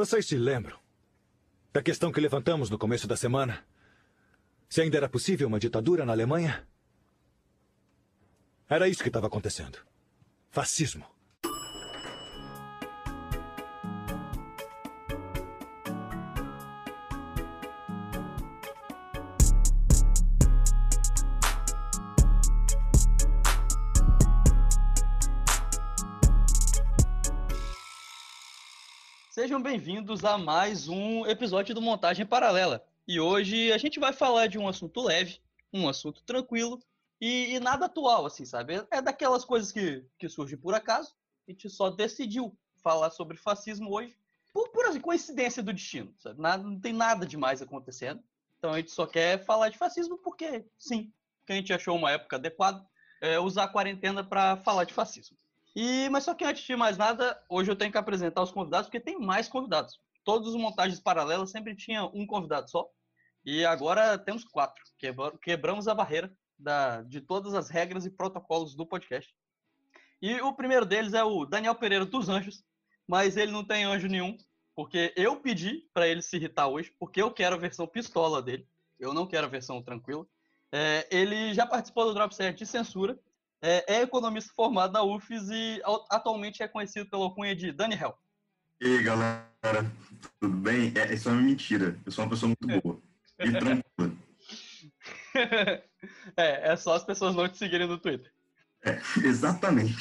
Vocês se lembram da questão que levantamos no começo da semana? Se ainda era possível uma ditadura na Alemanha? Era isso que estava acontecendo. Fascismo. Bem-vindos a mais um episódio do Montagem Paralela. E hoje a gente vai falar de um assunto leve, um assunto tranquilo e, e nada atual, assim, sabe? É daquelas coisas que, que surgem por acaso. A gente só decidiu falar sobre fascismo hoje por, assim, coincidência do destino, sabe? Nada, não tem nada demais acontecendo. Então a gente só quer falar de fascismo porque, sim, que a gente achou uma época adequada é, usar a quarentena para falar de fascismo. E, mas só que antes de mais nada, hoje eu tenho que apresentar os convidados, porque tem mais convidados. Todos os montagens paralelas sempre tinha um convidado só. E agora temos quatro. Quebramos a barreira da, de todas as regras e protocolos do podcast. E o primeiro deles é o Daniel Pereira dos Anjos, mas ele não tem anjo nenhum, porque eu pedi para ele se irritar hoje, porque eu quero a versão pistola dele. Eu não quero a versão tranquila. É, ele já participou do Drop Set de censura, é, é, economista formado na UFES e atualmente é conhecido pela cunha de Dani Hell. E aí, galera, tudo bem? É, isso é uma mentira. Eu sou uma pessoa muito boa e tranquila. é, é só as pessoas não te seguirem no Twitter. É, exatamente.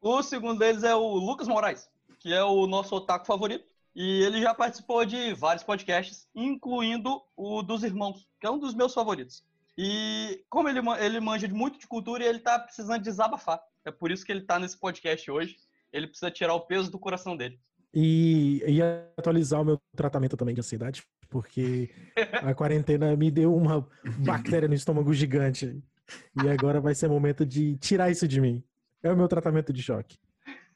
o segundo deles é o Lucas Moraes, que é o nosso otaku favorito. E ele já participou de vários podcasts, incluindo o dos Irmãos, que é um dos meus favoritos. E como ele, ele manja muito de cultura e ele tá precisando desabafar. É por isso que ele tá nesse podcast hoje. Ele precisa tirar o peso do coração dele. E, e atualizar o meu tratamento também de ansiedade, porque a quarentena me deu uma bactéria no estômago gigante. E agora vai ser momento de tirar isso de mim. É o meu tratamento de choque.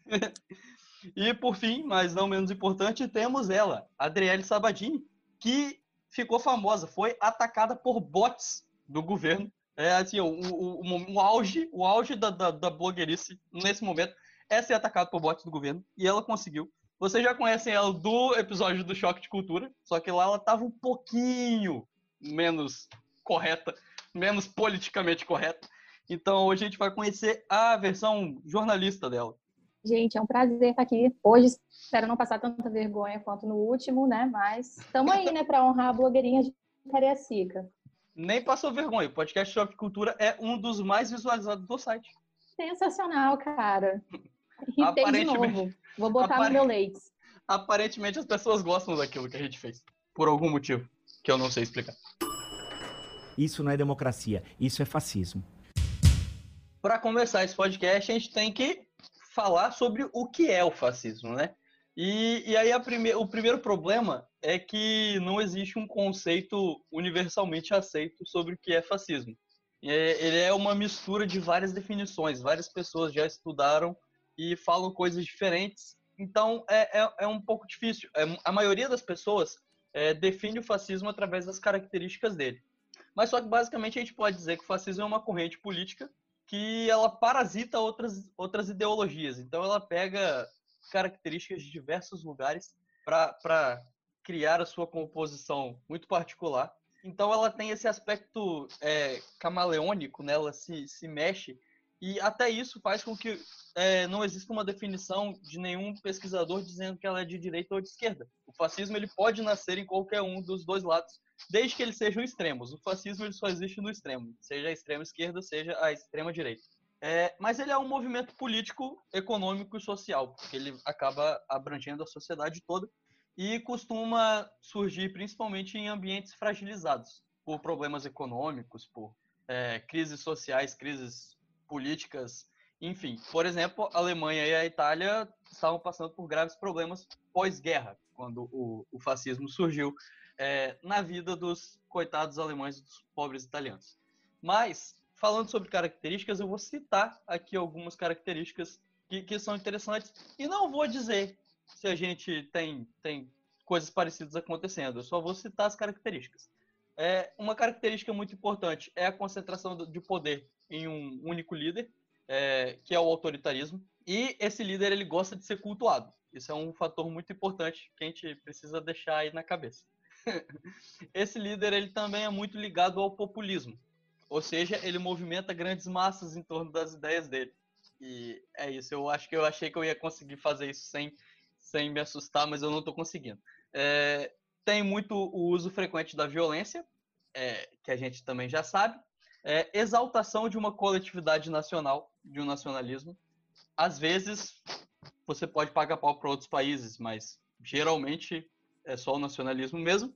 e por fim, mas não menos importante, temos ela, Adriele Sabadini, que ficou famosa, foi atacada por bots do governo. É assim, o, o, o, o auge, o auge da, da, da, blogueirice nesse momento é ser atacado por bots do governo. E ela conseguiu. Vocês já conhecem ela do episódio do Choque de Cultura, só que lá ela estava um pouquinho menos correta, menos politicamente correta. Então hoje a gente vai conhecer a versão jornalista dela. Gente, é um prazer estar aqui. Hoje espero não passar tanta vergonha quanto no último, né? Mas estamos aí, né, para honrar a blogueirinha de Cariacica nem passou vergonha. O podcast Choque Cultura é um dos mais visualizados do site. Sensacional, cara. Ritei de novo. Vou botar no meu leite. Aparentemente as pessoas gostam daquilo que a gente fez. Por algum motivo que eu não sei explicar. Isso não é democracia, isso é fascismo. Para começar esse podcast, a gente tem que falar sobre o que é o fascismo, né? E, e aí prime o primeiro problema é que não existe um conceito universalmente aceito sobre o que é fascismo. É, ele é uma mistura de várias definições, várias pessoas já estudaram e falam coisas diferentes. Então é, é, é um pouco difícil. É, a maioria das pessoas é, define o fascismo através das características dele. Mas só que basicamente a gente pode dizer que o fascismo é uma corrente política que ela parasita outras, outras ideologias. Então ela pega características de diversos lugares para criar a sua composição muito particular. Então ela tem esse aspecto é, camaleônico, né? ela se, se mexe, e até isso faz com que é, não exista uma definição de nenhum pesquisador dizendo que ela é de direita ou de esquerda. O fascismo ele pode nascer em qualquer um dos dois lados, desde que eles sejam extremos. O fascismo ele só existe no extremo, seja a extrema esquerda, seja a extrema direita. É, mas ele é um movimento político, econômico e social, porque ele acaba abrangendo a sociedade toda e costuma surgir principalmente em ambientes fragilizados por problemas econômicos, por é, crises sociais, crises políticas, enfim. Por exemplo, a Alemanha e a Itália estavam passando por graves problemas pós-guerra, quando o, o, fascismo surgiu é, na vida dos coitados alemães e dos pobres italianos. Mas falando sobre características, eu vou citar aqui algumas características que, que são interessantes e não vou dizer se a gente tem, tem coisas parecidas acontecendo, eu só vou citar as características. É, uma característica muito importante é a concentração de poder em um único líder, é, que é o autoritarismo. E esse líder ele gosta de ser cultuado. Isso é um fator muito importante que a gente precisa deixar aí na cabeça. Esse líder ele também é muito ligado ao populismo, ou seja, ele movimenta grandes massas em torno das ideias dele. E é isso. Eu acho que eu achei que eu ia conseguir fazer isso sem, sem me assustar, mas eu não estou conseguindo. É, tem muito o uso frequente da violência, é, que a gente também já sabe. É, exaltação de uma coletividade nacional, de um nacionalismo. Às vezes, você pode pagar pau para outros países, mas geralmente é só o nacionalismo mesmo.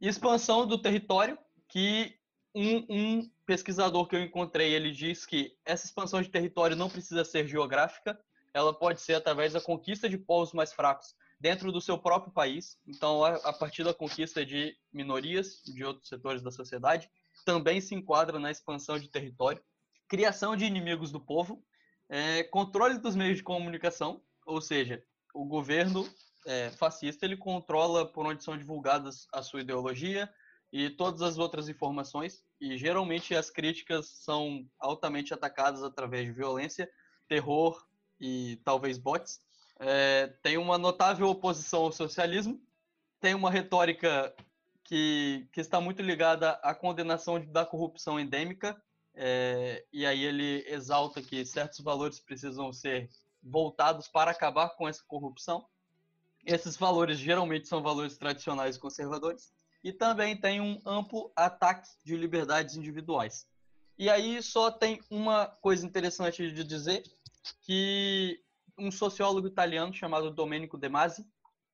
expansão do território, que um, um, pesquisador que eu encontrei, ele diz que essa expansão de território não precisa ser geográfica, ela pode ser através da conquista de povos mais fracos dentro do seu próprio país. Então, a, partir da conquista de minorias de outros setores da sociedade, também se enquadra na expansão de território. Criação de inimigos do povo, é, controle dos meios de comunicação, ou seja, o governo é, fascista ele controla por onde são divulgadas a sua ideologia e todas as outras informações e geralmente as críticas são altamente atacadas através de violência, terror e talvez bots. É, tem uma notável oposição ao socialismo, tem uma retórica que, que está muito ligada à condenação da corrupção endêmica, é, e aí ele exalta que certos valores precisam ser voltados para acabar com essa corrupção. Esses valores geralmente são valores tradicionais conservadores. E também tem um amplo ataque de liberdades individuais. E aí só tem uma coisa interessante de dizer, que um sociólogo italiano chamado Domenico De Masi,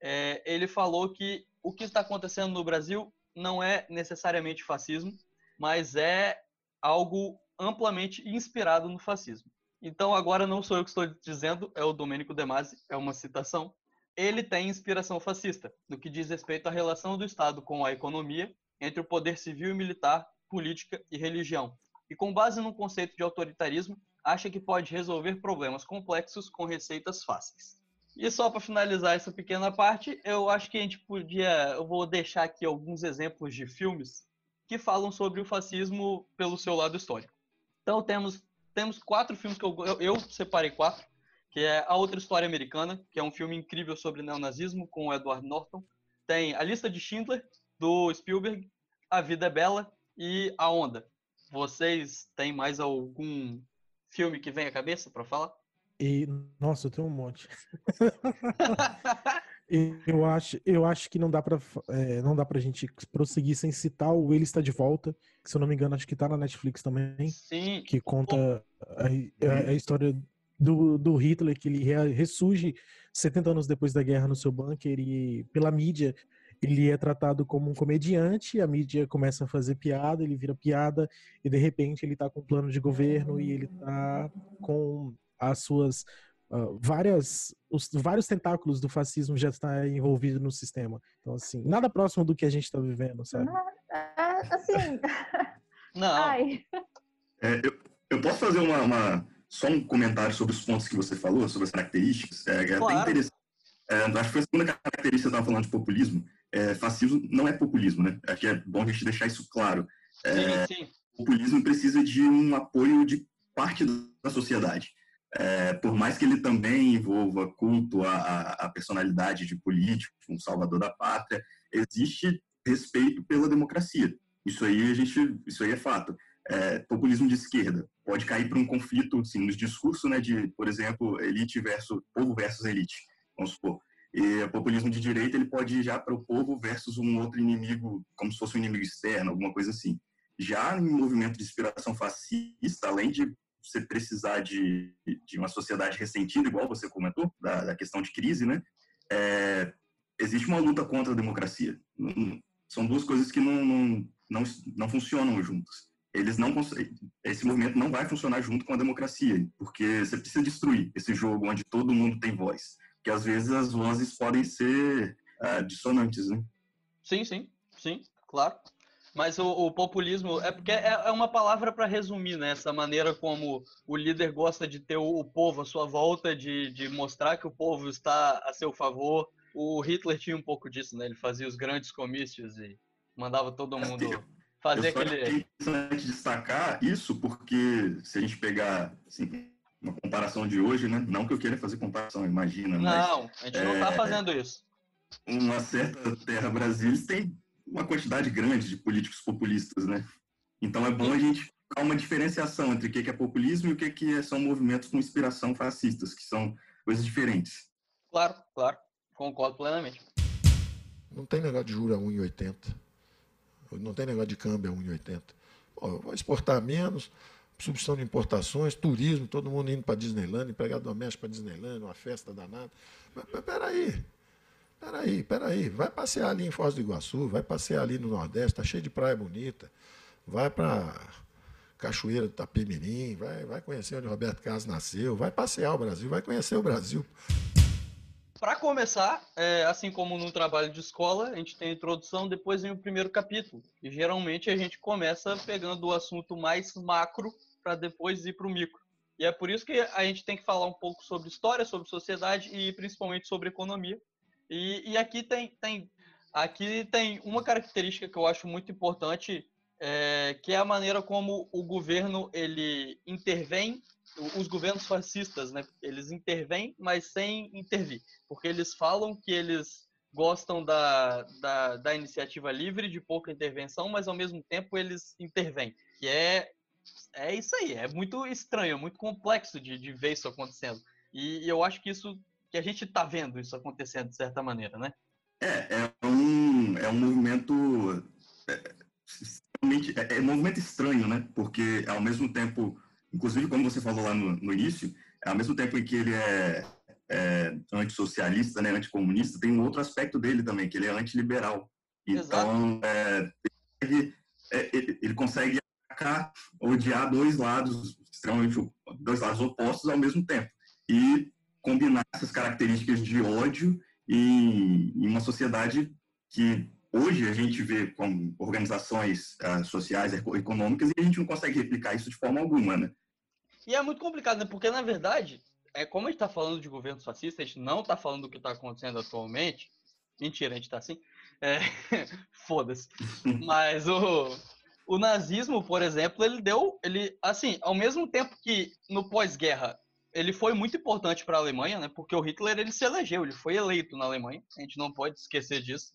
é, ele falou que o que está acontecendo no Brasil não é necessariamente fascismo, mas é algo amplamente inspirado no fascismo. Então agora não sou eu que estou dizendo, é o Domênico De Masi, é uma citação. Ele tem inspiração fascista no que diz respeito à relação do Estado com a economia, entre o poder civil e militar, política e religião. E com base no conceito de autoritarismo, acha que pode resolver problemas complexos com receitas fáceis. E só para finalizar essa pequena parte, eu acho que a gente podia, eu vou deixar aqui alguns exemplos de filmes que falam sobre o fascismo pelo seu lado histórico. Então temos temos quatro filmes que eu, eu, eu, separei quatro, que é A Outra História Americana, que é um filme incrível sobre neonazismo com o Edward Norton. Tem A Lista de Schindler, do Spielberg, A Vida é Bela e A Onda. Vocês têm mais algum filme que vem à cabeça para falar? E, nossa, eu tenho um monte. eu acho, eu acho que não dá para é, não dá pra gente prosseguir sem citar o Ele Está de Volta, que se eu não me engano acho que tá na Netflix também. Sim. Que conta a, a, a história do, do Hitler, que ele ressurge 70 anos depois da guerra no seu bunker e pela mídia ele é tratado como um comediante, a mídia começa a fazer piada, ele vira piada e de repente ele tá com um plano de governo e ele tá com as suas uh, várias os vários tentáculos do fascismo já está envolvido no sistema. Então assim, nada próximo do que a gente está vivendo, sabe? É, assim. Não. Ai. É, eu, eu posso fazer uma, uma, só um comentário sobre os pontos que você falou, sobre as características. É, é Claro. até interessante. É, acho que foi a segunda característica que você estava falando de populismo. É, fascismo não é populismo, né? Acho que é bom a gente deixar isso claro. É, Sim, sim. o populismo precisa de um apoio de parte da sociedade. É, por mais que ele também envolva culto à, à personalidade de político, um salvador da pátria, existe respeito pela democracia. Isso aí a gente, isso aí é fato. É, populismo de esquerda pode cair para um conflito, assim, nos discursos, né, de, por exemplo, elite versus povo versus elite, vamos supor. E populismo de direita ele pode ir já para o povo versus um outro inimigo, como se fosse um inimigo externo, alguma coisa assim. Já em movimento de inspiração fascista, além de você precisar de, de uma sociedade ressentida, igual você comentou, da, da questão de crise, né? É, existe uma luta contra a democracia. Não- São duas coisas que não, não, não, não funcionam juntas. Eles não conseguem. Esse movimento não vai funcionar junto com a democracia, porque você precisa destruir esse jogo onde todo mundo tem voz. Porque às vezes as vozes podem ser ah, dissonantes, né? Sim, sim, sim, claro. Mas o, o populismo é porque é, é uma palavra para resumir, né? Essa maneira como o líder gosta de ter o, o povo à sua volta, de, de mostrar que o povo está a seu favor. O Hitler tinha um pouco disso, né? Ele fazia os grandes comícios e mandava todo mundo fazer Eu só aquele. achei interessante destacar isso porque se a gente pegar assim, uma comparação de hoje, né? Não que eu queira fazer comparação, imagina. Não, a gente não está é, fazendo isso. Uma certa terra Brasil tem uma quantidade grande de políticos populistas, né? Então é bom a gente há uma diferenciação entre o que é populismo e o que são movimentos com inspiração fascistas, que são coisas diferentes. Claro, claro. Concordo plenamente. Não tem negócio de juros a 1,80. Não tem negócio de câmbio a 1,80. Vou exportar menos, substituição de importações, turismo, todo mundo indo para Disneyland, empregado doméstico para Disneyland, uma festa danada. Mas peraí, peraí, peraí. Vai passear ali em Foz do Iguaçu, vai passear ali no Nordeste, está cheio de praia bonita. Vai para Cachoeira do Tapimirim, vai, vai conhecer onde Roberto Carlos nasceu, vai passear o Brasil, vai conhecer o Brasil. Para começar, é, assim como no trabalho de escola, a gente tem a introdução, depois vem o primeiro capítulo. E geralmente a gente começa pegando o assunto mais macro para depois ir para o micro. E é por isso que a gente tem que falar um pouco sobre história, sobre sociedade e principalmente sobre economia. E, e aqui tem, tem aqui tem uma característica que eu acho muito importante é, que é a maneira como o governo ele intervém, os governos fascistas, né? Eles intervêm, mas sem intervir, porque eles falam que eles gostam da, da, da iniciativa livre, de pouca intervenção, mas ao mesmo tempo eles intervêm, que é é isso aí, é muito estranho, é muito complexo de, de ver isso acontecendo. E, e eu acho que isso que a gente está vendo isso acontecendo de certa maneira, né? É, é um, é um movimento é, é, é um movimento estranho, né? Porque ao mesmo tempo, inclusive como você falou lá no, no início, ao mesmo tempo em que ele é, é antissocialista, né, anticomunista, tem um outro aspecto dele também, que ele é antiliberal. Então, é, ele, é, ele, ele, consegue atacar, odiar dois lados extremamente dois lados opostos ao mesmo tempo e combinar essas características de ódio em, em uma sociedade que hoje a gente vê como organizações uh, sociais, econômicas, e a gente não consegue replicar isso de forma alguma, né? E é muito complicado, né? Porque, na verdade, é como a gente está falando de governo fascista, a gente não está falando do que está acontecendo atualmente. Mentira, a gente está assim. É... Foda-se. Mas o, o nazismo, por exemplo, ele deu, ele, assim, ao mesmo tempo que no pós-guerra ele foi muito importante para a Alemanha, né? Porque o Hitler ele se elegeu, ele foi eleito na Alemanha. A gente não pode esquecer disso.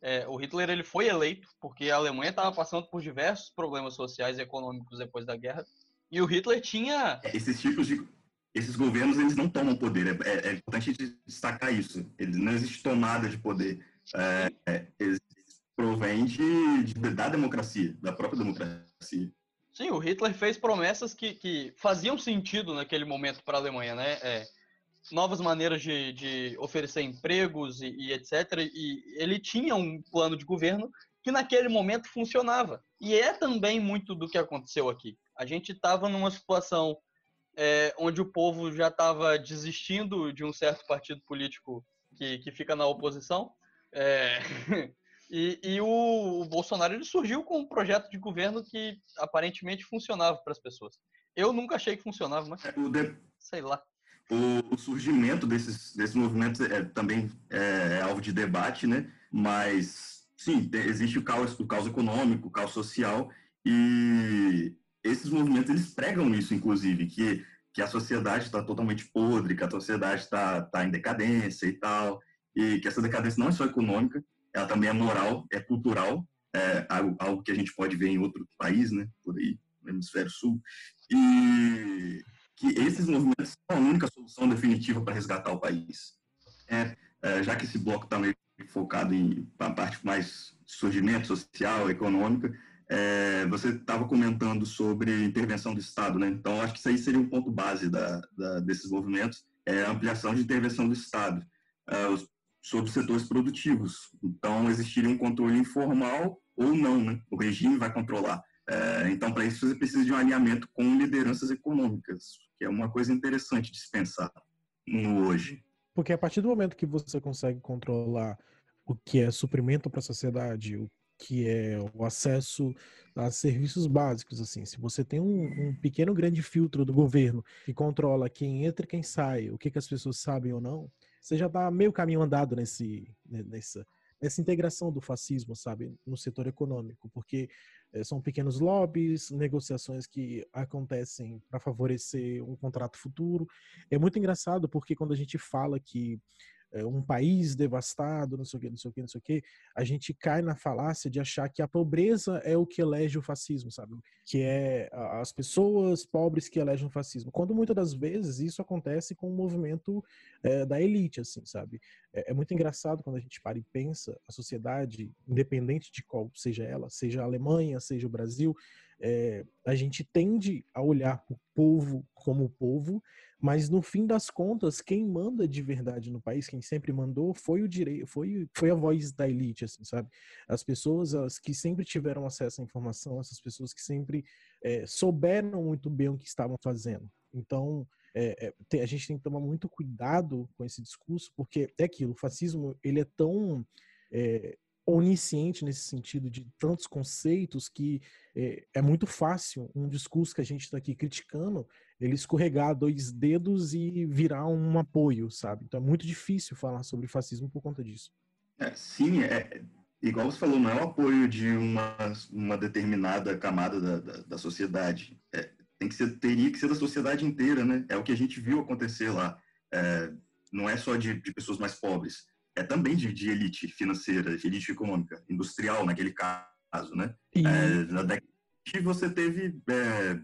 É, o Hitler ele foi eleito porque a Alemanha estava passando por diversos problemas sociais e econômicos depois da guerra. E o Hitler tinha. Esses tipos de. Esses governos eles não tomam poder. É, é, é importante destacar isso. Eles, não existe tomada de poder. É, é, eles provém de, de, da democracia, da própria democracia. Sim, o Hitler fez promessas que, que faziam sentido naquele momento para a Alemanha, né? É, novas maneiras de, de oferecer empregos e, e, etc. E ele tinha um plano de governo que naquele momento funcionava. E é também muito do que aconteceu aqui. A gente estava numa situação é, onde o povo já estava desistindo de um certo partido político que, que fica na oposição. É, e, e o, o, Bolsonaro ele surgiu com um projeto de governo que aparentemente funcionava para as pessoas. Eu nunca achei que funcionava, mas sei lá o, o surgimento desses, desses movimentos é, também é, é, alvo de debate, né? Mas, sim, existe o caos, o caos econômico, o caos social, e esses movimentos, eles pregam isso, inclusive, que, que a sociedade está totalmente podre, que a sociedade está tá em decadência e tal, e que essa decadência não é só econômica, ela também é moral, é cultural, é algo, algo que a gente pode ver em outro país, né? Por aí, no hemisfério sul. E que esses movimentos são a única solução definitiva para resgatar o país. É, é, já que esse bloco está meio focado em a parte mais surgimento social, econômica, é, você estava comentando sobre intervenção do Estado, né? Então, acho que isso aí seria um ponto base da, da desses movimentos, é a ampliação de intervenção do Estado é, os, sobre setores produtivos. Então, existiria um controle informal ou não, né? O regime vai controlar. É, então, para isso, você precisa de um alinhamento com lideranças econômicas, que é uma coisa interessante de pensar no hoje. Porque a partir do momento que você consegue controlar o que é suprimento para a sociedade, o que é o acesso a serviços básicos, assim, se você tem um, um, pequeno grande filtro do governo que controla quem entra quem sai, o que, que as pessoas sabem ou não, você já está meio caminho andado nesse, nessa, essa integração do fascismo, sabe, no setor econômico, porque é, são pequenos lobbies, negociações que acontecem para favorecer um contrato futuro. É muito engraçado porque quando a gente fala que é, um país devastado, não sei o que, não sei o que, não sei o que, a gente cai na falácia de achar que a pobreza é o que elege o fascismo, sabe? Que é as pessoas pobres que elegem o fascismo. Quando muitas das vezes isso acontece com o movimento é, da elite, assim, sabe? É, é, muito engraçado quando a gente para e pensa a sociedade, independente de qual seja ela, seja a Alemanha, seja o Brasil, é, a gente tende a olhar o povo como povo, mas no fim das contas, quem manda de verdade no país, quem sempre mandou, foi o direito, foi, foi a voz da elite, assim, sabe? As pessoas as que sempre tiveram acesso à informação, essas pessoas que sempre é, souberam muito bem o que estavam fazendo. Então, é, a gente tem que tomar muito cuidado com esse discurso, porque é aquilo, o fascismo, ele é tão é, onisciente nesse sentido de tantos conceitos que é, é muito fácil um discurso que a gente está aqui criticando ele escorregar dois dedos e virar um apoio, sabe? Então é muito difícil falar sobre fascismo por conta disso. É, sim, é igual você falou, não é o apoio de uma, uma determinada camada da, da, da sociedade. É, tem que ser, teria que ser da sociedade inteira, né? É o que a gente viu acontecer lá. É, não é só de, de pessoas mais pobres é também de, de, elite financeira, de elite econômica, industrial naquele caso, né? E... É, na década que você teve é,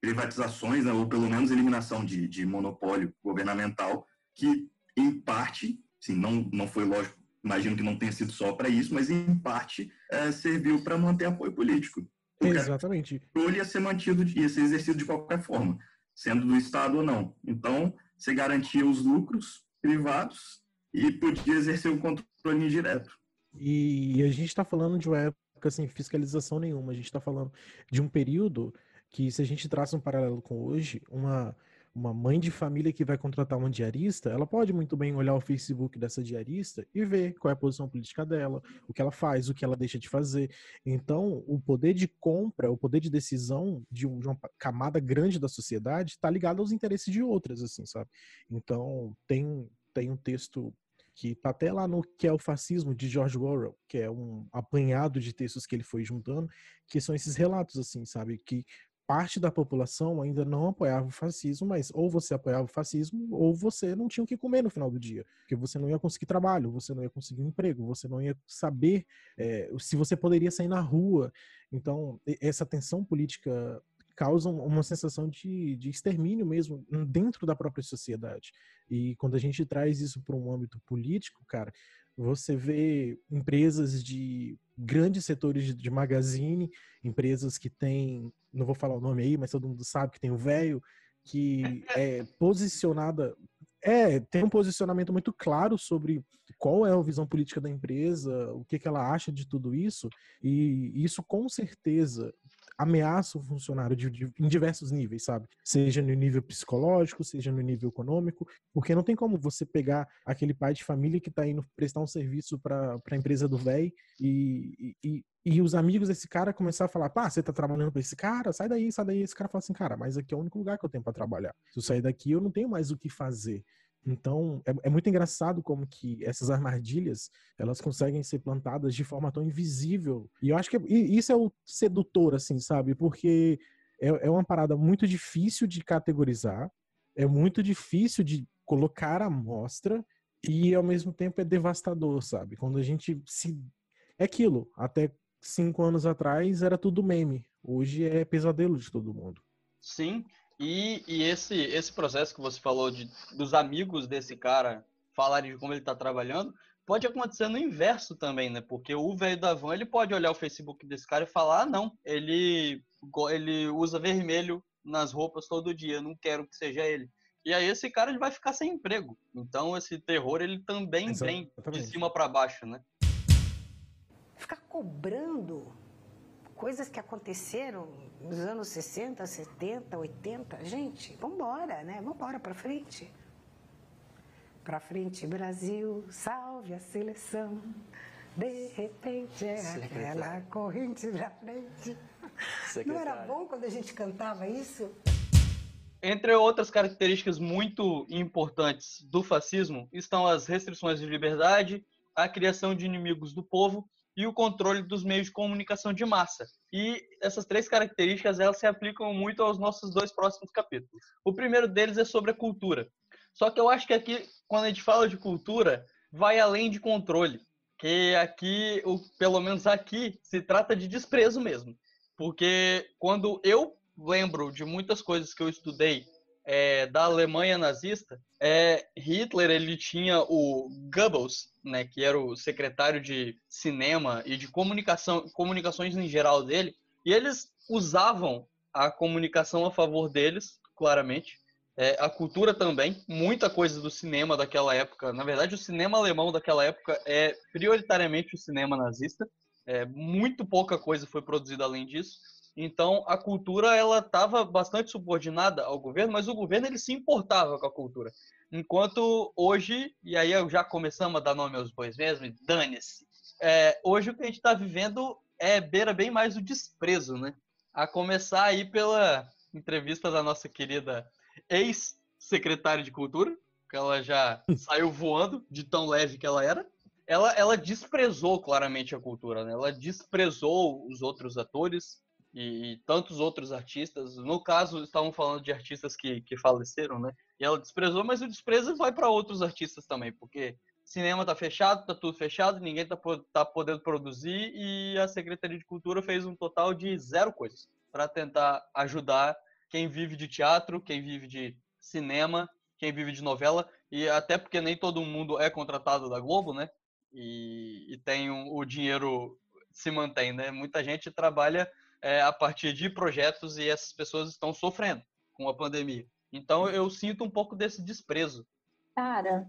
privatizações, né, ou pelo menos eliminação de, de monopólio governamental, que em parte, sim, não, não foi lógico, imagino que não tenha sido só para isso, mas em parte é, serviu para manter apoio político. O Exatamente. O ia ser mantido, ia ser exercido de qualquer forma, sendo do Estado ou não. Então, você garantia os lucros privados e podia exercer o controle indireto. E a gente está falando de uma época sem fiscalização nenhuma, a gente está falando de um período que, se a gente traça um paralelo com hoje, uma, uma mãe de família que vai contratar uma diarista, ela pode muito bem olhar o Facebook dessa diarista e ver qual é a posição política dela, o que ela faz, o que ela deixa de fazer. Então, o poder de compra, o poder de decisão de, um, de uma camada grande da sociedade está ligado aos interesses de outras, assim, sabe? Então, tem, tem um texto que tá até lá no que é o fascismo de George Orwell, que é um apanhado de textos que ele foi juntando, que são esses relatos assim, sabe, que parte da população ainda não apoiava o fascismo, mas ou você apoiava o fascismo ou você não tinha o que comer no final do dia, porque você não ia conseguir trabalho, você não ia conseguir um emprego, você não ia saber é, se você poderia sair na rua. Então, essa tensão política causam uma sensação de, de extermínio mesmo dentro da própria sociedade. E quando a gente traz isso para um âmbito político, cara, você vê empresas de grandes setores de, magazine, empresas que têm, não vou falar o nome aí, mas todo mundo sabe que tem o velho, que é posicionada, é, tem um posicionamento muito claro sobre qual é a visão política da empresa, o que, que ela acha de tudo isso, e isso com certeza ameaça o funcionário de, de, em diversos níveis, sabe? Seja no nível psicológico, seja no nível econômico, porque não tem como você pegar aquele pai de família que está indo prestar um serviço para a empresa do velho e, e, e, os amigos desse cara começar a falar, pá, você tá trabalhando para esse cara? Sai daí, sai daí. Esse cara fala assim, cara, mas aqui é o único lugar que eu tenho para trabalhar. Se eu sair daqui, eu não tenho mais o que fazer. Então, é, é, muito engraçado como que essas armadilhas, elas conseguem ser plantadas de forma tão invisível. E eu acho que isso é o sedutor, assim, sabe? Porque é, é uma parada muito difícil de categorizar, é muito difícil de colocar à mostra e, ao mesmo tempo, é devastador, sabe? Quando a gente se... É aquilo, até cinco anos atrás era tudo meme. Hoje é pesadelo de todo mundo. Sim, e, e esse, esse processo que você falou de, dos amigos desse cara falarem de como ele está trabalhando, pode acontecer no inverso também, né? Porque o velho da van, ele pode olhar o Facebook desse cara e falar, ah, não, ele, ele usa vermelho nas roupas todo dia, não quero que seja ele. E aí esse cara ele vai ficar sem emprego. Então esse terror ele também Exatamente. vem de cima para baixo, né? Ficar cobrando coisas que aconteceram nos anos 60, 70, 80. Gente, vamos embora, né? Vamos embora para frente. Para frente, Brasil, salve a seleção. De repente é aquela corrente para frente. Secretário. Não era bom quando a gente cantava isso? Entre outras características muito importantes do fascismo estão as restrições de liberdade, a criação de inimigos do povo e o controle dos meios de comunicação de massa. E essas três características elas se aplicam muito aos nossos dois próximos capítulos. O primeiro deles é sobre a cultura. Só que eu acho que aqui, quando a gente fala de cultura, vai além de controle. Que aqui, pelo menos aqui, se trata de desprezo mesmo. Porque quando eu lembro de muitas coisas que eu estudei é, da Alemanha nazista, é, Hitler ele tinha o Goebbels, né, que era o secretário de cinema e de comunicação, comunicações em geral dele, e eles usavam a comunicação a favor deles, claramente. É, a cultura também, muita coisa do cinema daquela época. Na verdade, o cinema alemão daquela época é prioritariamente o cinema nazista. É, muito pouca coisa foi produzida além disso. Então, a cultura ela estava bastante subordinada ao governo, mas o governo ele se importava com a cultura. Enquanto hoje, e aí já começamos a dar nome aos bois mesmo, dane-se. É, hoje o que a gente está vivendo é beira bem mais o desprezo, né? A começar aí pela entrevista da nossa querida ex-secretária de Cultura, que ela já saiu voando de tão leve que ela era. Ela, ela desprezou claramente a cultura, né? Ela desprezou os outros atores, e, e, tantos outros artistas. No caso, estavam falando de artistas que, que faleceram, né? E ela desprezou, mas o desprezo vai para outros artistas também, porque cinema tá fechado, tá tudo fechado, ninguém tá, tá podendo produzir e a Secretaria de Cultura fez um total de zero coisas para tentar ajudar quem vive de teatro, quem vive de cinema, quem vive de novela e até porque nem todo mundo é contratado da Globo, né? E, e tem um, o dinheiro se mantém, né? Muita gente trabalha é, a partir de projetos e essas pessoas estão sofrendo com a pandemia. Então eu sinto um pouco desse desprezo. Cara,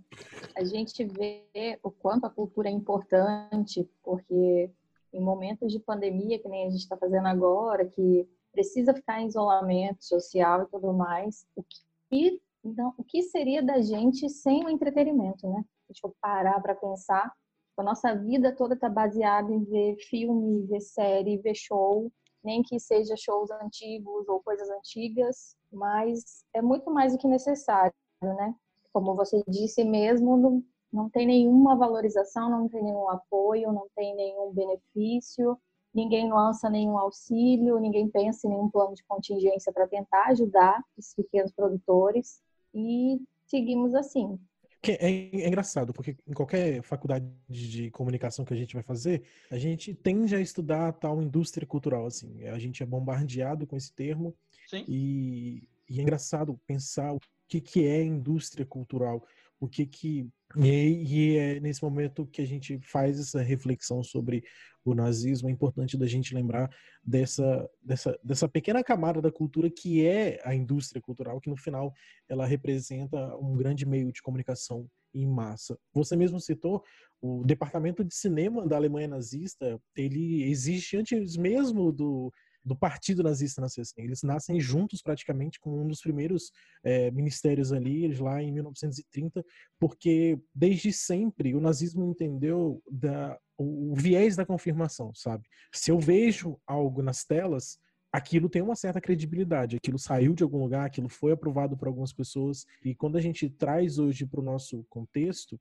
a gente vê o quanto a cultura é importante, porque em momentos de pandemia, que nem a gente está fazendo agora, que precisa ficar em isolamento social e tudo mais, o que, então, o que seria da gente sem o entretenimento, né? Deixa eu parar para pensar. A nossa vida toda está baseada em ver filme, ver série, ver show, nem que seja shows antigos ou coisas antigas, mas é muito mais do que necessário, né? Como você disse mesmo, não, não tem nenhuma valorização, não tem nenhum apoio, não tem nenhum benefício, ninguém lança nenhum auxílio, ninguém pensa em nenhum plano de contingência para tentar ajudar esses pequenos produtores e seguimos assim. É, é, engraçado, porque em qualquer faculdade de comunicação que a gente vai fazer, a gente tende a estudar a tal indústria cultural, assim. A gente é bombardeado com esse termo. Sim. E, e é engraçado pensar o que, que é indústria cultural, o que que e, e, é nesse momento que a gente faz essa reflexão sobre o nazismo, é importante da gente lembrar dessa, dessa, dessa pequena camada da cultura que é a indústria cultural, que no final ela representa um grande meio de comunicação em massa. Você mesmo citou o departamento de cinema da Alemanha nazista, ele existe antes mesmo do do partido nazista nascer assim. Eles nascem juntos praticamente com um dos primeiros é, ministérios ali, eles lá em 1930, porque desde sempre o nazismo entendeu da, o, o viés da confirmação, sabe? Se eu vejo algo nas telas, aquilo tem uma certa credibilidade, aquilo saiu de algum lugar, aquilo foi aprovado por algumas pessoas, e quando a gente traz hoje para o nosso contexto,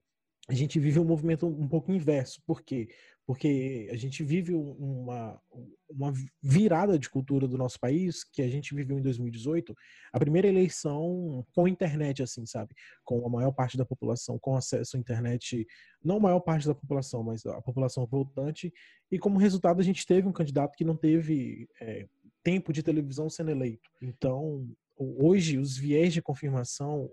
a gente vive um movimento um pouco inverso. Por quê? Porque a gente vive uma, uma virada de cultura do nosso país, que a gente viveu em 2018, a primeira eleição com internet, assim, sabe? Com a maior parte da população com acesso à internet, não a maior parte da população, mas a população votante, e como resultado a gente teve um candidato que não teve é, tempo de televisão sendo eleito. Então, hoje, os viés de confirmação,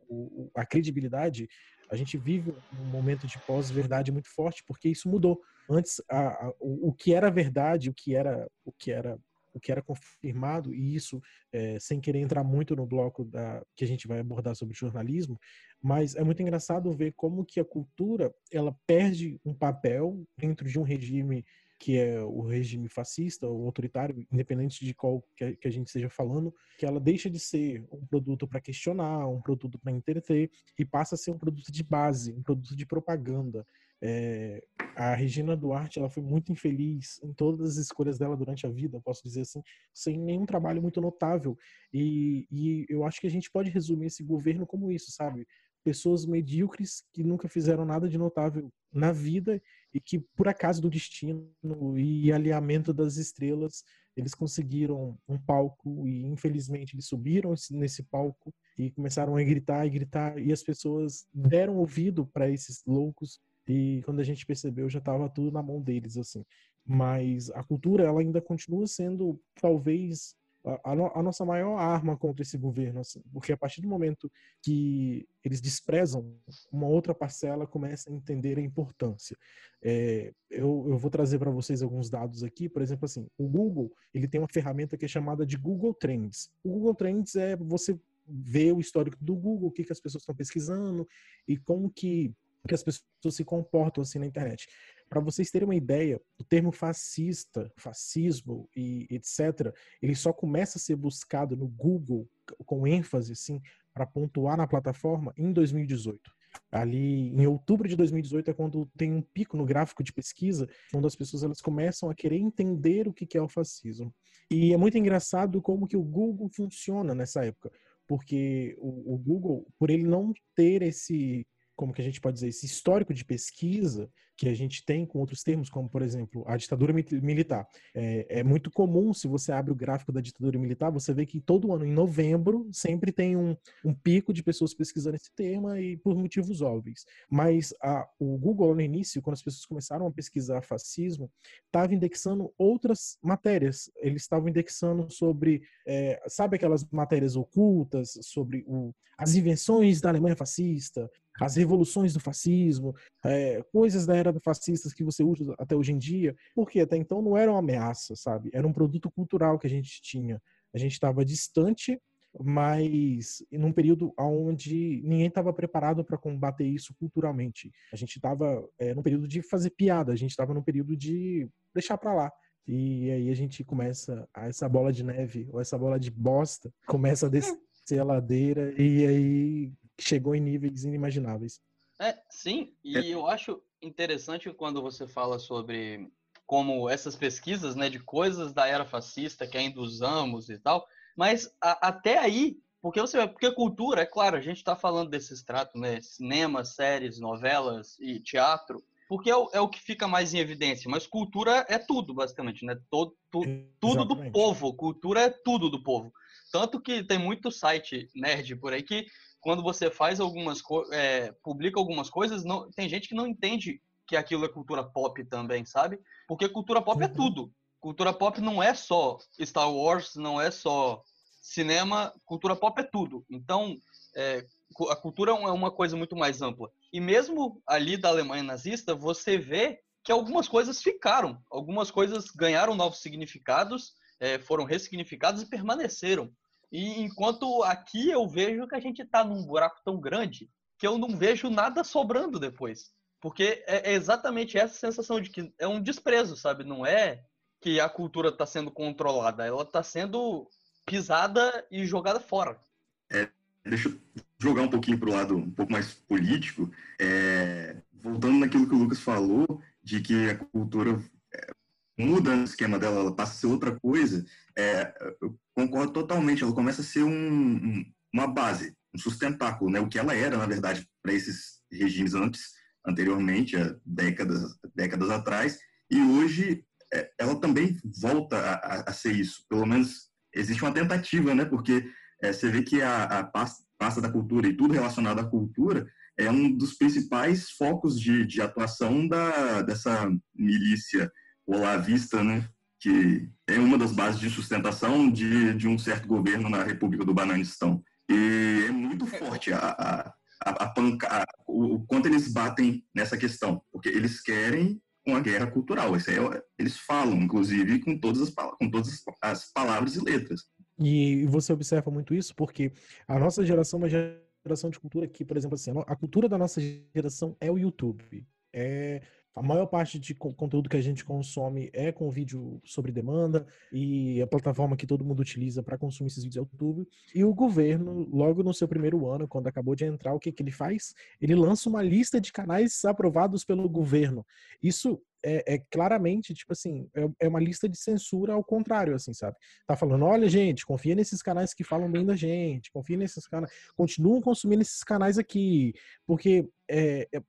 a credibilidade a gente vive um momento de pós-verdade muito forte porque isso mudou. Antes, a, a, o, o, que era verdade, o que era, o que era, o que era confirmado e isso, é, sem querer entrar muito no bloco da que a gente vai abordar sobre jornalismo, mas é muito engraçado ver como que a cultura ela perde um papel dentro de um regime que é o regime fascista ou autoritário, independente de qual que a gente esteja falando, que ela deixa de ser um produto para questionar, um produto para entreter e passa a ser um produto de base, um produto de propaganda. É, a Regina Duarte ela foi muito infeliz em todas as escolhas dela durante a vida, posso dizer assim, sem nenhum trabalho muito notável. E, e eu acho que a gente pode resumir esse governo como isso, sabe? Pessoas medíocres que nunca fizeram nada de notável na vida e que por acaso do destino e alinhamento das estrelas eles conseguiram um palco e infelizmente eles subiram nesse palco e começaram a gritar e gritar. E as pessoas deram ouvido para esses loucos e quando a gente percebeu já estava tudo na mão deles assim. Mas a cultura ela ainda continua sendo talvez a, a, nossa maior arma contra esse governo, assim, porque a partir do momento que eles desprezam, uma outra parcela começa a entender a importância. É, eu, eu vou trazer para vocês alguns dados aqui, por exemplo, assim, o Google ele tem uma ferramenta que é chamada de Google Trends. O Google Trends é você ver o histórico do Google, o que, que as pessoas estão pesquisando e como que, que as pessoas se comportam assim na internet. Para vocês terem uma ideia, o termo fascista, fascismo e etc, ele só começa a ser buscado no Google com ênfase, assim, para pontuar na plataforma em 2018. Ali em outubro de 2018 é quando tem um pico no gráfico de pesquisa, quando as pessoas elas começam a querer entender o que é o fascismo. E é muito engraçado como que o Google funciona nessa época, porque o, Google, por ele não ter esse como que a gente pode dizer, esse histórico de pesquisa que a gente tem com outros termos, como, por exemplo, a ditadura militar. É, é, muito comum, se você abre o gráfico da ditadura militar, você vê que todo ano, em novembro, sempre tem um, um pico de pessoas pesquisando esse tema e por motivos óbvios. Mas a, o Google, no início, quando as pessoas começaram a pesquisar fascismo, estava indexando outras matérias. Eles estavam indexando sobre, é, sabe aquelas matérias ocultas, sobre o, as invenções da Alemanha fascista, as revoluções do fascismo, é, coisas da era fascistas que você usa até hoje em dia, porque até então não era uma ameaça, sabe? Era um produto cultural que a gente tinha. A gente estava distante, mas num período onde ninguém estava preparado para combater isso culturalmente. A gente estava é, num período de fazer piada, a gente estava num período de deixar para lá. E aí a gente começa, essa bola de neve, ou essa bola de bosta, começa a descer a ladeira, e aí chegou em níveis inimagináveis. É, sim, e é. eu acho interessante quando você fala sobre como essas pesquisas, né, de coisas da era fascista que ainda usamos e tal, mas a, até aí, porque você porque cultura, é claro, a gente está falando desse extrato, né, cinema, séries, novelas e teatro, porque é o, é o, que fica mais em evidência, mas cultura é tudo, basicamente, né, todo, tu, tudo do povo, cultura é tudo do povo. Tanto que tem muito site nerd por aí que quando você faz algumas é, publica algumas coisas, não, tem gente que não entende que aquilo é cultura pop também, sabe? Porque cultura pop é uhum. tudo. Cultura pop não é só Star Wars, não é só cinema, cultura pop é tudo. Então, é, a cultura é uma coisa muito mais ampla. E mesmo ali da Alemanha nazista, você vê que algumas coisas ficaram, algumas coisas ganharam novos significados, é, foram ressignificadas e permaneceram. E enquanto aqui eu vejo que a gente está num buraco tão grande que eu não vejo nada sobrando depois. Porque é exatamente essa sensação de que é um desprezo, sabe? Não é que a cultura está sendo controlada, ela está sendo pisada e jogada fora. É, deixa eu jogar um pouquinho para o lado um pouco mais político. É, voltando naquilo que o Lucas falou, de que a cultura é, muda no esquema dela, ela passa a ser outra coisa. É, eu concordo totalmente. Ela começa a ser um, uma base, um sustentáculo, né? O que ela era, na verdade, para esses regimes antes, anteriormente, há décadas, décadas atrás, e hoje é, ela também volta a, a, ser isso. Pelo menos existe uma tentativa, né? Porque é, você vê que a, a pasta, pasta, da cultura e tudo relacionado à cultura é um dos principais focos de, de atuação da, dessa milícia olavista, né? que é uma das bases de sustentação de, de um certo governo na República do Bananistão. E é muito forte a, a, a, a o, o, quanto eles batem nessa questão, porque eles querem uma guerra cultural. Isso é, eles falam, inclusive, com todas, as, com todas as palavras e letras. E você observa muito isso porque a nossa geração é uma geração de cultura que, por exemplo, assim, a cultura da nossa geração é o YouTube. É a maior parte de conteúdo que a gente consome é com vídeo sobre demanda e a plataforma que todo mundo utiliza para consumir esses vídeos é o YouTube. E o governo, logo no seu primeiro ano, quando acabou de entrar, o que, que ele faz? Ele lança uma lista de canais aprovados pelo governo. Isso é, é claramente, tipo assim, é, é, uma lista de censura ao contrário, assim, sabe? Tá falando, olha, gente, confia nesses canais que falam bem da gente, confia nesses canais, continuam consumindo esses canais aqui, porque é, é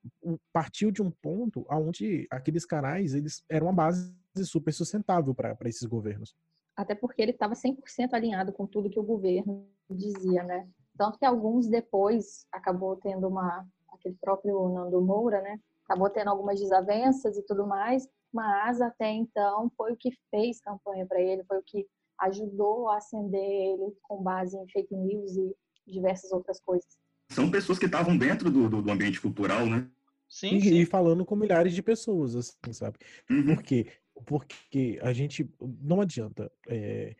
partiu de um ponto onde aqueles canais, eles eram uma base super sustentável para esses governos. Até porque ele estava 100% alinhado com tudo que o governo dizia, né? Tanto que alguns depois acabou tendo uma, aquele próprio Nando Moura, né? Acabou tendo algumas desavenças e tudo mais, mas até então foi o que fez campanha para ele, foi o que ajudou a acender ele com base em fake news e diversas outras coisas. São pessoas que estavam dentro do, do, ambiente cultural, né? Sim, e, sim. e falando com milhares de pessoas, assim, sabe? Uhum. Por quê? Porque a gente não adianta. É,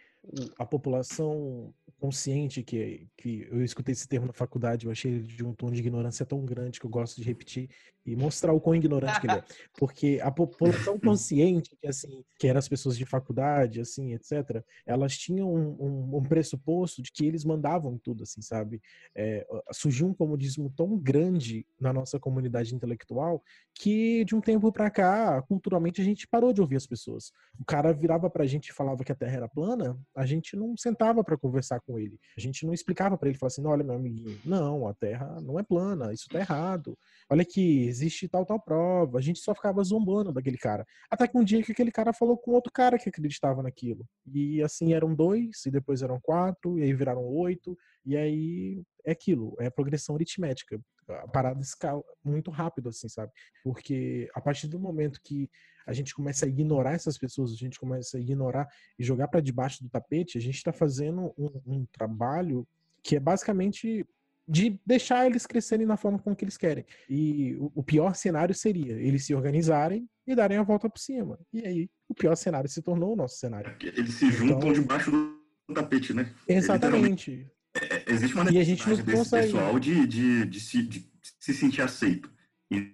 a população consciente que, que eu escutei esse termo na faculdade, eu achei ele de um tom de ignorância tão grande que eu gosto de repetir e mostrar o quão ignorante que ele é. Porque a população consciente, que assim, que eram as pessoas de faculdade, assim, etc., elas tinham um, um, um pressuposto de que eles mandavam tudo, assim, sabe? É, surgiu um comodismo tão grande na nossa comunidade intelectual que de um tempo para cá, culturalmente, a gente parou de ouvir as pessoas. O cara virava pra gente e falava que a Terra era plana, a gente não sentava para conversar com ele. A gente não explicava para ele, falava assim, olha, meu amiguinho, não, a Terra não é plana, isso tá errado. Olha que existe tal, tal prova. A gente só ficava zombando daquele cara. Até que um dia que aquele cara falou com outro cara que acreditava naquilo. E assim eram dois, e depois eram quatro, e aí viraram oito, e aí é aquilo, é progressão aritmética. A parada escala muito rápido, assim, sabe? Porque a partir do momento que a gente começa a ignorar essas pessoas, a gente começa a ignorar e jogar para debaixo do tapete, a gente está fazendo um, um, trabalho que é basicamente de deixar eles crescerem na forma como que eles querem. E o, pior cenário seria eles se organizarem e darem a volta por cima. E aí, o pior cenário se tornou o nosso cenário. Eles se juntam então, debaixo do tapete, né? Exatamente. É, existe uma necessidade desse consegue... pessoal de, de, de, se, de se sentir aceito.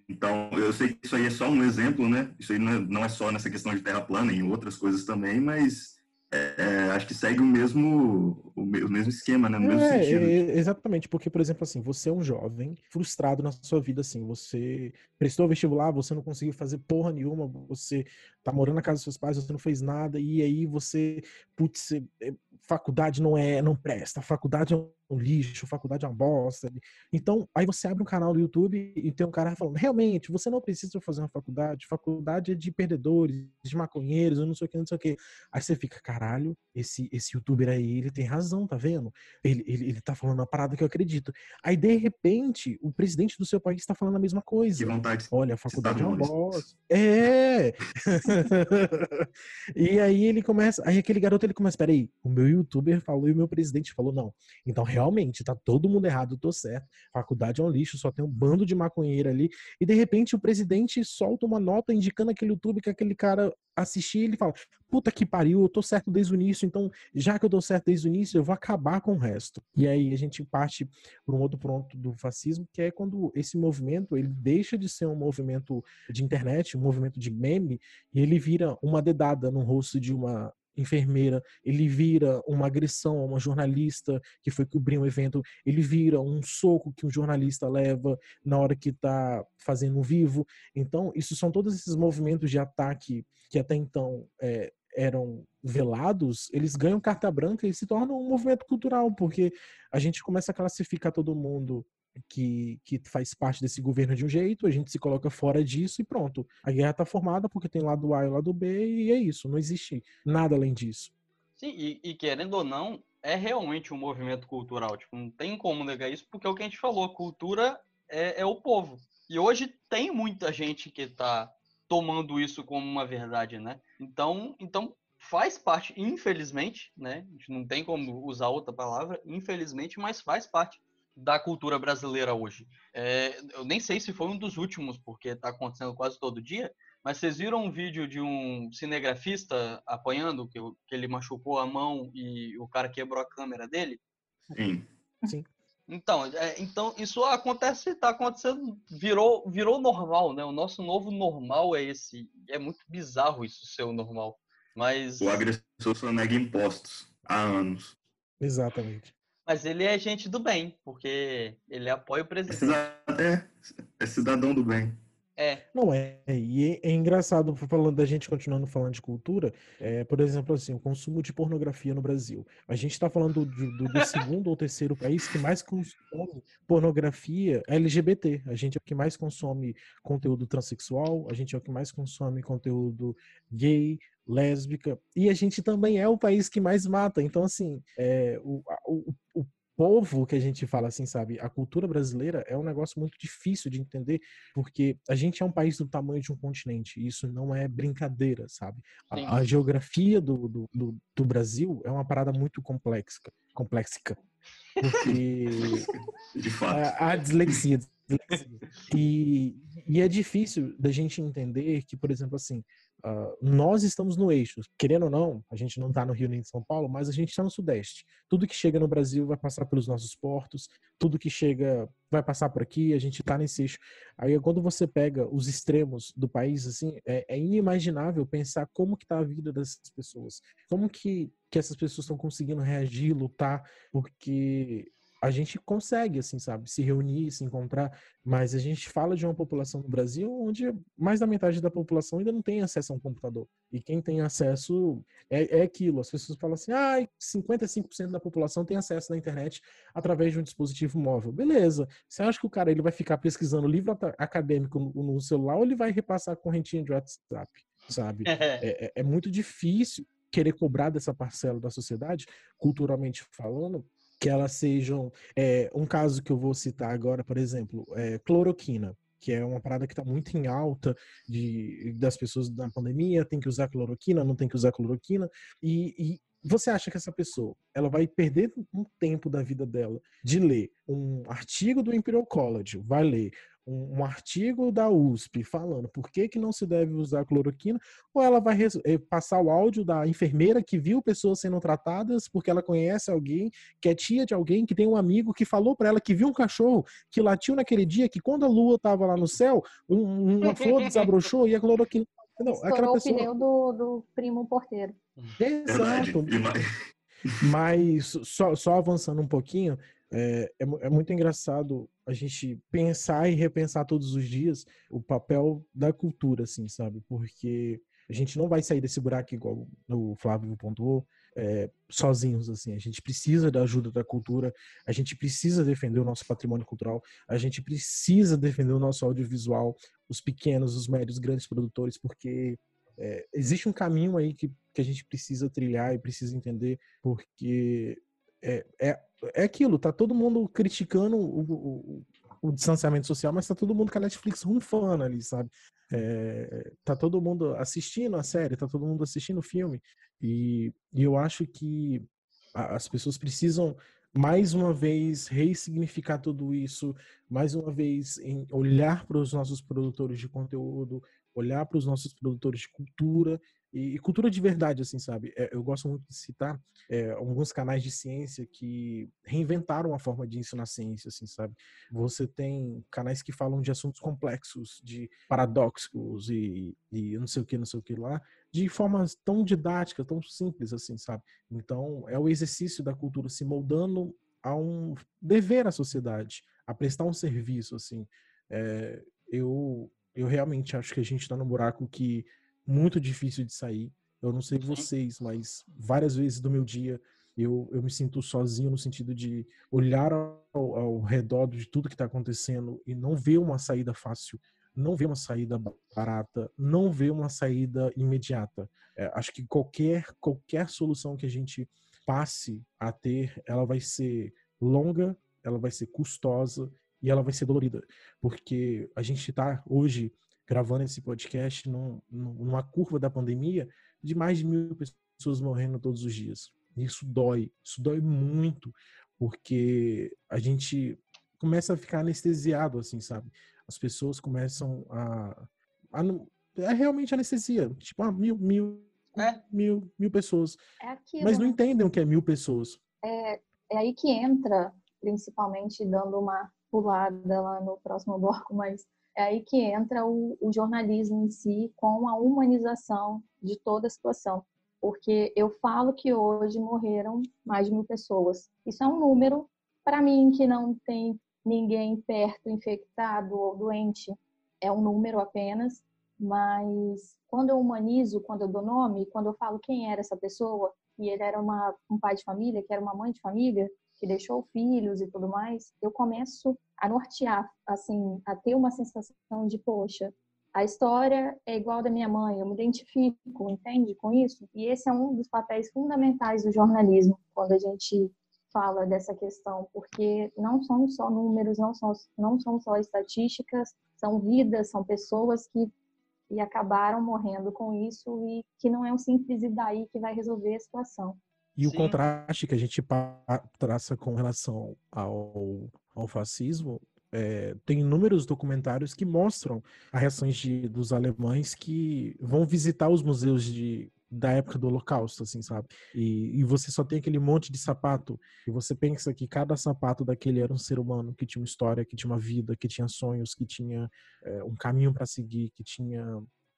Então, eu sei que isso aí é só um exemplo, né? Isso aí não é, não é só nessa questão de terra plana, em outras coisas também, mas é, é, acho que segue o mesmo, o, mesmo esquema, né? No mesmo é, sentido. É, exatamente, porque, por exemplo, assim, você é um jovem frustrado na sua vida, assim, você prestou vestibular, você não conseguiu fazer porra nenhuma, você tá morando na casa dos seus pais, você não fez nada, e aí você, putz, é, faculdade não é, não presta, faculdade é um lixo, faculdade é uma bosta. Então, aí você abre um canal do YouTube e tem um cara falando, realmente, você não precisa fazer uma faculdade, faculdade é de perdedores, de maconheiros, eu não sei o que, não sei o que. Aí você fica, caralho, esse, esse youtuber aí, ele tem razão, tá vendo? Ele, ele, ele tá falando uma parada que eu acredito. Aí, de repente, o presidente do seu país tá falando a mesma coisa. Que vontade. Olha, a faculdade é uma bosta. É! e aí ele começa, aí aquele garoto, ele começa, peraí, o meu youtuber falou e o meu presidente falou, não. Então, realmente, realmente tá todo mundo errado, eu tô certo. Faculdade é um lixo, só tem um bando de maconheiro ali. E de repente o presidente solta uma nota indicando aquele YouTube que aquele cara assistir ele fala: Puta que pariu, eu tô certo desde o início, então já que eu tô certo desde o início, eu vou acabar com o resto. E aí a gente parte por um outro ponto do fascismo, que é quando esse movimento ele deixa de ser um movimento de internet, um movimento de meme, e ele vira uma dedada no rosto de uma enfermeira, ele vira uma agressão a uma jornalista que foi cobrir um evento, ele vira um soco que um jornalista leva na hora que está fazendo um vivo. Então, isso são todos esses movimentos de ataque que até então é, eram velados, eles ganham carta branca e se tornam um movimento cultural, porque a gente começa a classificar todo mundo que, que faz parte desse governo de um jeito, a gente se coloca fora disso e pronto. A guerra está formada porque tem lado A e lado B e é isso, não existe nada além disso. Sim, e, e querendo ou não, é realmente um movimento cultural. Tipo, não tem como negar isso, porque é o que a gente falou, cultura é, é o povo. E hoje tem muita gente que está tomando isso como uma verdade, né? Então, então faz parte, infelizmente, né? A gente não tem como usar outra palavra, infelizmente, mas faz parte da cultura brasileira hoje. É, eu nem sei se foi um dos últimos, porque está acontecendo quase todo dia, mas vocês viram um vídeo de um cinegrafista apanhando, que, que ele machucou a mão e o cara quebrou a câmera dele? Sim. Sim. Então, é, então isso acontece, está acontecendo, virou, virou normal, né? O nosso novo normal é esse. É muito bizarro isso ser o normal. Mas. O agressor só nega impostos há anos. Exatamente. Mas ele é gente do bem, porque ele apoia o presidente. É, é cidadão do bem. É. Não é. E é, é engraçado, falando da gente continuando falando de cultura, é, por exemplo, assim, o consumo de pornografia no Brasil. A gente está falando do, do, do segundo ou terceiro país que mais consome pornografia LGBT. A gente é o que mais consome conteúdo transexual, a gente é o que mais consome conteúdo gay, lésbica, e a gente também é o país que mais mata. Então, assim, é, o, o, o povo que a gente fala assim, sabe? A cultura brasileira é um negócio muito difícil de entender, porque a gente é um país do tamanho de um continente, e isso não é brincadeira, sabe? A, a, geografia do, do, do, do, Brasil é uma parada muito complexa, complexa. Porque de fato. A, a dislexia, dislexia. E, e é difícil da gente entender que, por exemplo, assim, Uh, nós estamos no eixo, querendo ou não, a gente não está no Rio nem em São Paulo, mas a gente está no Sudeste. Tudo que chega no Brasil vai passar pelos nossos portos, tudo que chega vai passar por aqui, a gente está nesse eixo. Aí quando você pega os extremos do país, assim, é, é inimaginável pensar como que está a vida dessas pessoas, como que, que essas pessoas estão conseguindo reagir, lutar, porque a gente consegue, assim, sabe, se reunir, se encontrar, mas a gente fala de uma população no Brasil onde mais da metade da população ainda não tem acesso a um computador. E quem tem acesso é, é aquilo. As pessoas falam assim, ah, 55% da população tem acesso à internet através de um dispositivo móvel. Beleza. Você acha que o cara ele vai ficar pesquisando livro acadêmico no, no celular ou ele vai repassar a correntinha de WhatsApp, sabe? é, é, é muito difícil querer cobrar dessa parcela da sociedade, culturalmente falando, que elas sejam. É, um caso que eu vou citar agora, por exemplo, é cloroquina que é uma parada que está muito em alta de, das pessoas na pandemia, tem que usar cloroquina, não tem que usar cloroquina, e, e, você acha que essa pessoa ela vai perder um tempo da vida dela de ler um artigo do Imperial College, vai ler um, um, artigo da USP falando por que, que não se deve usar cloroquina, ou ela vai eh, passar o áudio da enfermeira que viu pessoas sendo tratadas porque ela conhece alguém, que é tia de alguém, que tem um amigo que falou para ela que viu um cachorro que latiu naquele dia, que quando a lua estava lá no céu, um, uma flor desabrochou e a cloroquina. Não, aquela pessoa... o pneu do, do primo porteiro. Exato. Mas só, só avançando um pouquinho, é, é, é, muito engraçado a gente pensar e repensar todos os dias o papel da cultura, assim, sabe? Porque a gente não vai sair desse buraco igual o Flávio pontuou, é, sozinhos, assim. A gente precisa da ajuda da cultura, a gente precisa defender o nosso patrimônio cultural, a gente precisa defender o nosso audiovisual, os pequenos, os médios, grandes produtores, porque é, existe um caminho aí que, que a gente precisa trilhar e precisa entender, porque é, é, é aquilo, tá todo mundo criticando o, o, o distanciamento social, mas tá todo mundo com a Netflix rufando ali, sabe? É, tá todo mundo assistindo a série, tá todo mundo assistindo o filme, e, e eu acho que as pessoas precisam mais uma vez ressignificar tudo isso, mais uma vez em olhar para os nossos produtores de conteúdo, olhar para os nossos produtores de cultura e, e, cultura de verdade, assim, sabe? É, eu gosto muito de citar é, alguns canais de ciência que reinventaram a forma de ensinar ciência, assim, sabe? Você tem canais que falam de assuntos complexos, de paradoxos e, e não sei o que, não sei o que lá, de forma tão didática, tão simples, assim, sabe? Então, é o exercício da cultura se moldando a um dever à sociedade, a prestar um serviço, assim. É, eu, eu realmente acho que a gente está num buraco que muito difícil de sair. Eu não sei vocês, mas várias vezes do meu dia eu, eu me sinto sozinho no sentido de olhar ao, ao redor de tudo que está acontecendo e não ver uma saída fácil, não ver uma saída barata, não ver uma saída imediata. É, acho que qualquer, qualquer solução que a gente passe a ter, ela vai ser longa, ela vai ser custosa e ela vai ser dolorida. Porque a gente está hoje gravando esse podcast num, numa curva da pandemia de mais de mil pessoas morrendo todos os dias. Isso dói, isso dói muito, porque a gente começa a ficar anestesiado, assim, sabe? As pessoas começam a. a é realmente anestesia. Tipo, ah, mil, mil, é. mil, mil pessoas. É aquilo, mas não né? entendem o que é mil pessoas. É, é aí que entra, principalmente dando uma pulada lá no próximo bloco, mas é aí que entra o, o jornalismo em si com a humanização de toda a situação. Porque eu falo que hoje morreram mais de mil pessoas. Isso é um número, para mim, que não tem ninguém perto infectado ou doente, é um número apenas, mas quando eu humanizo, quando eu dou nome, quando eu falo quem era essa pessoa, e ele era uma, um pai de família, que era uma mãe de família, que deixou filhos e tudo mais, eu começo a nortear, assim, a ter uma sensação de, poxa, a história é igual da minha mãe, eu me identifico, entende com isso? E esse é um dos papéis fundamentais do jornalismo, quando a gente fala dessa questão, porque não são só números, não são, não são só estatísticas, são vidas, são pessoas que, que acabaram morrendo com isso e que não é um simples e daí que vai resolver a situação. E Sim. o contraste que a gente traça com relação ao, ao fascismo é, tem inúmeros documentários que mostram as reações de, dos alemães que vão visitar os museus de, da época do Holocausto, assim, sabe? E, e, você só tem aquele monte de sapato e você pensa que cada sapato daquele era um ser humano que tinha uma história, que tinha uma vida, que tinha sonhos, que tinha é, um caminho para seguir, que tinha,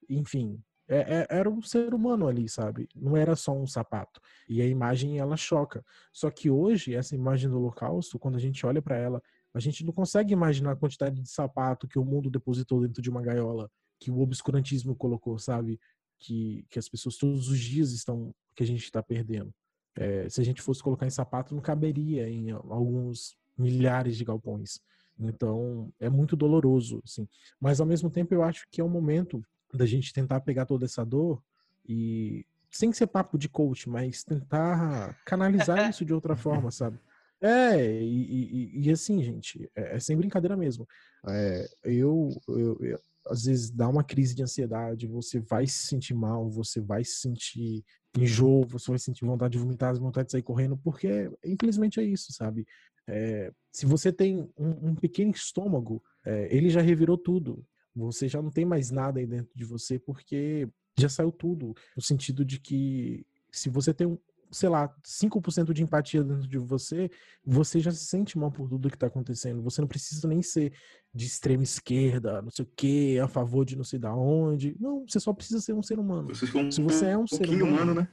enfim, é, é, era um ser humano ali, sabe? Não era só um sapato. E a imagem ela choca. Só que hoje essa imagem do Holocausto, quando a gente olha para ela a gente não consegue imaginar a quantidade de sapato que o mundo depositou dentro de uma gaiola, que o obscurantismo colocou, sabe? Que, que as pessoas todos os dias estão, que a gente está perdendo. É, se a gente fosse colocar em sapato, não caberia em alguns milhares de galpões. Então, é muito doloroso, assim. Mas, ao mesmo tempo, eu acho que é um momento da gente tentar pegar toda essa dor e, sem ser papo de coach, mas tentar canalizar isso de outra forma, sabe? É, e, e, e assim, gente, é, é, sem brincadeira mesmo. É, eu, eu, eu, às vezes, dá uma crise de ansiedade, você vai se sentir mal, você vai se sentir enjoo, você vai sentir vontade de vomitar, vontade de sair correndo, porque, infelizmente, é isso, sabe? É, se você tem um, um pequeno estômago, é, ele já revirou tudo. Você já não tem mais nada aí dentro de você, porque já saiu tudo. No sentido de que se você tem um, sei lá, 5% de empatia dentro de você, você já se sente mal por tudo que tá acontecendo. Você não precisa nem ser de extrema esquerda, não sei o quê, a favor de não sei da onde. Não, você só precisa ser um ser humano. Você Se você é um, um ser humano, humano, né?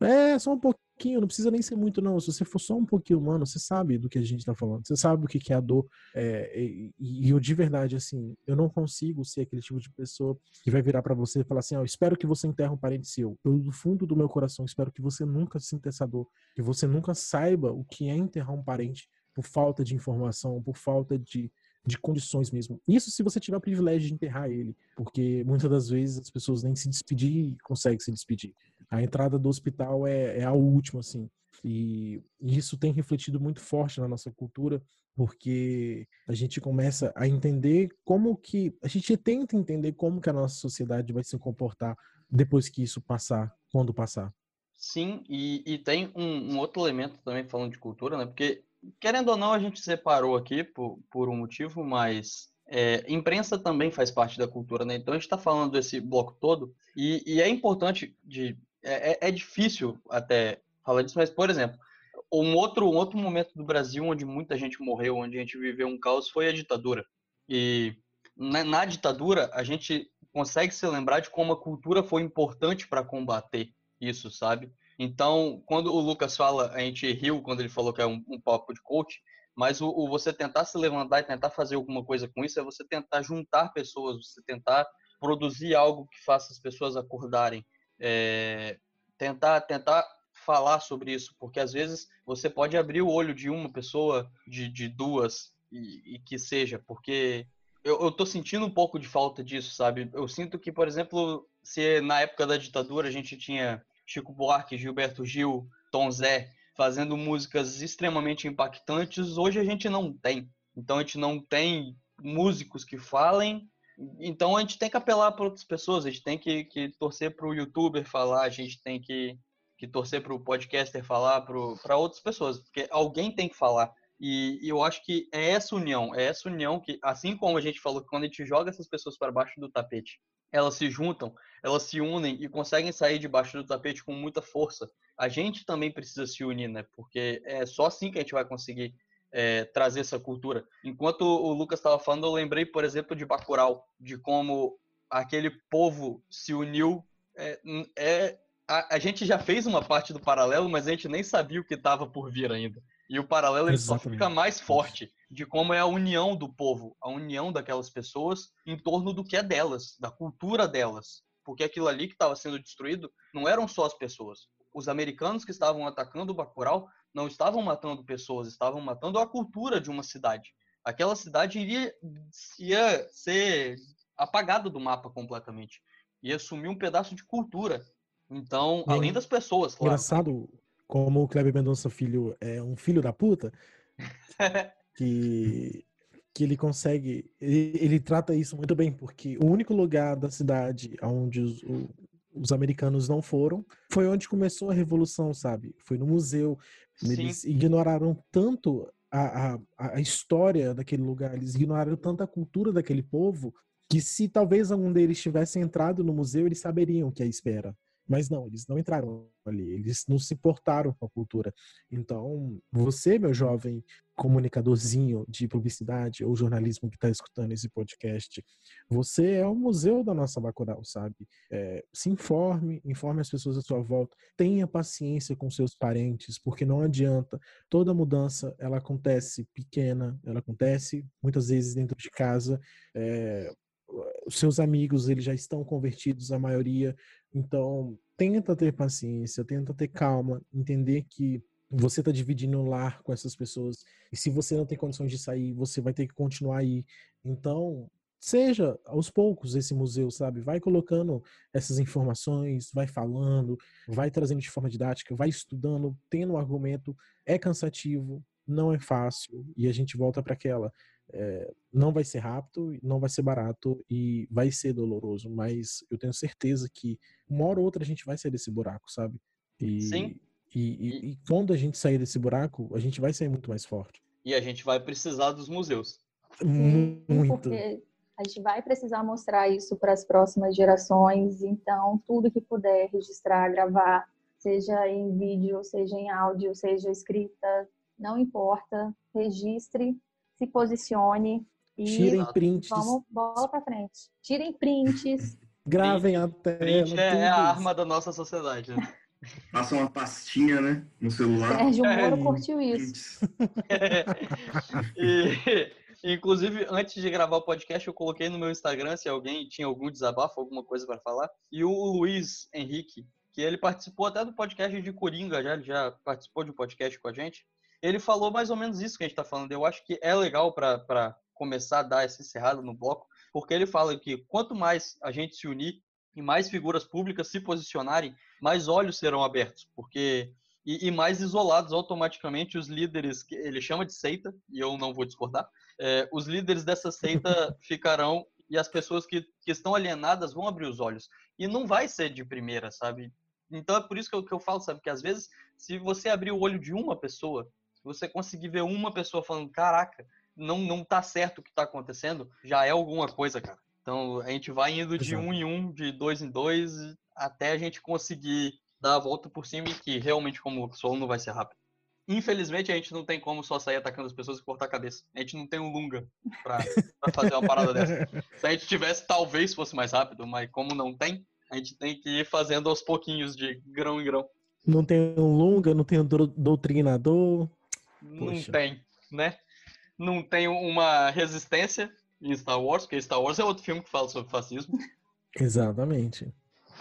É, só um pouquinho, não precisa nem ser muito, não. Se você for só um pouquinho humano, você sabe do que a gente tá falando. Você sabe o que é a dor. É, e, e, eu, de verdade, assim, eu não consigo ser aquele tipo de pessoa que vai virar para você e falar assim: ó, oh, espero que você enterre um parente seu. Eu, do fundo do meu coração, espero que você nunca sinta essa dor. Que você nunca saiba o que é enterrar um parente por falta de informação, por falta de, de condições mesmo. Isso se você tiver o privilégio de enterrar ele, porque muitas das vezes as pessoas nem se despedir conseguem se despedir a entrada do hospital é, é a última, assim. E isso tem refletido muito forte na nossa cultura, porque a gente começa a entender como que a gente tenta entender como que a nossa sociedade vai se comportar depois que isso passar, quando passar. Sim, e, e tem um, um, outro elemento também falando de cultura, né? Porque querendo ou não a gente separou aqui por, por um motivo, mas é, imprensa também faz parte da cultura, né? Então a gente está falando desse bloco todo e, e é importante de é, é, é difícil até falar disso, mas, por exemplo, um outro, um outro momento do Brasil onde muita gente morreu, onde a gente viveu um caos, foi a ditadura. E na, na ditadura, a gente consegue se lembrar de como a cultura foi importante para combater isso, sabe? Então, quando o Lucas fala, a gente riu quando ele falou que é um, um papo de coach, mas o, o, você tentar se levantar e tentar fazer alguma coisa com isso é você tentar juntar pessoas, você tentar produzir algo que faça as pessoas acordarem é, tentar tentar falar sobre isso, porque às vezes você pode abrir o olho de uma pessoa, de, de duas, e, e que seja, porque eu, eu tô sentindo um pouco de falta disso, sabe? Eu sinto que, por exemplo, se na época da ditadura a gente tinha Chico Buarque, Gilberto Gil, Tom Zé, fazendo músicas extremamente impactantes, hoje a gente não tem. Então a gente não tem músicos que falem então a gente tem que apelar para outras pessoas, a gente tem que, que torcer para o youtuber falar, a gente tem que, que torcer para o podcaster falar, para outras pessoas, porque alguém tem que falar. E, e, eu acho que é essa união, é essa união que, assim como a gente falou, quando a gente joga essas pessoas para baixo do tapete, elas se juntam, elas se unem e conseguem sair debaixo do tapete com muita força. A gente também precisa se unir, né? Porque é só assim que a gente vai conseguir é, trazer essa cultura. Enquanto o Lucas estava falando, eu lembrei, por exemplo, de Bacurau, de como aquele povo se uniu. É, é a, a, gente já fez uma parte do paralelo, mas a gente nem sabia o que estava por vir ainda. E o paralelo ele só fica mais forte. de como é a união do povo, a união daquelas pessoas em torno do que é delas, da cultura delas. Porque aquilo ali que estava sendo destruído não eram só as pessoas. Os americanos que estavam atacando o Bacurau não estavam matando pessoas, estavam matando a cultura de uma cidade. Aquela cidade iria ia ser apagada do mapa completamente. Ia sumir um pedaço de cultura. Então, Bem, além das pessoas, claro. Engraçado como o Kleber Mendonça Filho é um filho da puta, que, que ele consegue. Ele, ele trata isso muito bem, porque o único lugar da cidade onde os, o- os americanos não foram foi onde começou a revolução, sabe? Foi no museu. Sim. Eles ignoraram tanto a, a, a história daquele lugar, eles ignoraram tanto a cultura daquele povo, que se talvez algum deles tivesse entrado no museu, eles saberiam o que a espera. Mas não, eles não entraram ali, eles não se importaram com a cultura. Então, você, meu jovem comunicadorzinho de publicidade ou jornalismo que está escutando esse podcast, você é o museu da nossa Bacurau, sabe? É, se informe, informe as pessoas à sua volta, tenha paciência com seus parentes, porque não adianta. Toda mudança, ela acontece pequena, ela acontece muitas vezes dentro de casa. é, os seus amigos, eles já estão convertidos, a maioria. Então, tenta ter paciência, tenta ter calma, entender que você está dividindo o lar com essas pessoas. E se você não tem condições de sair, você vai ter que continuar aí. Então, seja aos poucos esse museu, sabe? Vai colocando essas informações, vai falando, vai trazendo de forma didática, vai estudando, tendo um argumento. É cansativo, não é fácil. E a gente volta para aquela. É, não vai ser rápido, não vai ser barato e vai ser doloroso, mas eu tenho certeza que uma hora ou outra a gente vai sair desse buraco, sabe? E, Sim. E, e- e quando a gente sair desse buraco, a gente vai sair muito mais forte. E a gente vai precisar dos museus. Sim, Muito. porque a gente vai precisar mostrar isso para as próximas gerações, então tudo que puder registrar, gravar, seja em vídeo, seja em áudio, seja escrita, não importa, registre, se posicione e Tirem prints, vamos bola para frente. Tirem prints, gravem a tela. Print é, é a arma da nossa sociedade. né? Passa uma pastinha, né? No celular. Sérgio É, Moro e- curtiu isso. e, inclusive, antes de gravar o podcast, eu coloquei no meu Instagram se alguém tinha algum desabafo, alguma coisa para falar. E o Luiz Henrique, que ele participou até do podcast de Coringa, já, ele já participou de um podcast com a gente. Ele falou mais ou menos isso que a gente está falando. Eu acho que é legal para começar a dar essa encerrada no bloco, porque ele fala que quanto mais a gente se unir e mais figuras públicas se posicionarem, mais olhos serão abertos, porque e, e mais isolados automaticamente os líderes que ele chama de seita e eu não vou discordar é, os líderes dessa seita ficarão e as pessoas que, que estão alienadas vão abrir os olhos e não vai ser de primeira sabe então é por isso que eu, que eu falo sabe que às vezes se você abrir o olho de uma pessoa você conseguir ver uma pessoa falando caraca não não tá certo o que tá acontecendo já é alguma coisa cara então a gente vai indo de Exato. um em um de dois em dois até a gente conseguir dar a volta por cima e que realmente, como o solo não vai ser rápido. Infelizmente, a gente não tem como só sair atacando as pessoas e cortar a cabeça. A gente não tem um Lunga pra, pra fazer uma parada dessa. Se a gente tivesse, talvez fosse mais rápido, mas como não tem, a gente tem que ir fazendo aos pouquinhos, de grão em grão. Não tem um Lunga, não tem um dro- Não tem, né? Não tem uma resistência em Star Wars, porque Star Wars é outro filme que fala sobre fascismo. Exatamente.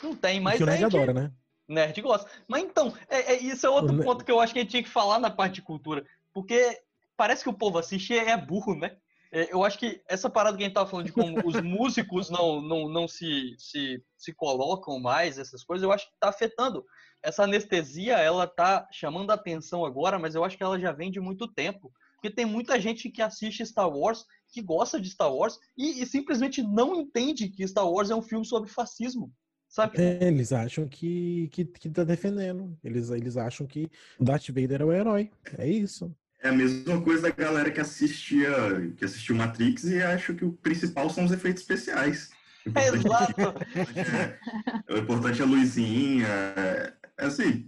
Não tem, Mas que o a Nerd gente- adora, né? Nerd gosta. Mas então, é, é- isso é outro O ponto que eu acho que a gente tinha que falar na parte de cultura. Porque parece que o povo assiste e é burro, né? É, eu acho que essa parada que a gente tava falando de como os músicos não, não, não se, se, se colocam mais, essas coisas, eu acho que tá afetando. Essa anestesia, ela tá chamando a atenção agora, mas eu acho que ela já vem de muito tempo. Porque tem muita gente que assiste Star Wars, que gosta de Star Wars, e, e simplesmente não entende que Star Wars é um filme sobre fascismo. Sabe? É, eles acham que, que, que tá defendendo. Eles, eles acham que Darth Vader é o herói. É isso. É a mesma coisa da galera que assistia, que assistiu Matrix e acha que o principal são os efeitos especiais. O importante Exato. é, o importante é a luzinha. É, é assim,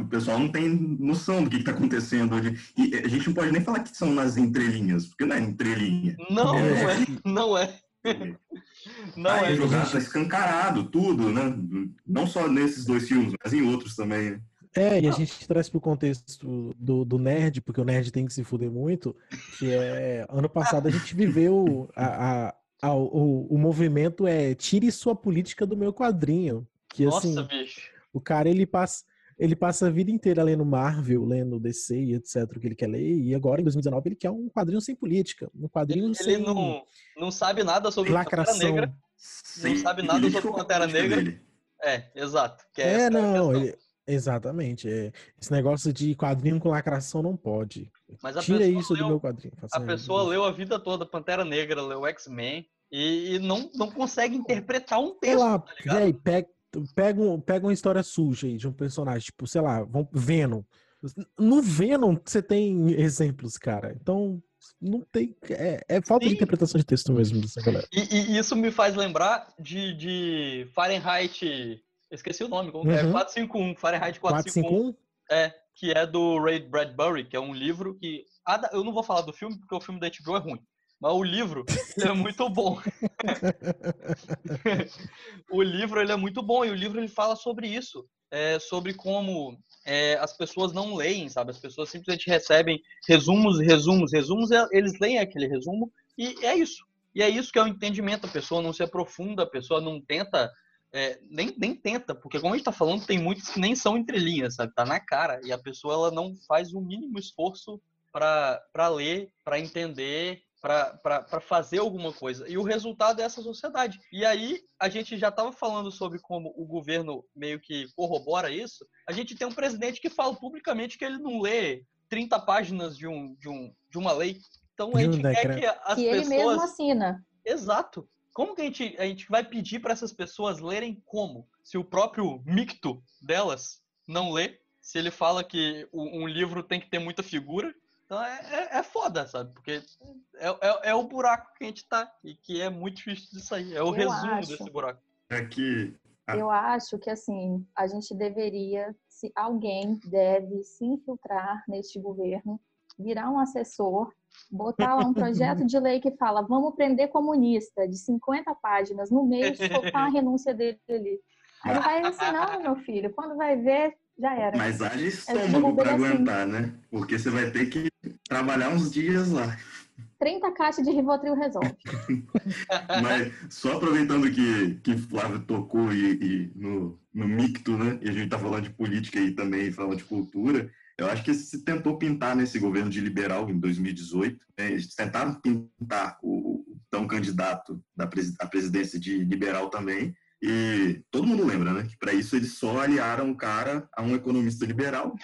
o pessoal não tem noção do que está acontecendo hoje. E a gente não pode nem falar que são nas entrelinhas, porque não é entrelinha. Não, não é. Não é. Não Aí é. jogado, tá escancarado tudo, né? Não só nesses dois filmes, mas em outros também. É, e a gente traz pro contexto do, do nerd, porque o nerd tem que se fuder muito, que é ano passado a gente viveu a, a, a- o, o movimento é tire sua política do meu quadrinho. Que Nossa, assim, bicho. o cara ele passa, ele passa a vida inteira lendo Marvel, lendo DC e etc, o que ele quer ler, e agora em 2019 ele quer um quadrinho sem política, um quadrinho Ele, sem ele não, não sabe nada sobre Pantera lacração. Negra. Sem sabe nada sobre Pantera Negra. É, exato. que É, a não, ele- exatamente. É. Esse negócio de quadrinho com lacração não pode. Mas Tira isso do leu- meu quadrinho. A pessoa isso. leu a vida toda Pantera Negra, leu X-Men e, e não, não consegue interpretar um Sei texto, lá, tá véi, pega, pega, um- pega uma história suja aí de um personagem, tipo, sei lá, vão- Venom. No Venom você tem exemplos, cara. Então, não tem. É, é falta de Sim. interpretação de texto mesmo dessa galera. E, e isso me faz lembrar de, de Fahrenheit. Esqueci o nome, como é? Uhum. 451, Fahrenheit 451. 451? É, que é do Ray Bradbury, que é um livro que. ada- Eu não vou falar do filme, porque o filme da HBO é ruim. Mas o livro é muito bom. o livro ele é muito bom e o livro ele fala sobre isso, é, sobre como é, as pessoas não leem, sabe? As pessoas simplesmente recebem resumos, resumos, resumos. Eles leem aquele resumo e é isso. E é isso que é o entendimento. A pessoa não se aprofunda, a pessoa não tenta é, nem, nem tenta, porque como a gente tá falando, tem muitos que nem são entrelinhas, sabe? Tá na cara. E a pessoa ela não faz o mínimo esforço para ler, para entender, para fazer alguma coisa. E o resultado é essa sociedade. E aí, a gente já estava falando sobre como o governo meio que corrobora isso. A gente tem um presidente que fala publicamente que ele não lê 30 páginas de, um, de, um, de uma lei. Então a um gente quer decreto. que as que ele pessoas. mesmo assina. Exato. Como que a gente, a gente vai pedir para essas pessoas lerem como? Se o próprio micto delas não lê, se ele fala que um livro tem que ter muita figura, então é, é, é foda, sabe? Porque é, é, é o buraco que a gente tá e que é muito difícil de sair. É o Eu resumo acho. desse buraco. É que. Eu acho que assim, a gente deveria, se alguém deve se infiltrar neste governo, virar um assessor, botar lá um projeto de lei que fala, vamos prender comunista de 50 páginas no mês, soltar a renúncia dele ali. Aí ele vai assim, não, meu filho, quando vai ver, já era. Mas haja É estômago para assim. aguentar, né? Porque você vai ter que trabalhar uns dias lá. 30 caixas de Rivotril resolve. Mas só aproveitando que, que Flávio tocou e, e no, no micto, né? E a gente tá falando de política e também falando de cultura. Eu acho que se tentou pintar nesse governo de liberal em 2018. né, Eles tentaram pintar o, o tão candidato da à presidência de liberal também. E todo mundo lembra, né? Que para isso eles só aliaram o cara a um economista liberal,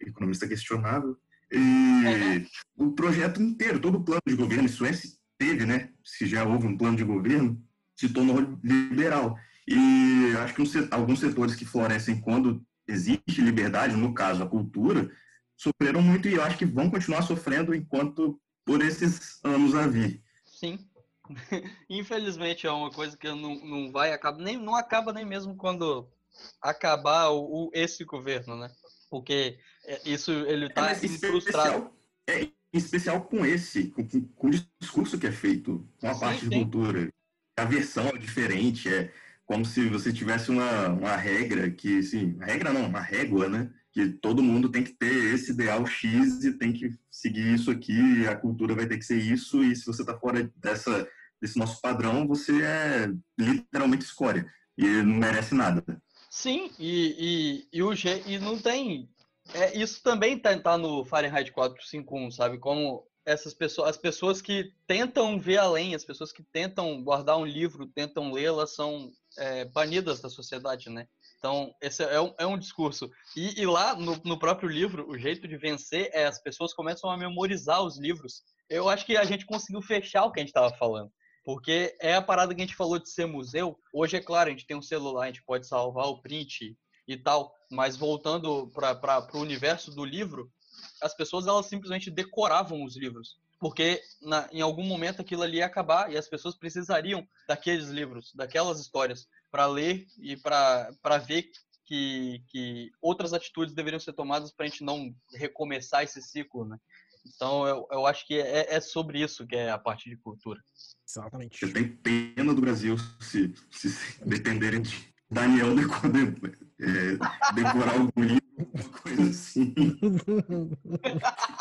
economista questionável. E o projeto inteiro, todo o plano de governo, isso é, se teve, né? Se já houve um plano de governo, se tornou liberal. E acho que alguns setores que florescem quando existe liberdade, no caso a cultura, sofreram muito e eu acho que vão continuar sofrendo enquanto por esses anos a vir. Sim. Infelizmente é uma coisa que não, não vai acabar, nem, não acaba nem mesmo quando acabar o, o- esse governo, né? Porque é, isso ele É, tá mas em frustrado. especial, é, em especial com esse, com, com- o discurso que é feito, com a Sim, parte de sim. cultura. A versão é diferente, é como se você tivesse uma, uma regra que, assim, regra não, uma régua, né? Que todo mundo tem que ter esse ideal X e tem que seguir isso aqui, a cultura vai ter que ser isso, e se você tá fora dessa, desse nosso padrão, você é literalmente escória e não merece nada. Sim, e, e, e, o, e não tem. É, isso também tá, tá no Fahrenheit 451, sabe? Como essas pessoas, as pessoas que tentam ver além, as pessoas que tentam guardar um livro, tentam elas são é, banidas da sociedade, né? Então, esse é um, é um discurso. E, e lá no, no próprio livro, o jeito de vencer é as pessoas começam a memorizar os livros. Eu acho que a gente conseguiu fechar o que a gente estava falando. Porque é a parada que a gente falou de ser museu. Hoje, é claro, a gente tem um celular, a gente pode salvar o print e tal. Mas voltando para o universo do livro, as pessoas elas simplesmente decoravam os livros. Porque na, em algum momento aquilo ali ia acabar e as pessoas precisariam daqueles livros, daquelas histórias, para ler e para ver que, que outras atitudes deveriam ser tomadas para a gente não recomeçar esse ciclo, né? Então eu, eu acho que é, é sobre isso que é a parte de cultura. Exatamente. Eu tenho pena do Brasil se, se, se dependerem de Daniel decor, de- é, decorar algum livro Coisa assim.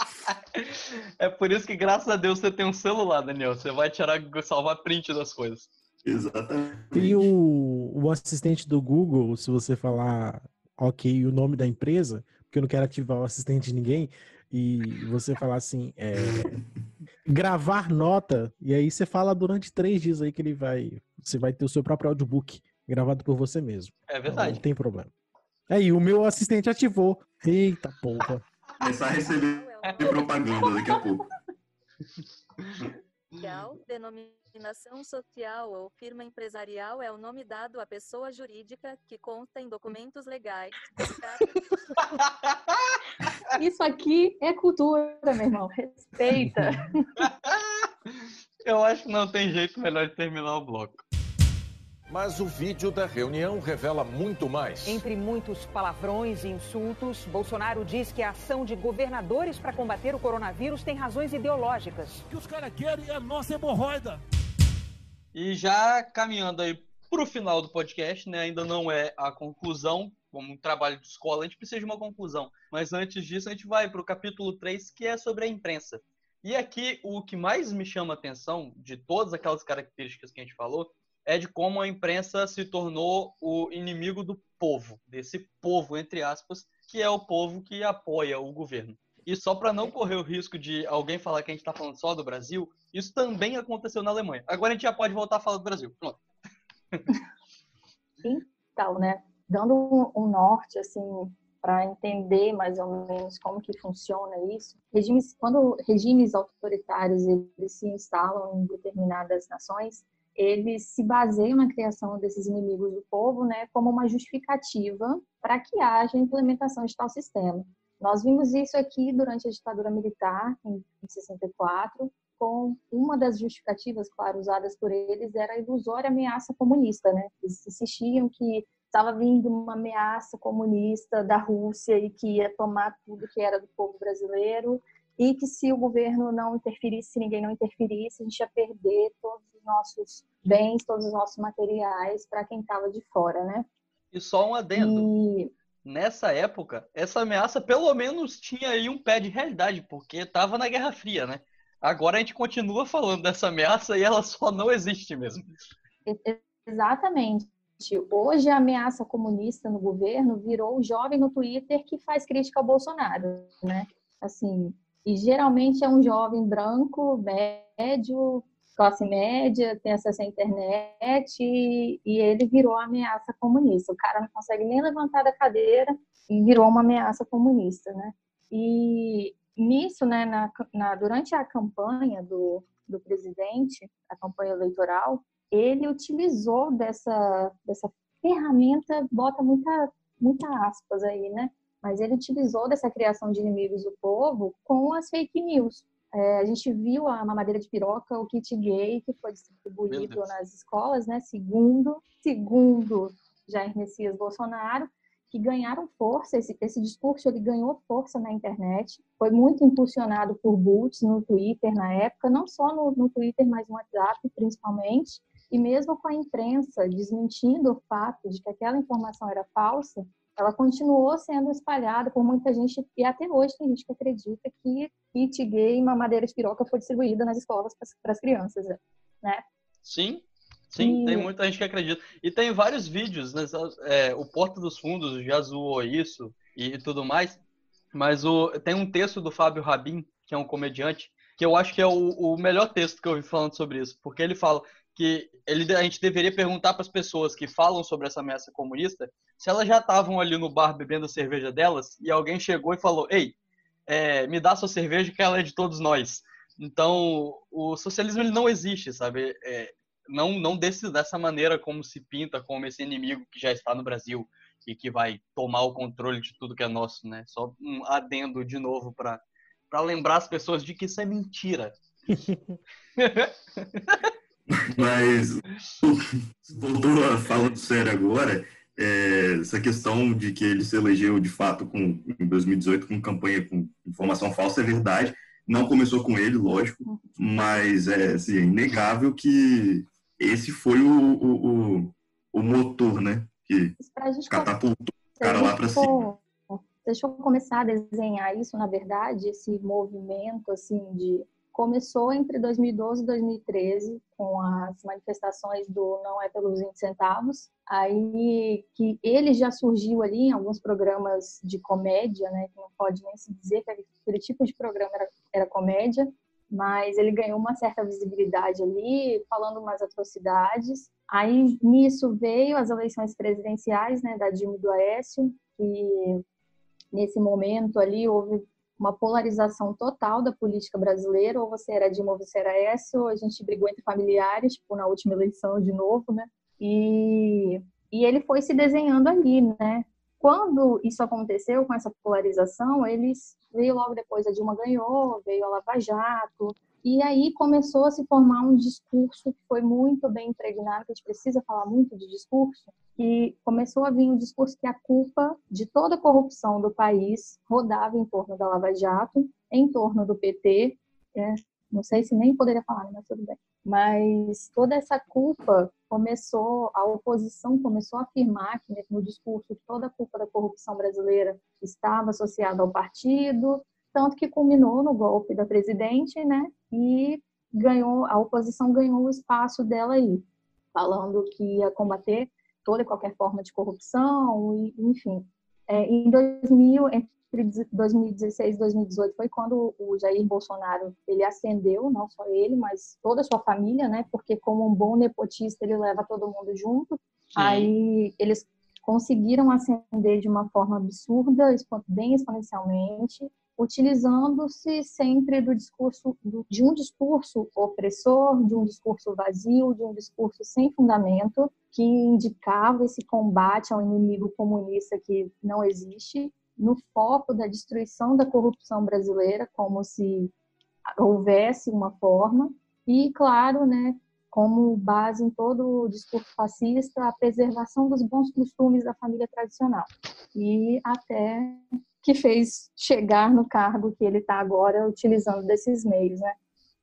É por isso que, graças a Deus, você tem um celular, Daniel. Você vai tirar, salvar print das coisas. Exatamente. E o, o assistente do Google, se você falar ok o nome da empresa, porque eu não quero ativar o assistente de ninguém, e você falar assim, é, gravar nota, e aí você fala durante três dias aí que ele vai. Você vai ter o seu próprio audiobook gravado por você mesmo. É Então, verdade. não tem problema. Aí, o meu assistente ativou. Eita porra. Começar a receber propaganda daqui a pouco. Social, denominação social ou firma empresarial é o nome dado à pessoa jurídica que consta em documentos legais. Isso aqui é cultura, meu irmão. Respeita. Eu acho que não tem jeito melhor de terminar o bloco. Mas o vídeo da reunião revela muito mais. Entre muitos palavrões e insultos, Bolsonaro diz que a ação de governadores para combater o coronavírus tem razões ideológicas. O que os caras querem é a nossa hemorroida. E já caminhando aí pro final do podcast, né? Ainda não é a conclusão, como um trabalho de escola, a gente precisa de uma conclusão. Mas antes disso, a gente vai pro capítulo 3, que é sobre a imprensa. E aqui, o que mais me chama a atenção, de todas aquelas características que a gente falou, é de como a imprensa se tornou o inimigo do povo, desse povo, entre aspas, que é o povo que apoia o governo. E só para não correr o risco de alguém falar que a gente está falando só do Brasil, isso também aconteceu na Alemanha. Agora a gente já pode voltar a falar do Brasil. Pronto. Então, né? Dando um, norte, assim, para entender mais ou menos como que funciona isso. Regimes, quando regimes autoritários eles se instalam em determinadas nações, eles se baseiam na criação desses inimigos do povo, né, como uma justificativa para que haja implementação de tal sistema. Nós vimos isso aqui durante a ditadura militar, em 64, com uma das justificativas, claro, usadas por eles, era a ilusória ameaça comunista, né? Eles insistiam que estava vindo uma ameaça comunista da Rússia e que ia tomar tudo que era do povo brasileiro e que se o governo não interferisse, se ninguém não interferisse, a gente ia perder todos os nossos bens, todos os nossos materiais para quem estava de fora, né? E só um adendo. E Nessa época, essa ameaça pelo menos tinha aí um pé de realidade, porque estava na Guerra Fria, né? Agora a gente continua falando dessa ameaça e ela só não existe mesmo. Exatamente. Hoje a ameaça comunista no governo virou o jovem no Twitter que faz crítica ao Bolsonaro, né? Assim, e geralmente é um jovem branco, médio, classe média, tem acesso à internet e, e ele virou ameaça comunista. O cara não consegue nem levantar da cadeira e virou uma ameaça comunista, né? E nisso, né, na, na- durante a campanha do, do presidente, a campanha eleitoral, ele utilizou dessa, dessa ferramenta, bota muita, muita aspas aí, né? Mas ele utilizou dessa criação de inimigos do povo com as fake news. É, a gente viu a mamadeira de piroca, o kit gay, que foi distribuído nas escolas, né? Segundo, segundo Jair Messias Bolsonaro, que ganharam força, esse, esse discurso ele ganhou força na internet, foi muito impulsionado por boots no Twitter na época, não só no, no Twitter, mas no WhatsApp principalmente, e mesmo com a imprensa desmentindo o fato de que aquela informação era falsa, ela continuou sendo espalhada por muita gente, e até hoje tem gente que acredita que kit gay e mamadeira de piroca foi distribuída nas escolas para as crianças, né? Sim, sim, E- tem muita gente que acredita. E tem vários vídeos, né? é, o Porta dos Fundos já zoou isso e, tudo mais. Mas o, tem um texto do Fábio Rabin, que é um comediante, que eu acho que é o, o melhor texto que eu ouvi falando sobre isso. Porque ele fala que ele, a gente deveria perguntar para as pessoas que falam sobre essa ameaça comunista se elas já estavam ali no bar bebendo a cerveja delas e alguém chegou e falou: Ei, é, me dá sua cerveja que ela é de todos nós. Então, o socialismo ele não existe, sabe? É, não não desse, dessa maneira como se pinta como esse inimigo que já está no Brasil e que vai tomar o controle de tudo que é nosso, né? Só um adendo de novo para lembrar as pessoas de que isso é mentira. Mas, voltando a falando sério agora, é, essa questão de que ele se elegeu de fato com, em 2018 com campanha com informação falsa é verdade. Não começou com ele, lógico, mas é, assim, é inegável que esse foi o, o, o, o motor, né? Que catapultou o cara lá para cima. Deixa eu começar a desenhar isso, na verdade, esse movimento assim de começou entre 2012 e 2013 com as manifestações do não é pelos 20 centavos, aí que ele já surgiu ali em alguns programas de comédia, né, que não pode nem se dizer que aquele tipo de programa era, era comédia, mas ele ganhou uma certa visibilidade ali, falando umas atrocidades. Aí nisso veio as eleições presidenciais, né, da Dilma e do Aécio, que nesse momento ali houve uma polarização total da política brasileira, ou você era Dilma ou você era Aécio, a gente brigou entre familiares, tipo, na última eleição de novo, né? E, e ele foi se desenhando ali, né? Quando isso aconteceu com essa polarização, eles veio logo depois a Dilma ganhou, veio a Lava Jato, e aí começou a se formar um discurso que foi muito bem impregnado, que a gente precisa falar muito de discurso, que começou a vir um discurso que a culpa de toda a corrupção do país rodava em torno da Lava Jato, em torno do PT, é, não sei se nem poderia falar, né, mas tudo bem. Mas toda essa culpa começou, a oposição começou a afirmar que no discurso toda a culpa da corrupção brasileira estava associada ao partido, tanto que culminou no golpe da presidente, né? E ganhou, a oposição ganhou o espaço dela aí, falando que ia combater toda e qualquer forma de corrupção, e, enfim. É, em 2000, entre 2016 e 2018 foi quando o Jair Bolsonaro ele ascendeu, não só ele, mas toda a sua família, né? Porque como um bom nepotista ele leva todo mundo junto. Sim. Aí eles conseguiram ascender de uma forma absurda, bem exponencialmente utilizando-se sempre do discurso de um discurso opressor, de um discurso vazio, de um discurso sem fundamento que indicava esse combate ao inimigo comunista que não existe, no foco da destruição da corrupção brasileira, como se houvesse uma forma e, claro, né, como base em todo o discurso fascista, a preservação dos bons costumes da família tradicional. E até que fez chegar no cargo que ele está agora utilizando desses meios, né?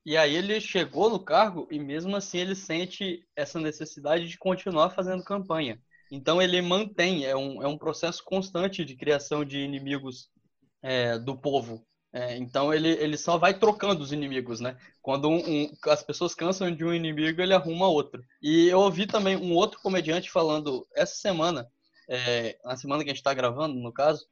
E aí ele chegou no cargo e mesmo assim ele sente essa necessidade de continuar fazendo campanha. Então ele mantém, é um, é um processo constante de criação de inimigos é, do povo. É, então ele, ele só vai trocando os inimigos, né? Quando um, um, as pessoas cansam de um inimigo, ele arruma outro. E eu ouvi também um outro comediante falando essa semana, é, na semana que a gente está gravando, no caso,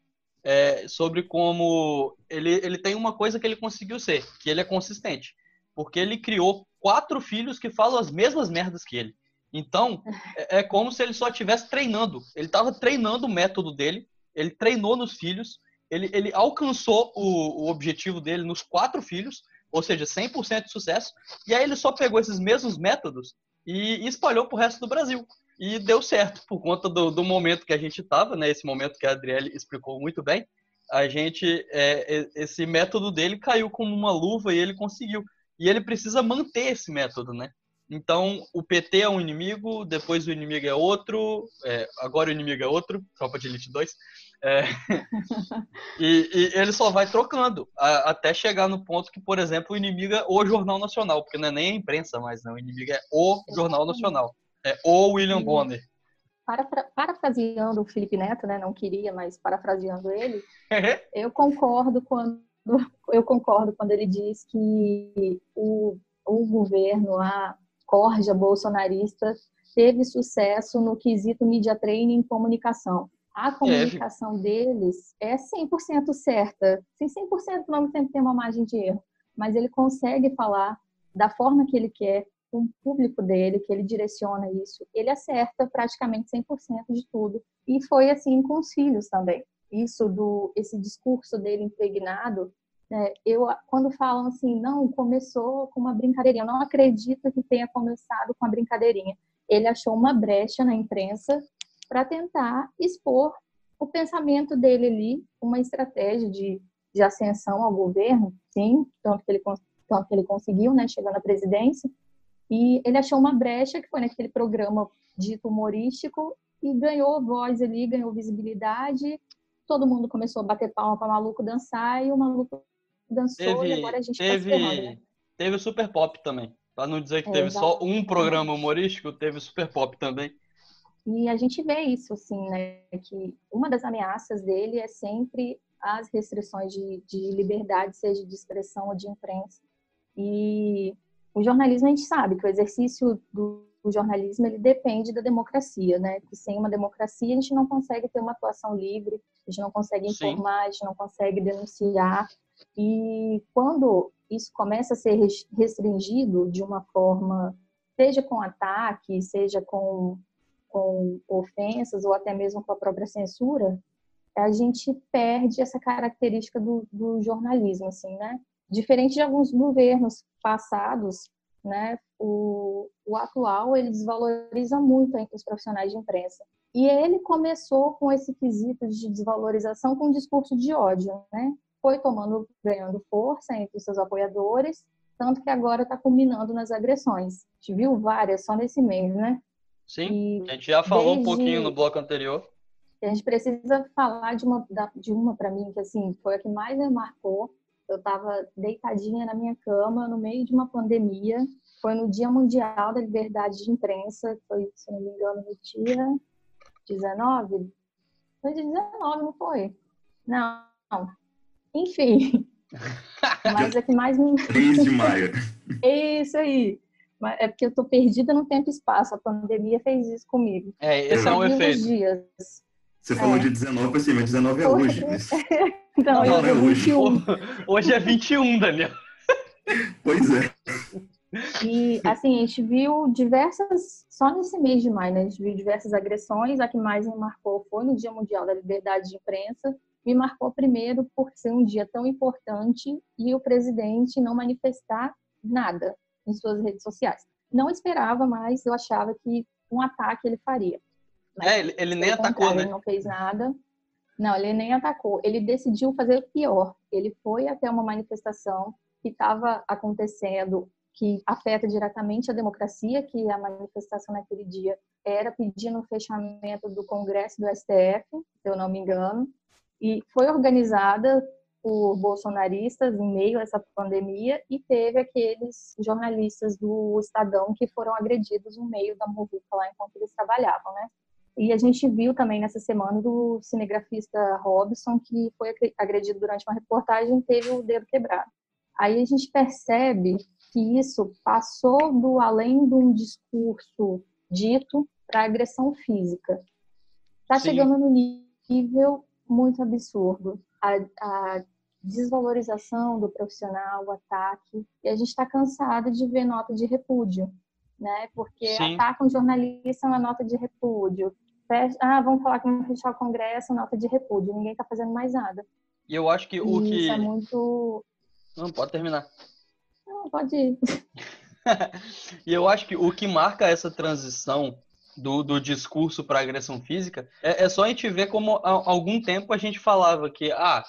é, sobre como ele, ele tem uma coisa que ele conseguiu ser, que ele é consistente. Porque ele criou quatro filhos que falam as mesmas merdas que ele. Então, é, é como se ele só estivesse treinando. Ele estava treinando o método dele, ele treinou nos filhos, ele, ele alcançou o, o objetivo dele nos quatro filhos, ou seja, 100% de sucesso, e aí ele só pegou esses mesmos métodos e espalhou para o resto do Brasil. E deu certo, por conta do, do momento que a gente estava, né? Esse momento que a Adriele explicou muito bem. A gente, é, esse método dele caiu como uma luva e ele conseguiu. E ele precisa manter esse método, né? Então, o PT é um inimigo, depois o inimigo é outro, é, agora o inimigo é outro, Tropa de Elite 2. É, e, e, ele só vai trocando, a, até chegar no ponto que, por exemplo, o inimigo é o Jornal Nacional, porque não é nem a imprensa mais, não. O inimigo é o Jornal Nacional. É o William e, Bonner. Parafra, parafraseando o Felipe Neto, né? Não queria, mas parafraseando ele, eu concordo quando eu concordo quando ele diz que o, o governo, a corja bolsonarista, teve sucesso no quesito media training e comunicação. A comunicação é. deles é 100% certa. Sem 100% não sempre tem uma margem de erro, mas ele consegue falar da forma que ele quer, com o público dele, que ele direciona isso, ele acerta praticamente 100% de tudo. E foi assim com os filhos também. Isso do esse discurso dele impregnado, né, eu quando falam assim, não, começou com uma brincadeirinha, eu não acredito que tenha começado com uma brincadeirinha. Ele achou uma brecha na imprensa para tentar expor o pensamento dele ali, uma estratégia de, de ascensão ao governo, sim, tanto que ele, tanto que ele conseguiu, né, chegando à presidência, e ele achou uma brecha, que foi naquele programa dito humorístico, e ganhou voz ali, ganhou visibilidade. Todo mundo começou a bater palma para o maluco dançar, e o maluco dançou, teve, e agora a gente tá teve, tá né? Teve o Super Pop também. Para não dizer que é, teve exatamente. só um programa humorístico, teve Super Pop também. E a gente vê isso, assim, né? Que uma das ameaças dele é sempre as restrições de, de liberdade, seja de expressão ou de imprensa. E o jornalismo, a gente sabe que o exercício do jornalismo ele depende da democracia, né? Que sem uma democracia a gente não consegue ter uma atuação livre, a gente não consegue informar, Sim. a gente não consegue denunciar. E quando isso começa a ser restringido de uma forma, seja com ataque, seja com, com ofensas ou até mesmo com a própria censura, a gente perde essa característica do, do jornalismo, assim, né? Diferente de alguns governos passados, né, o, o atual ele desvaloriza muito os profissionais de imprensa. E ele começou com esse quesito de desvalorização com um discurso de ódio, né? Foi tomando, ganhando força entre seus apoiadores, tanto que agora está culminando nas agressões. A gente viu várias só nesse mês, né? Sim, e a gente já falou desde... um pouquinho no bloco anterior. A gente precisa falar de uma, de uma para mim que assim foi a que mais me marcou. Eu estava deitadinha na minha cama no meio de uma pandemia. Foi no Dia Mundial da Liberdade de Imprensa, foi, se não me engano, no dia 19. Foi dia 19, não foi? Não. Enfim. Mas é que mais me. 3 de maio. É isso aí. É porque eu tô perdida no tempo e espaço. A pandemia fez isso comigo. É, esse é um efeito. Dias. Você falou é. de 19, eu pensei, mas 19 é hoje. Mas... Não, não, não é hoje. Hoje é 21, Daniel. Pois é. E, assim, a gente viu diversas, só nesse mês de maio, né? A gente viu diversas agressões. A que mais me marcou foi no Dia Mundial da Liberdade de Imprensa. Me marcou primeiro por ser um dia tão importante e o presidente não manifestar nada em suas redes sociais. Não esperava, mas eu achava que um ataque ele faria. É, ele, ele nem atacou, né? Ele não fez nada. Não, ele nem atacou. Ele decidiu fazer o pior. Ele foi até uma manifestação que estava acontecendo, que afeta diretamente a democracia, que a manifestação naquele dia era pedindo o fechamento do Congresso do STF, se eu não me engano, e foi organizada por bolsonaristas em meio a essa pandemia e teve aqueles jornalistas do Estadão que foram agredidos no meio da muvuca lá enquanto eles trabalhavam, né? E a gente viu também nessa semana do cinegrafista Robson, que foi agredido durante uma reportagem e teve o dedo quebrado. Aí a gente percebe que isso passou do além de um discurso dito para agressão física. Está chegando no nível muito absurdo. A, a, desvalorização do profissional, o ataque. E a gente está cansado de ver nota de repúdio, né? Porque Sim. atacam jornalista na nota de repúdio, ah, vamos falar que vamos fechar o Congresso, nota de repúdio. Ninguém está fazendo mais nada. E eu acho que o e que. Isso é muito. Não, pode terminar. Não, pode ir. e eu acho que o que marca essa transição do, do discurso para agressão física é, é, só a gente ver como há algum tempo a gente falava que ah,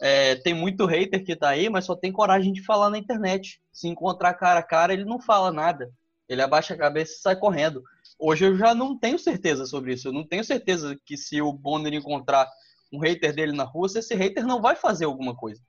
é, tem muito hater que tá aí, mas só tem coragem de falar na internet. Se encontrar cara a cara, ele não fala nada. Ele abaixa a cabeça e sai correndo. Hoje eu já não tenho certeza sobre isso. Eu não tenho certeza que se o Bonner encontrar um hater dele na rua, se esse hater não vai fazer alguma coisa.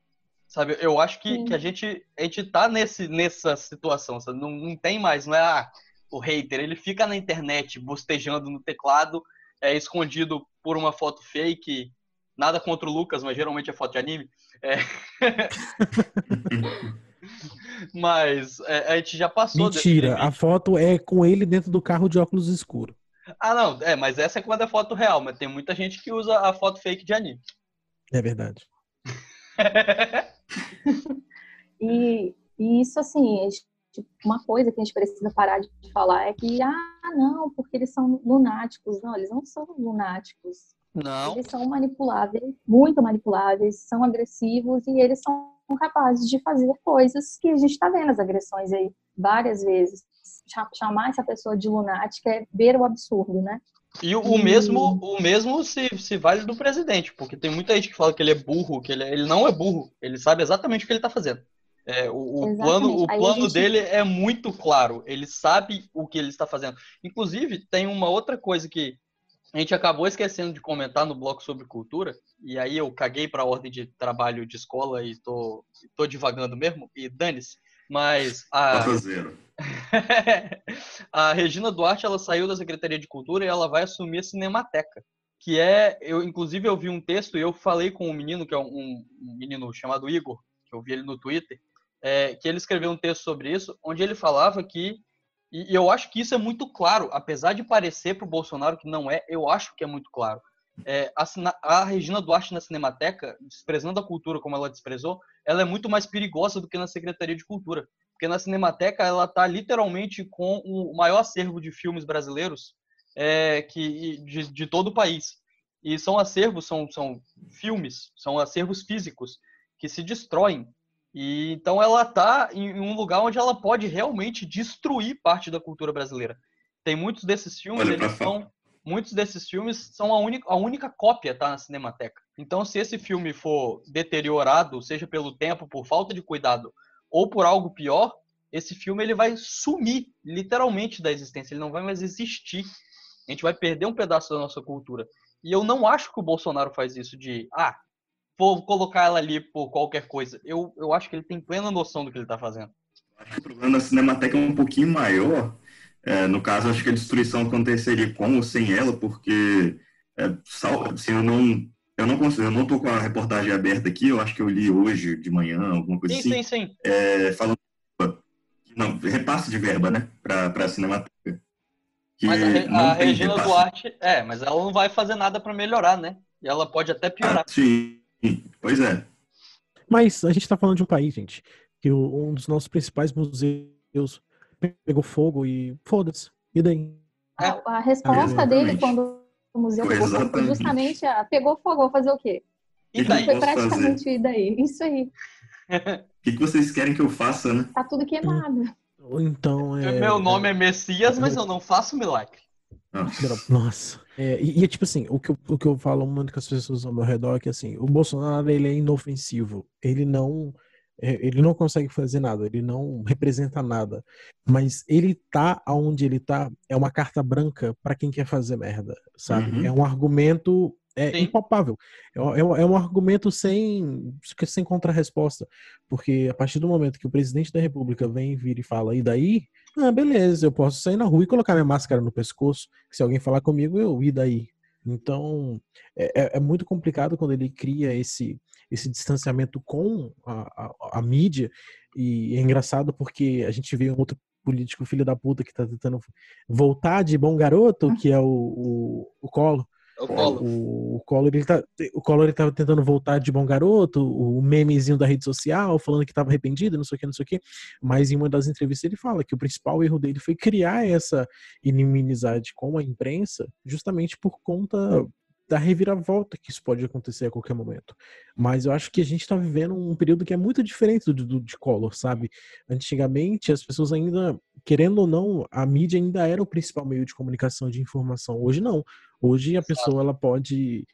Sabe? Eu acho que, que a, gente, a gente tá nesse, nessa situação. Sabe? Não, não tem mais, não é ah, o hater. Ele fica na internet bostejando no teclado, é escondido por uma foto fake. Nada contra o Lucas, mas geralmente é foto de anime. É... Mas é, a gente já passou. Mentira, a foto é com ele dentro do carro de óculos escuro. Ah, não, é, mas essa é quando é foto real, mas tem muita gente que usa a foto fake de anime. É verdade. e, e, isso, assim, uma coisa que a gente precisa parar de falar é que, ah, não, porque eles são lunáticos. Não, eles não são lunáticos. Não. Eles são manipuláveis, muito manipuláveis, são agressivos e eles são capazes de fazer coisas que a gente está vendo as agressões aí várias vezes. Chamar essa pessoa de lunática é ver o absurdo, né? E o, e... mesmo, o mesmo se, se vale do presidente, porque tem muita gente que fala que ele é burro, que ele, é, ele não é burro, ele sabe exatamente o que ele está fazendo. É, o, o plano, o plano gente... dele é muito claro, ele sabe o que ele está fazendo. Inclusive, tem uma outra coisa que a gente acabou esquecendo de comentar no bloco sobre cultura, e aí eu caguei para a ordem de trabalho de escola e tô, tô divagando mesmo, e dane-se. Mas a, a Regina Duarte ela saiu da Secretaria de Cultura e ela vai assumir a Cinemateca, que é, eu inclusive eu vi um texto e eu falei com um menino que é um, um menino chamado Igor, que eu vi ele no Twitter, é, que ele escreveu um texto sobre isso, onde ele falava que e, eu acho que isso é muito claro, apesar de parecer para o Bolsonaro que não é, eu acho que é muito claro. É, a, a, Regina Duarte na Cinemateca, desprezando a cultura como ela desprezou, ela é muito mais perigosa do que na Secretaria de Cultura. Porque na Cinemateca ela está literalmente com o maior acervo de filmes brasileiros é, que, de, de, todo o país. E são acervos, são, são filmes, são acervos físicos que se destroem. E então ela está em um lugar onde ela pode realmente destruir parte da cultura brasileira. Tem muitos desses filmes, eles são muitos desses filmes são a única, a única cópia tá na Cinemateca. Então, se esse filme for deteriorado, seja pelo tempo, por falta de cuidado ou por algo pior, esse filme ele vai sumir literalmente da existência, ele não vai mais existir. A gente vai perder um pedaço da nossa cultura. E eu não acho que o Bolsonaro faz isso de, ah, vou colocar ela ali por qualquer coisa. Eu, eu acho que ele tem plena noção do que ele está fazendo. O problema da Cinemateca é um pouquinho maior, é, no caso, acho que a destruição aconteceria com ou sem ela, porque é, assim, eu não eu não consigo, eu não tô com a reportagem aberta aqui, eu acho que eu li hoje de manhã, alguma coisa sim, assim. Sim, sim, é, falando não, repasse de verba, né, para a Cinemateca. mas a, a Regina repasse. Duarte, é, mas ela não vai fazer nada para melhorar, né? E ela pode até piorar. Ah, sim, pois é. Mas a gente está falando de um país, gente, que um dos nossos principais museus pegou fogo e foda-se. E daí? A, a resposta dele quando o museu pegou fogo foi justamente a pegou fogo, vou fazer o quê? E daí? Foi praticamente fazer? e daí. Isso aí. O que, que vocês querem que eu faça, né? Tá tudo queimado. Então é. Meu nome é Messias, mas eu não faço milagre. Nossa. É, e, é tipo assim, o que, eu, o que eu falo muito com as pessoas ao meu redor é que assim, o Bolsonaro ele é inofensivo. Ele não é, ele não consegue fazer nada, ele não representa nada, mas ele tá aonde ele tá é uma carta branca para quem quer fazer merda, sabe? Uhum. É um argumento é impalpável. É, é, é, um argumento sem, sem contra-resposta. Porque a partir do momento que o presidente da república vem vir e fala, e daí? Ah, beleza, eu posso sair na rua e colocar minha máscara no pescoço. Se alguém falar comigo, eu, e daí? Então, é, é, é muito complicado quando ele cria esse, esse distanciamento com a, a, a mídia. E é engraçado porque a gente vê um outro político filho da puta que tá tentando voltar de bom garoto, que é o, o, o Collor. É o Collor. O, o Collor, ele tá, o Collor ele tava tentando voltar de bom garoto, o memezinho da rede social, falando que estava arrependido, não sei o que, não sei o que. Mas em uma das entrevistas ele fala que o principal erro dele foi criar essa inimizade com a imprensa, justamente por conta da reviravolta que isso pode acontecer a qualquer momento. Mas eu acho que a gente está vivendo um período que é muito diferente do, do de Collor, sabe? Antigamente, as pessoas ainda, querendo ou não, a mídia ainda era o principal meio de comunicação de informação. Hoje não. Hoje a pessoa ela pode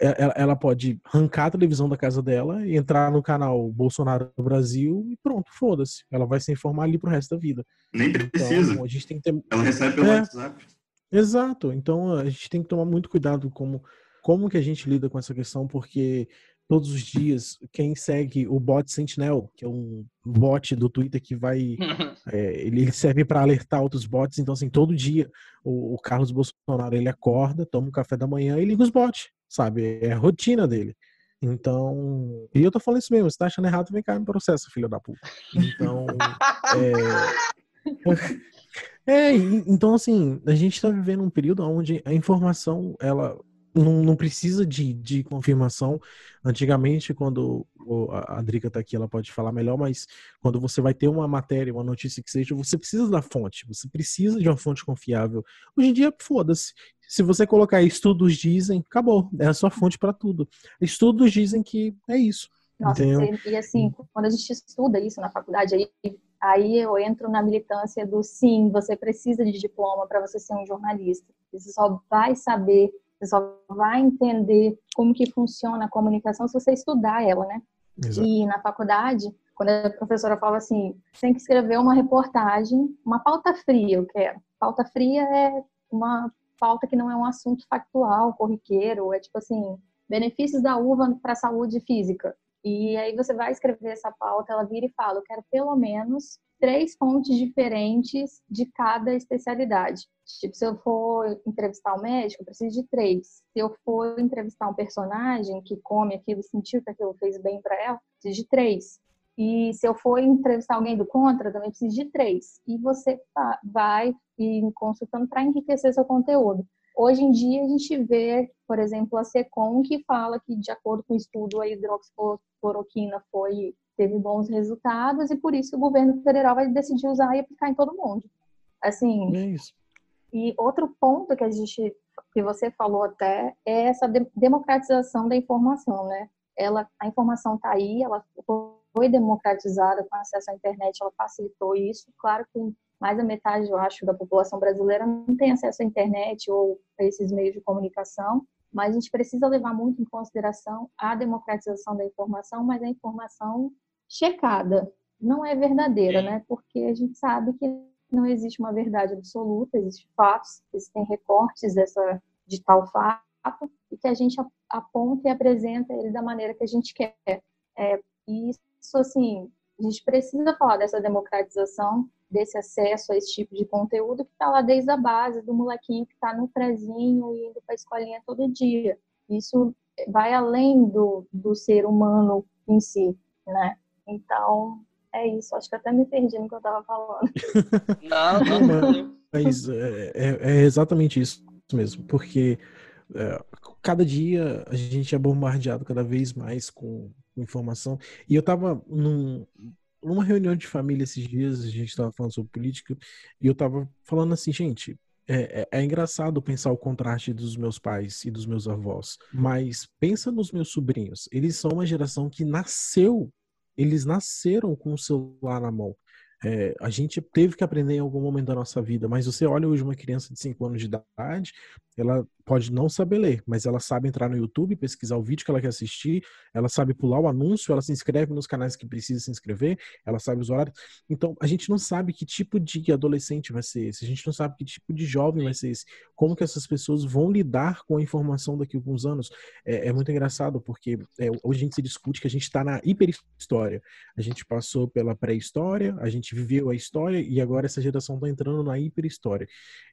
ela, ela, pode arrancar a televisão da casa dela e entrar no canal Bolsonaro do Brasil e pronto, foda-se. Ela vai se informar ali pro resto da vida. Nem então, precisa. Então, a gente tem que ter... Ela recebe pelo é, WhatsApp. Exato. Então a gente tem que tomar muito cuidado como como que a gente lida com essa questão, porque todos os dias, quem segue o bot Sentinel, que é um bot do Twitter que vai. É, ele serve para alertar outros bots. Então, assim, todo dia o, o, Carlos Bolsonaro ele acorda, toma um café da manhã e liga os bots, sabe? É a rotina dele. Então. E eu tô falando isso mesmo, você tá achando errado, vem cá no processo, filho da puta. Então. é... é, então, assim, a gente tá vivendo um período onde a informação, ela não, não precisa de, de confirmação. Antigamente, quando a Drica está aqui, ela pode falar melhor, mas quando você vai ter uma matéria, uma notícia que seja, você precisa da fonte, você precisa de uma fonte confiável. Hoje em dia, foda-se. Se você colocar estudos dizem, acabou, é a sua fonte para tudo. Estudos dizem que é isso. Nossa, e assim, quando a gente estuda isso na faculdade, aí, aí eu entro na militância do sim, você precisa de diploma para você ser um jornalista. Você só vai saber você só vai entender como que funciona a comunicação se você estudar ela, né? Exato. E na faculdade, quando a professora fala assim, tem que escrever uma reportagem, uma pauta fria, eu quero. Pauta fria é uma pauta que não é um assunto factual, corriqueiro, é tipo assim, benefícios da uva para a saúde física. E aí você vai escrever essa pauta, ela vira e fala, eu quero pelo menos três fontes diferentes de cada especialidade. Tipo, se eu for entrevistar um médico, eu preciso de três. Se eu for entrevistar um personagem que come aquilo, sentiu que aquilo fez bem para ela, preciso de três. E se eu for entrevistar alguém do contra, também preciso de três. E você vai e consultando para enriquecer seu conteúdo. Hoje em dia a gente vê, por exemplo, a Secom que fala que de acordo com o estudo a hidroxicloroquina foi teve bons resultados e por isso o governo federal vai decidir usar e aplicar em todo mundo. Assim. É isso. E outro ponto que a gente que você falou até é essa democratização da informação, né? Ela a informação está aí, ela foi democratizada com acesso à internet, ela facilitou isso. Claro que mais da metade, eu acho, da população brasileira não tem acesso à internet ou a esses meios de comunicação, mas a gente precisa levar muito em consideração a democratização da informação, mas a informação checada, não é verdadeira, né? Porque a gente sabe que não existe uma verdade absoluta, existem fatos, existem recortes dessa de tal fato e que a gente aponta e apresenta ele da maneira que a gente quer. É, isso, assim, a gente precisa falar dessa democratização desse acesso a esse tipo de conteúdo que está lá desde a base, do molequinho que está no prezinho e indo para a escolinha todo dia. Isso vai além do, do ser humano em si, né? Então, é isso. Acho que até me perdi no que eu estava falando. Não, não, não. Mas é, é, é exatamente isso mesmo, porque é, cada dia a gente é bombardeado cada vez mais com informação. E eu estava num, numa reunião de família esses dias, a gente estava falando sobre política, e eu estava falando assim, gente, é, é, é, engraçado pensar o contraste dos meus pais e dos meus avós, mas pensa nos meus sobrinhos. Eles são uma geração que nasceu, eles nasceram com o celular na mão. É, a gente teve que aprender em algum momento da nossa vida, mas você olha hoje uma criança de 5 anos de idade, ela pode não saber ler, mas ela sabe entrar no YouTube, pesquisar o vídeo que ela quer assistir, ela sabe pular o anúncio, ela se inscreve nos canais que precisa se inscrever, ela sabe os horários. Então, a gente não sabe que tipo de adolescente vai ser esse, a gente não sabe que tipo de jovem vai ser esse, como que essas pessoas vão lidar com a informação daqui a alguns anos. É, é muito engraçado, porque é, hoje a gente se discute que a gente está na hiperhistória. A gente passou pela pré-história, a gente viveu a história e agora essa geração está entrando na hiperhistória.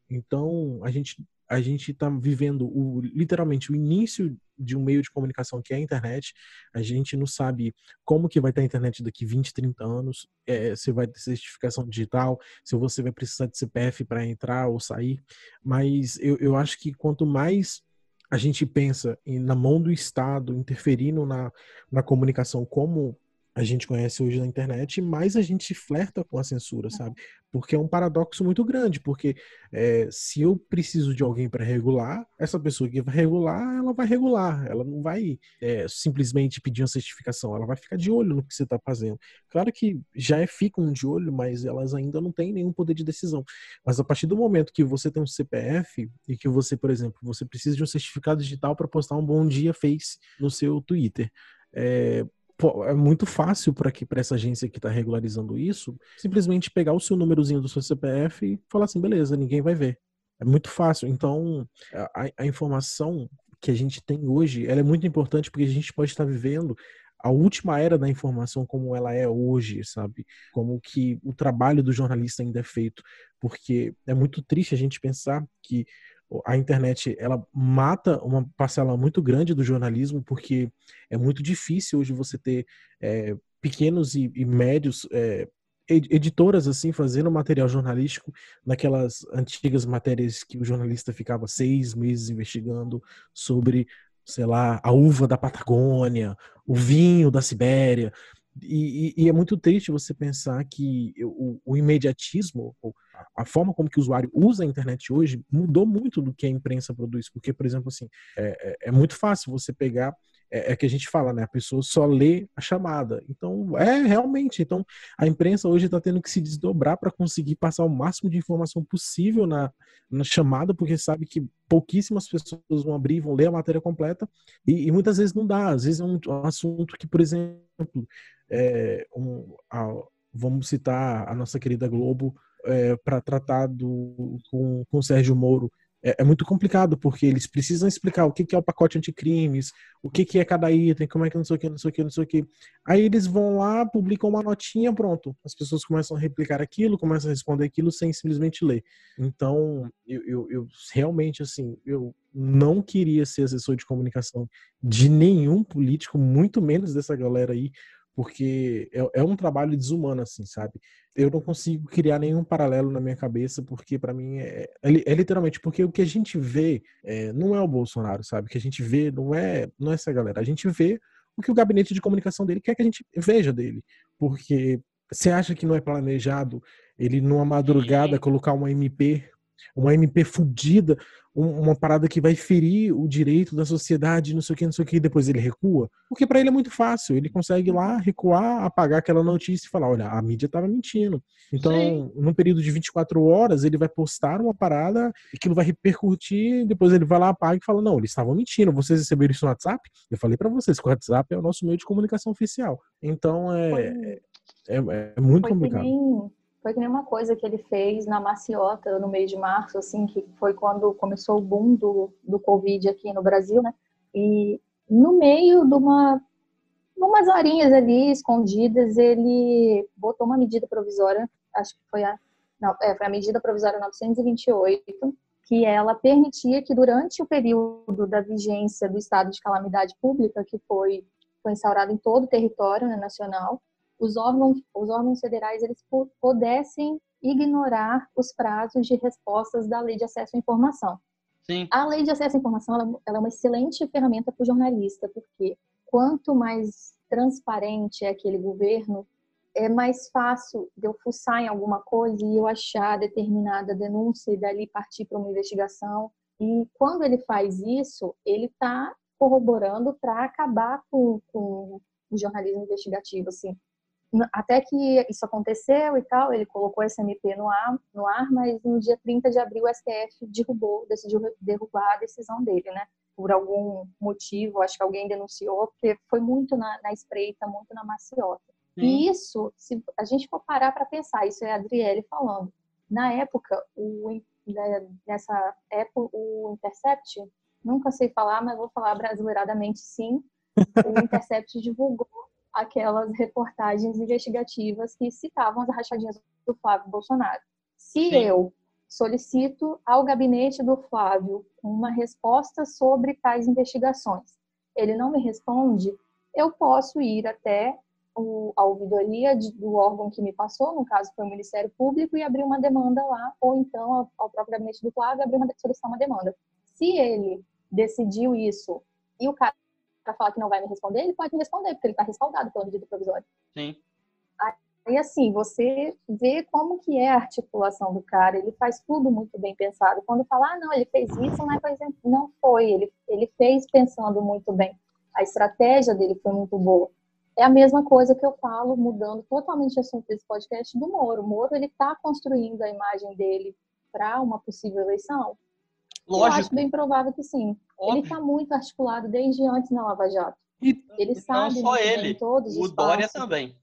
Então, a gente a gente está vivendo o, literalmente o início de um meio de comunicação que é a internet. A gente não sabe como que vai ter a internet daqui 20, 30 anos, é, se vai ter certificação digital, se você vai precisar de CPF para entrar ou sair. Mas eu, eu acho que quanto mais a gente pensa em, na mão do Estado interferindo na, na comunicação como a gente conhece hoje na internet, mais a gente flerta com a censura, sabe? Porque é um paradoxo muito grande, porque é, se eu preciso de alguém para regular, essa pessoa que vai regular, ela vai regular, ela não vai é, simplesmente pedir uma certificação, ela vai ficar de olho no que você está fazendo. Claro que já é, ficam de olho, mas elas ainda não têm nenhum poder de decisão. Mas a partir do momento que você tem um CPF e que você, por exemplo, você precisa de um certificado digital para postar um bom dia Face no seu Twitter, é, é muito fácil para que para essa agência que está regularizando isso simplesmente pegar o seu númerozinho do seu CPF e falar assim, beleza, ninguém vai ver. É muito fácil. Então, a, a informação que a gente tem hoje, ela é muito importante porque a gente pode estar vivendo a última era da informação como ela é hoje, sabe? Como que o trabalho do jornalista ainda é feito, porque é muito triste a gente pensar que a internet ela mata uma parcela muito grande do jornalismo porque é muito difícil hoje você ter é, pequenos e, e médios é, editoras assim fazendo material jornalístico naquelas antigas matérias que o jornalista ficava seis meses investigando sobre sei lá a uva da Patagônia o vinho da Sibéria. E, e, e, é muito triste você pensar que o, o, imediatismo, a forma como que o usuário usa a internet hoje mudou muito do que a imprensa produz. Porque, por exemplo, assim, é, é, é muito fácil você pegar é, é, que a gente fala, né? A pessoa só lê a chamada. Então, é realmente. Então, a imprensa hoje está tendo que se desdobrar para conseguir passar o máximo de informação possível na, na chamada, porque sabe que pouquíssimas pessoas vão abrir, vão ler a matéria completa e, e muitas vezes não dá. Às vezes é um, um assunto que, por exemplo, é, um, a, vamos citar a nossa querida Globo é, para tratar do, com, com o Sérgio Moro é, é, muito complicado, porque eles precisam explicar o que, que é o pacote anticrimes, o que, que é cada item, como é que não sei o que, não sei o que, não sei o que. Aí eles vão lá, publicam uma notinha, pronto. As pessoas começam a replicar aquilo, começam a responder aquilo sem simplesmente ler. Então, eu, eu, eu realmente, assim, eu não queria ser assessor de comunicação de nenhum político, muito menos dessa galera aí, porque é, é, um trabalho desumano, assim, sabe? Eu não consigo criar nenhum paralelo na minha cabeça, porque para mim é, é, é, literalmente porque o que a gente vê é, não é o Bolsonaro, sabe? O que a gente vê não é, não é essa galera. A gente vê o que o gabinete de comunicação dele quer que a gente veja dele. Porque você acha que não é planejado ele numa madrugada colocar uma MP, uma MP fudida uma parada que vai ferir o direito da sociedade, não sei o que, não sei o que, e depois ele recua. Porque para ele é muito fácil, ele consegue lá recuar, apagar aquela notícia e falar: olha, a mídia estava mentindo. Então, Sim. num período de 24 horas, ele vai postar uma parada, aquilo vai repercutir, depois ele vai lá, apaga e fala: não, eles estavam mentindo, vocês receberam isso no WhatsApp? Eu falei para vocês que o WhatsApp é o nosso meio de comunicação oficial. Então, é, é, é, muito Foi complicado. Nem foi que uma coisa que ele fez na Maciota no mês de março, assim, que foi quando começou o boom do, do Covid aqui no Brasil, né? E no meio de uma umas horinhas ali escondidas, ele botou uma medida provisória, acho que foi a, não, é, foi a medida provisória 928, que ela permitia que durante o período da vigência do estado de calamidade pública, que foi, foi instaurado em todo o território né, nacional, os órgãos, os órgãos federais eles pudessem ignorar os prazos de respostas da Lei de Acesso à Informação. Sim. A Lei de Acesso à Informação ela, ela é uma excelente ferramenta para o jornalista, porque quanto mais transparente é aquele governo, é mais fácil de eu fuçar em alguma coisa e eu achar determinada denúncia e dali partir para uma investigação. E quando ele faz isso, ele está corroborando para acabar com, com o jornalismo investigativo, assim até que isso aconteceu e tal, ele colocou esse MP no ar, no ar, mas no dia 30 de abril o STF derrubou, decidiu derrubar a decisão dele, né? Por algum motivo, acho que alguém denunciou, porque foi muito na, na espreita, muito na maciota. E isso, se a gente for parar para pensar, isso é a Adriele falando. Na época, o, né, nessa época, o Intercept, nunca sei falar, mas vou falar brasileiradamente sim, o Intercept divulgou aquelas reportagens investigativas que citavam as rachadinhas do Flávio Bolsonaro. Se Sim. eu solicito ao gabinete do Flávio uma resposta sobre tais investigações, ele não me responde, eu posso ir até o, a ouvidoria de, do órgão que me passou, no caso foi o Ministério Público, e abrir uma demanda lá, ou então ao, ao próprio gabinete do Flávio abrir uma, solicitar uma demanda. Se ele decidiu isso e o cara para falar que não vai me responder, ele pode me responder, porque ele está respaldado pela medida provisória. Sim. Aí, assim, você vê como que é a articulação do cara, ele faz tudo muito bem pensado. Quando fala, ah, não, ele fez isso, mas não foi, ele, ele fez pensando muito bem. A estratégia dele foi muito boa. É a mesma coisa que eu falo, mudando totalmente o assunto desse podcast, do Moro. O Moro, ele está construindo a imagem dele para uma possível eleição? Lógico. Eu acho bem provável que sim. Óbvio. Ele está muito articulado desde antes na Lava Jato. E, ele sabe não só ele, todos o Dória passos. também.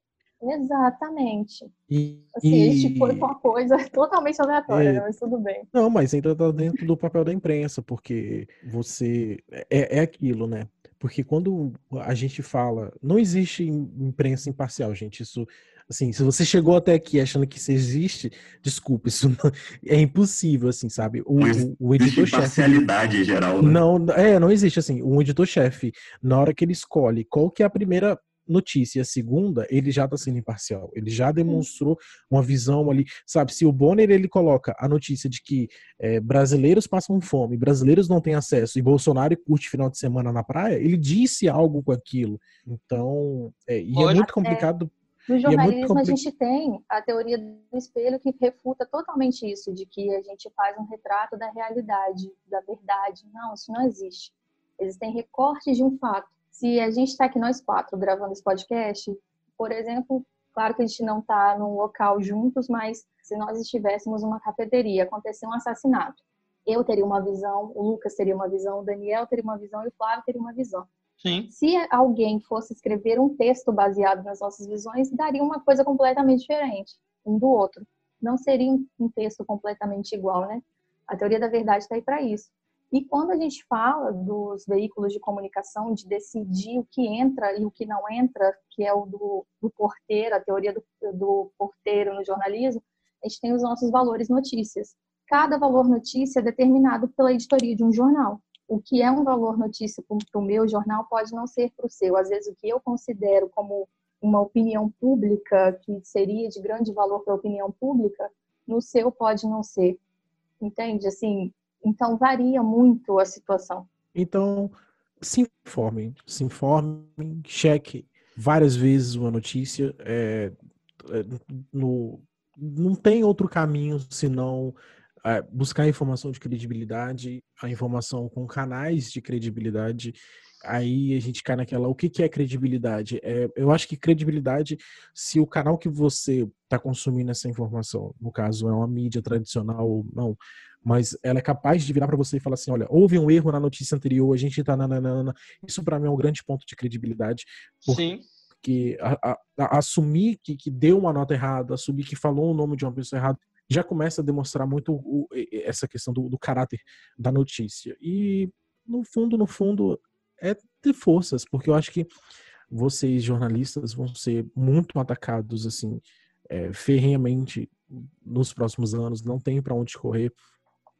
Exatamente. E, assim, e... a gente foi com uma coisa totalmente aleatória, é... Né? mas tudo bem. Não, mas ainda está dentro do papel da imprensa, porque você. É, é aquilo, né? Porque quando a gente fala. Não existe imprensa imparcial, gente. Isso Assim, se você chegou até aqui achando que isso existe, desculpa, isso não, é impossível, assim, sabe? O, o, o editor-chefe. Parcialidade geral, né? Não, é, não existe, assim. Um editor-chefe, na hora que ele escolhe qual que é a primeira notícia, a segunda, ele já está sendo imparcial. Ele já demonstrou uma visão ali, sabe? Se o Bonner ele coloca a notícia de que é, brasileiros passam fome, brasileiros não têm acesso e Bolsonaro curte final de semana na praia, ele disse algo com aquilo. Então, é, e é muito complicado. É no jornalismo, é a gente tem a teoria do espelho que refuta totalmente isso, de que a gente faz um retrato da realidade, da verdade. Não, isso não existe. Existem recortes de um fato. Se a gente está aqui nós quatro gravando esse podcast, por exemplo, claro que a gente não está num local juntos, mas se nós estivéssemos numa cafeteria, aconteceu um assassinato, eu teria uma visão, o Lucas teria uma visão, o Daniel teria uma visão e o Flávio teria uma visão. Sim. Se alguém fosse escrever um texto baseado nas nossas visões, daria uma coisa completamente diferente um do outro. Não seria um texto completamente igual, né? A teoria da verdade está aí para isso. E quando a gente fala dos veículos de comunicação, de decidir o que entra e o que não entra, que é o do, do porteiro, a teoria do, do porteiro no jornalismo, a gente tem os nossos valores notícias. Cada valor notícia é determinado pela editoria de um jornal. O que é um valor notícia para o meu jornal pode não ser para o seu. Às vezes, o que eu considero como uma opinião pública, que seria de grande valor para a opinião pública, no seu pode não ser. Entende? Assim, então varia muito a situação. Então, se informem, se informem, cheque várias vezes uma notícia. É, é, no, não tem outro caminho senão é, buscar informação de credibilidade, a informação com canais de credibilidade aí a gente cai naquela, o que, que é credibilidade? É, eu acho que credibilidade, se o canal que você está consumindo essa informação, no caso é uma mídia tradicional ou não, mas ela é capaz de virar para você e falar assim, olha, houve um erro na notícia anterior, a gente está na isso para mim é um grande ponto de credibilidade. Porque, Sim. Porque a, a, a, assumir que, que deu uma nota errada, assumir que falou o nome de uma pessoa errada, já começa a demonstrar muito o, essa questão do, do caráter da notícia. E no fundo, no fundo, é ter forças, porque eu acho que vocês, jornalistas, vão ser muito atacados, assim, é, ferrenhamente nos próximos anos, não tem para onde correr.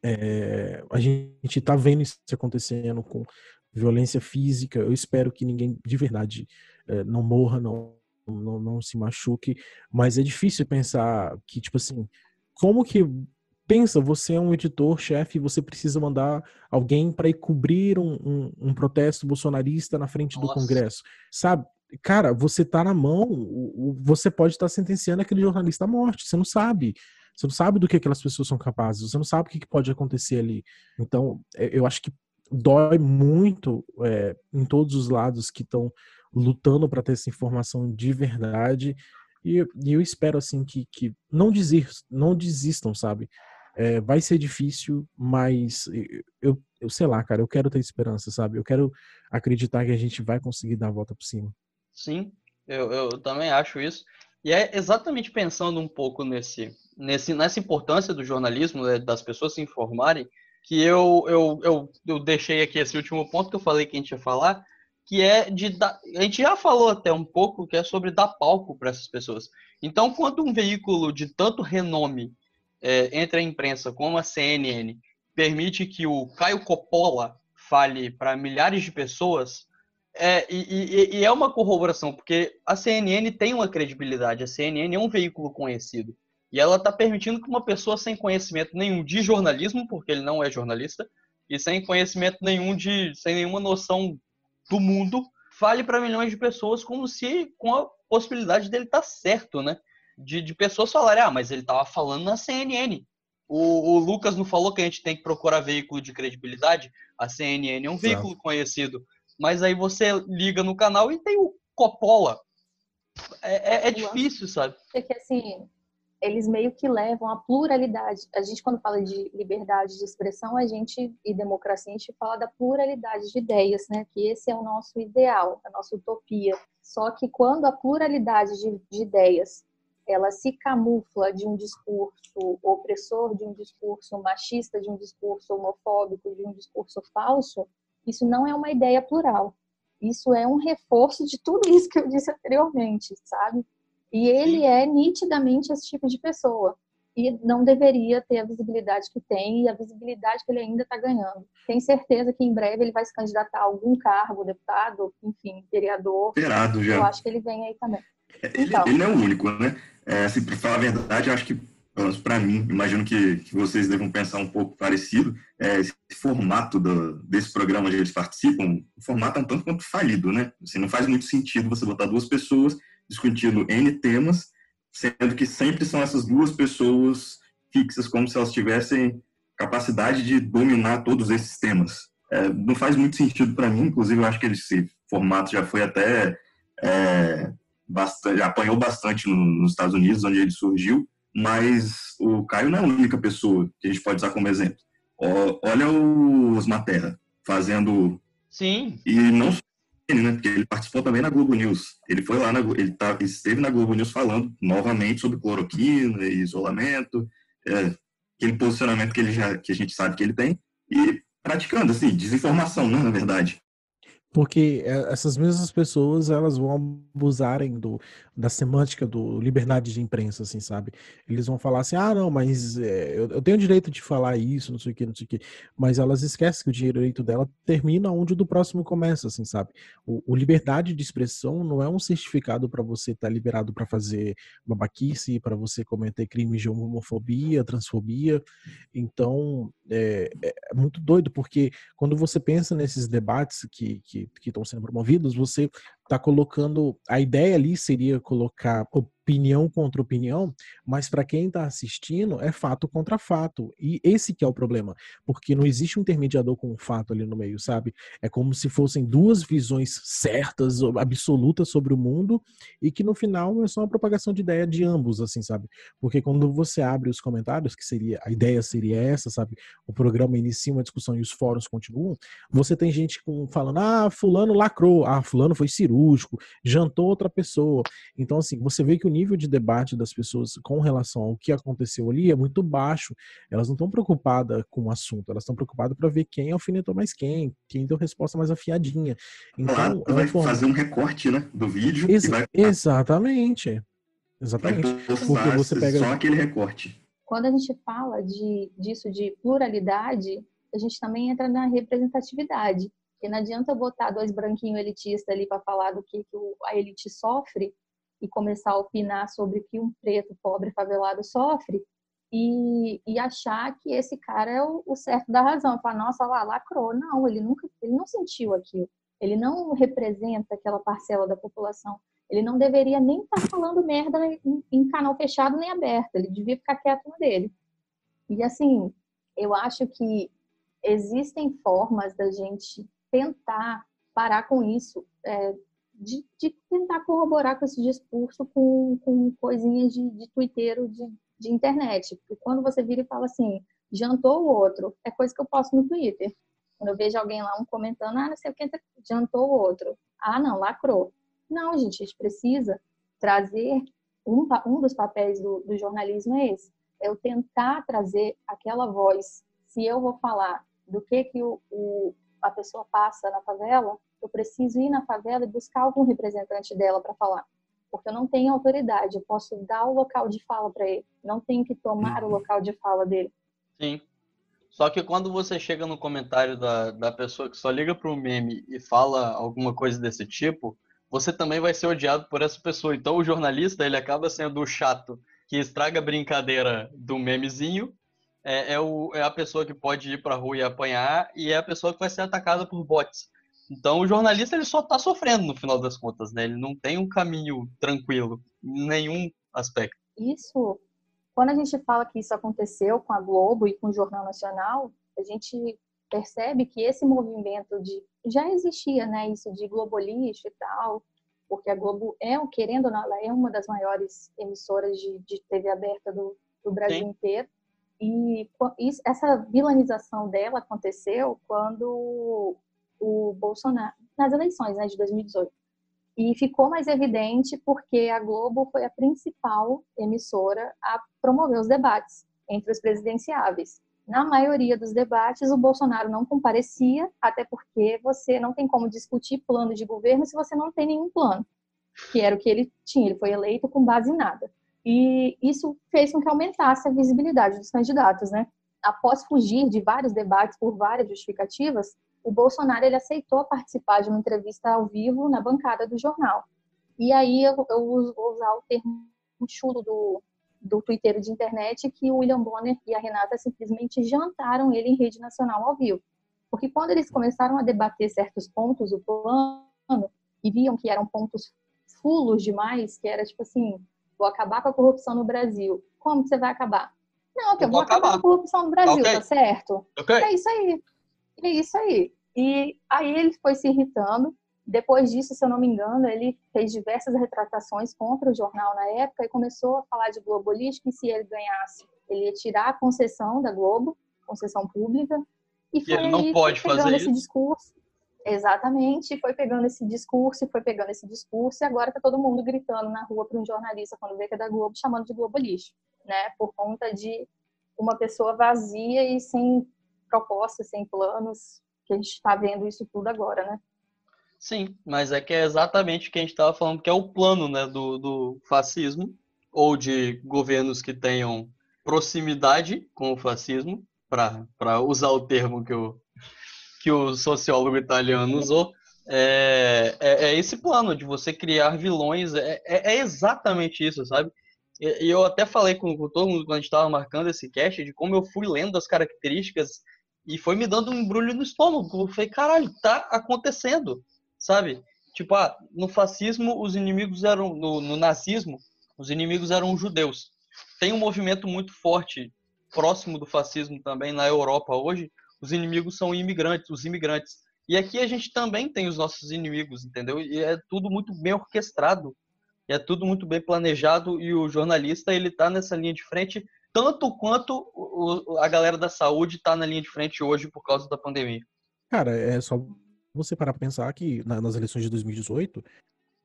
É, a gente está vendo isso acontecendo com violência física. Eu espero que ninguém de verdade é, não morra, não, não, não se machuque, mas é difícil pensar que, tipo assim, como que pensa, você é um editor-chefe, você precisa mandar alguém para ir cobrir um, um, um, protesto bolsonarista na frente Nossa. do Congresso, sabe? Cara, você tá na mão, você pode estar sentenciando aquele jornalista à morte, você não sabe. Você não sabe do que aquelas pessoas são capazes, você não sabe o que pode acontecer ali. Então, é, eu acho que dói muito é, em todos os lados que estão lutando para ter essa informação de verdade. E, e, eu espero, assim, que, que não, desir, não desistam, sabe? É, vai ser difícil, mas eu, eu sei lá, cara, eu quero ter esperança, sabe? Eu quero acreditar que a gente vai conseguir dar a volta por cima. Sim, eu, eu também acho isso. E é exatamente pensando um pouco nesse, nesse, nessa importância do jornalismo, né, das pessoas se informarem, que eu, eu, eu, eu deixei aqui esse último ponto que eu falei que a gente ia falar, que é de dar, a gente já falou até um pouco que é sobre dar palco para essas pessoas. Então, quando um veículo de tanto renome é, entre a imprensa como a CNN permite que o Caio Coppola fale para milhares de pessoas, é, e, e, e, é uma corroboração, porque a CNN tem uma credibilidade, a CNN é um veículo conhecido. E ela está permitindo que uma pessoa sem conhecimento nenhum de jornalismo, porque ele não é jornalista, e sem conhecimento nenhum de. sem nenhuma noção do mundo, fale para milhões de pessoas como se com a possibilidade dele estar tá certo, né? de, de pessoas falarem, ah, mas ele estava falando na CNN. O, o, Lucas não falou que a gente tem que procurar veículo de credibilidade? A CNN é um veículo Exato. conhecido. Mas aí você liga no canal e tem o Coppola. É, é, é difícil, sabe? É que assim, eles meio que levam a pluralidade. A gente, quando fala de liberdade de expressão, a gente, e democracia, a gente fala da pluralidade de ideias, né? Que esse é o nosso ideal, a nossa utopia. Só que quando a pluralidade de, de ideias ela se camufla de um discurso opressor, de um discurso machista, de um discurso homofóbico, de um discurso falso, isso não é uma ideia plural. Isso é um reforço de tudo isso que eu disse anteriormente, sabe? E ele é nitidamente esse tipo de pessoa. E não deveria ter a visibilidade que tem e a visibilidade que ele ainda está ganhando. Tenho certeza que em breve ele vai se candidatar a algum cargo, deputado, enfim, vereador. Esperado já. Eu acho que ele vem aí também. Ele, então, ele não é o único, né? É, assim, para falar a verdade, eu acho que, pelo menos para mim, imagino que, que vocês devam pensar um pouco parecido, é, esse formato do, desse programa onde eles participam, o formato é um tanto quanto falido, né? Assim, não faz muito sentido você botar duas pessoas discutindo N temas, sendo que sempre são essas duas pessoas fixas, como se elas tivessem capacidade de dominar todos esses temas. É, não faz muito sentido para mim, inclusive eu acho que esse formato já foi até é, bastante, apanhou bastante nos Estados Unidos, onde ele surgiu, mas o Caio não é a única pessoa que a gente pode usar como exemplo. olha os Materra fazendo. Sim. E não só ele, né? Porque ele participou também na Globo News. Ele foi lá, na, ele tá, esteve na Globo News falando novamente sobre cloroquina e isolamento. É, aquele posicionamento que ele já que a gente sabe que ele tem e praticando assim desinformação, né, na verdade. Porque é, essas mesmas pessoas, elas vão abusarem do, da semântica do liberdade de imprensa, assim, sabe? Eles vão falar assim, ah, não, mas é, eu, eu, tenho direito de falar isso, não sei o que, não sei o que. Mas elas esquecem que o direito dela termina onde o do próximo começa, assim, sabe? O, o liberdade de expressão não é um certificado para você estar tá liberado para fazer babaquice, para você cometer crimes de homofobia, transfobia. Então, é, é, muito doido, porque quando você pensa nesses debates que, que que estão sendo promovidos, você está colocando. A ideia ali seria colocar opinião contra opinião, mas para quem está assistindo é fato contra fato. E esse que é o problema, porque não existe um intermediador com um fato ali no meio, sabe? É como se fossem duas visões certas, absolutas sobre o mundo e que no final é só uma propagação de ideia de ambos, assim, sabe? Porque quando você abre os comentários, que seria a ideia seria essa, sabe? O programa inicia uma discussão e os fóruns continuam. Você tem gente com, falando: "Ah, fulano lacrou, ah, fulano foi cirúrgico, jantou outra pessoa". Então assim, você vê que o nível de debate das pessoas com relação ao que aconteceu ali é muito baixo. Elas não estão preocupadas com o assunto, elas estão preocupadas para ver quem alfinetou mais quem, quem deu resposta mais afiadinha. Então, claro, é vai forma... fazer um recorte, né, do vídeo. Ex vai... Exatamente. Exatamente. Porque você pega só aquele recorte. Quando a gente fala de, disso de pluralidade, a gente também entra na representatividade. Porque não adianta botar dois branquinhos elitistas ali para falar do que, que a elite sofre e começar a opinar sobre o que um preto, pobre, favelado sofre e, e achar que esse cara é o, o certo da razão. Falar, nossa, lá, lacrou. Não, ele nunca, ele não sentiu aquilo. Ele não representa aquela parcela da população. Ele não deveria nem estar tá falando merda em, em canal fechado nem aberto. Ele devia ficar quieto no dele. E assim, eu acho que existem formas da gente tentar parar com isso. É, de, de, tentar corroborar com esse discurso com, com coisinhas de, de de, de internet. Porque quando você vira e fala assim, jantou o outro, é coisa que eu posto no Twitter. Quando eu vejo alguém lá um comentando, ah, não sei o que, jantou o outro. Ah, não, lacrou. Não, gente, a gente precisa trazer um, um dos papéis do, do jornalismo é esse. É eu tentar trazer aquela voz. Se eu vou falar do que, que o, o a pessoa passa na favela, eu preciso ir na favela e buscar algum representante dela para falar. Porque eu não tenho autoridade, eu posso dar o local de fala para ele, não tenho que tomar o uhum. local de fala dele. Sim. Só que quando você chega no comentário da, da pessoa que só liga para o meme e fala alguma coisa desse tipo, você também vai ser odiado por essa pessoa. Então o jornalista ele acaba sendo o chato que estraga a brincadeira do memezinho, é, é, o, é a pessoa que pode ir para a rua e apanhar, e é a pessoa que vai ser atacada por bots. Então o jornalista ele só está sofrendo no final das contas, né? Ele não tem um caminho tranquilo em nenhum aspecto. Isso, quando a gente fala que isso aconteceu com a Globo e com o Jornal Nacional, a gente percebe que esse movimento de já existia, né? Isso de globalista e tal, porque a Globo é, querendo ou não, ela é uma das maiores emissoras de, de TV aberta do, do Brasil Sim. inteiro. E essa vilanização dela aconteceu quando o Bolsonaro nas eleições né, de 2018. E ficou mais evidente porque a Globo foi a principal emissora a promover os debates entre os presidenciáveis. Na maioria dos debates, o Bolsonaro não comparecia, até porque você não tem como discutir plano de governo se você não tem nenhum plano, que era o que ele tinha. Ele foi eleito com base em nada. E isso fez com que aumentasse a visibilidade dos candidatos, né? Após fugir de vários debates por várias justificativas, o Bolsonaro ele aceitou participar de uma entrevista ao vivo na bancada do jornal. E aí eu, eu vou usar o termo chulo do, do Twitter de internet que o William Bonner e a Renata simplesmente jantaram ele em rede nacional ao vivo. Porque quando eles começaram a debater certos pontos do plano e viam que eram pontos fulos demais, que era tipo assim, vou acabar com a corrupção no Brasil. Como você vai acabar? Não, que eu vou acabar com a corrupção no Brasil, okay. tá certo? Okay. É isso aí. É isso aí. E aí ele foi se irritando. Depois disso, se eu não me engano, ele fez diversas retratações contra o jornal na época e começou a falar de globalística e se ele ganhasse, ele ia tirar a concessão da Globo, concessão pública. E, e ele não pode fazer esse isso. discurso. Exatamente, foi pegando esse discurso e foi pegando esse discurso e agora tá todo mundo gritando na rua para um jornalista quando vê que é da Globo chamando de globalista, né? Por conta de uma pessoa vazia e sem propostas, sem planos, que a gente está vendo isso tudo agora, né? Sim, mas é que é exatamente o que a gente estava falando, que é o plano né, do, do fascismo, ou de governos que tenham proximidade com o fascismo, para usar o termo que o, que o sociólogo italiano usou, é, é, é esse plano de você criar vilões, é, é, é exatamente isso, sabe? E eu até falei com, com todo mundo quando a gente estava marcando esse cast de como eu fui lendo as características e foi me dando um embrulho no estômago. Eu falei, caralho, tá acontecendo, sabe? Tipo, ah, no fascismo os inimigos eram, no, no nazismo, os inimigos eram judeus. Tem um movimento muito forte próximo do fascismo também na Europa hoje. Os inimigos são imigrantes, os imigrantes. E aqui a gente também tem os nossos inimigos, entendeu? E é tudo muito bem orquestrado é tudo muito bem planejado e o jornalista ele está nessa linha de frente tanto quanto o, a galera da saúde está na linha de frente hoje por causa da pandemia. Cara, é só você parar para pensar que na, nas eleições de 2018,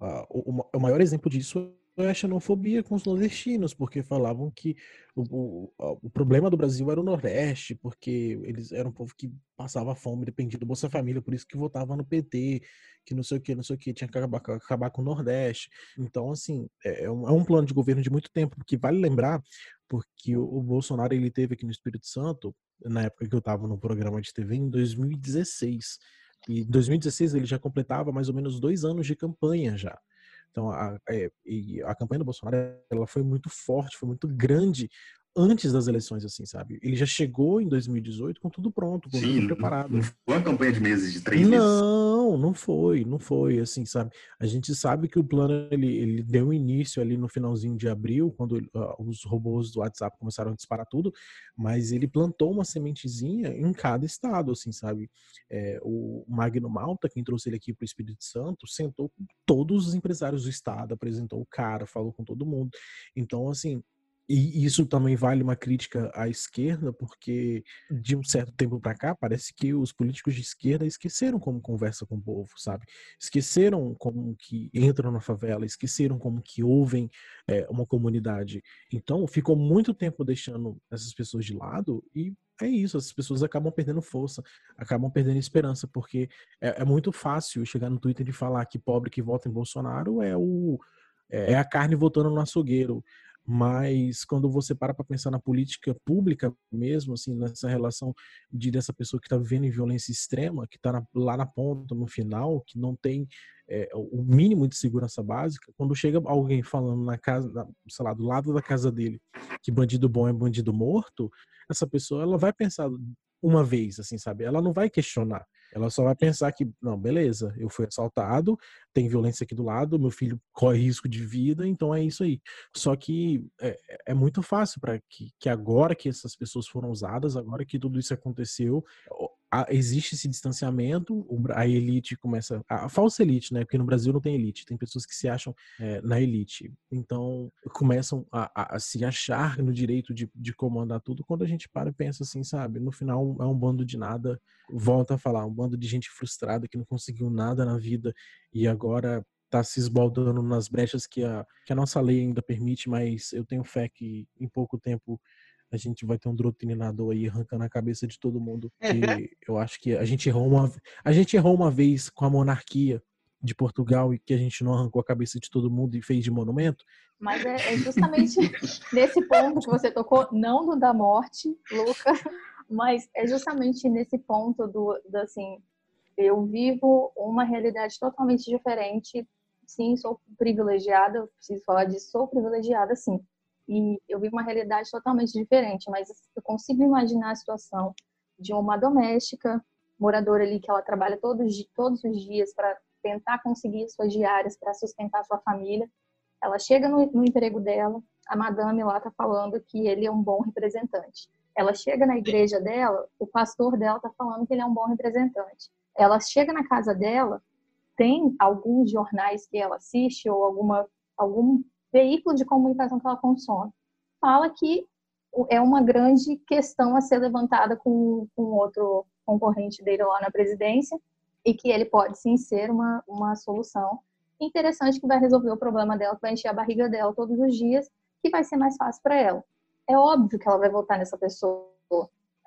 uh, o, o, maior exemplo disso é a xenofobia com os nordestinos, porque falavam que o, o, o, problema do Brasil era o Nordeste, porque eles eram um povo que passava fome, dependia do Bolsa Família, por isso que votava no PT, que não sei o que, não sei o que, tinha que acabar, acabar com o Nordeste. Então, assim, é, é um, é um, plano de governo de muito tempo, que vale lembrar, porque o, o Bolsonaro ele teve aqui no Espírito Santo, na época que eu estava no programa de TV, em 2016. E em 2016 ele já completava mais ou menos dois anos de campanha já. Então, a, é, a campanha do Bolsonaro ela foi muito forte, foi muito grande antes das eleições, assim, sabe? Ele já chegou em 2018 com tudo pronto, com Sim, tudo preparado. Não foi uma campanha de meses, de três não, meses? Não, não foi, não foi, assim, sabe? A gente sabe que o plano, ele, ele deu início ali no finalzinho de abril, quando uh, os robôs do WhatsApp começaram a disparar tudo, mas ele plantou uma sementezinha em cada estado, assim, sabe? É, o Magno Malta, quem trouxe ele aqui para o Espírito Santo, sentou com todos os empresários do estado, apresentou o cara, falou com todo mundo. Então, assim, e isso também vale uma crítica à esquerda, porque de um certo tempo para cá parece que os políticos de esquerda esqueceram como conversa com o povo, sabe? Esqueceram como que entram na favela, esqueceram como que ouvem é, uma comunidade. Então ficou muito tempo deixando essas pessoas de lado e é isso, as pessoas acabam perdendo força, acabam perdendo esperança, porque é, é muito fácil chegar no Twitter e falar que pobre que vota em Bolsonaro é o é a carne voltando no açougueiro mas quando você para para pensar na política pública mesmo, assim, nessa relação de dessa pessoa que está vivendo em violência extrema, que está lá na ponta, no final, que não tem é, o mínimo de segurança básica, quando chega alguém falando na casa, na, sei lá, do lado da casa dele, que bandido bom é bandido morto, essa pessoa ela vai pensar uma vez, assim, sabe? Ela não vai questionar. Ela só vai pensar que, não, beleza, eu fui assaltado, tem violência aqui do lado, meu filho corre risco de vida, então é isso aí. Só que é, é muito fácil para que, que agora que essas pessoas foram usadas, agora que tudo isso aconteceu, existe esse distanciamento, a elite começa. A falsa elite, né? Porque no Brasil não tem elite, tem pessoas que se acham é, na elite. Então começam a, a, se achar no direito de, de comandar tudo quando a gente para e pensa assim, sabe? No final é um bando de nada, volta a falar, um bando de gente frustrada que não conseguiu nada na vida e agora tá se esbaldando nas brechas que a, que a nossa lei ainda permite, mas eu tenho fé que em pouco tempo a gente vai ter um doutrinador aí arrancando a cabeça de todo mundo. Que eu acho que a gente errou uma, a gente errou uma vez com a monarquia de Portugal e que a gente não arrancou a cabeça de todo mundo e fez de monumento. Mas é, é justamente nesse ponto que você tocou, não do da morte, Luca, mas é justamente nesse ponto do, do assim, eu vivo uma realidade totalmente diferente. Sim, sou privilegiada, preciso falar disso, sou privilegiada, sim e eu vi uma realidade totalmente diferente, mas eu consigo imaginar a situação de uma doméstica, moradora ali, que ela trabalha todos, todos os dias para tentar conseguir suas diárias para sustentar sua família. Ela chega no, no emprego dela, a madame lá está falando que ele é um bom representante. Ela chega na igreja dela, o pastor dela está falando que ele é um bom representante. Ela chega na casa dela, tem alguns jornais que ela assiste ou alguma algum veículo de comunicação que ela consome, fala que é uma grande questão a ser levantada com, com outro concorrente dele lá na presidência e que ele pode sim ser uma, uma solução interessante que vai resolver o problema dela, que vai encher a barriga dela todos os dias, que vai ser mais fácil para ela. é óbvio que ela vai votar nessa pessoa.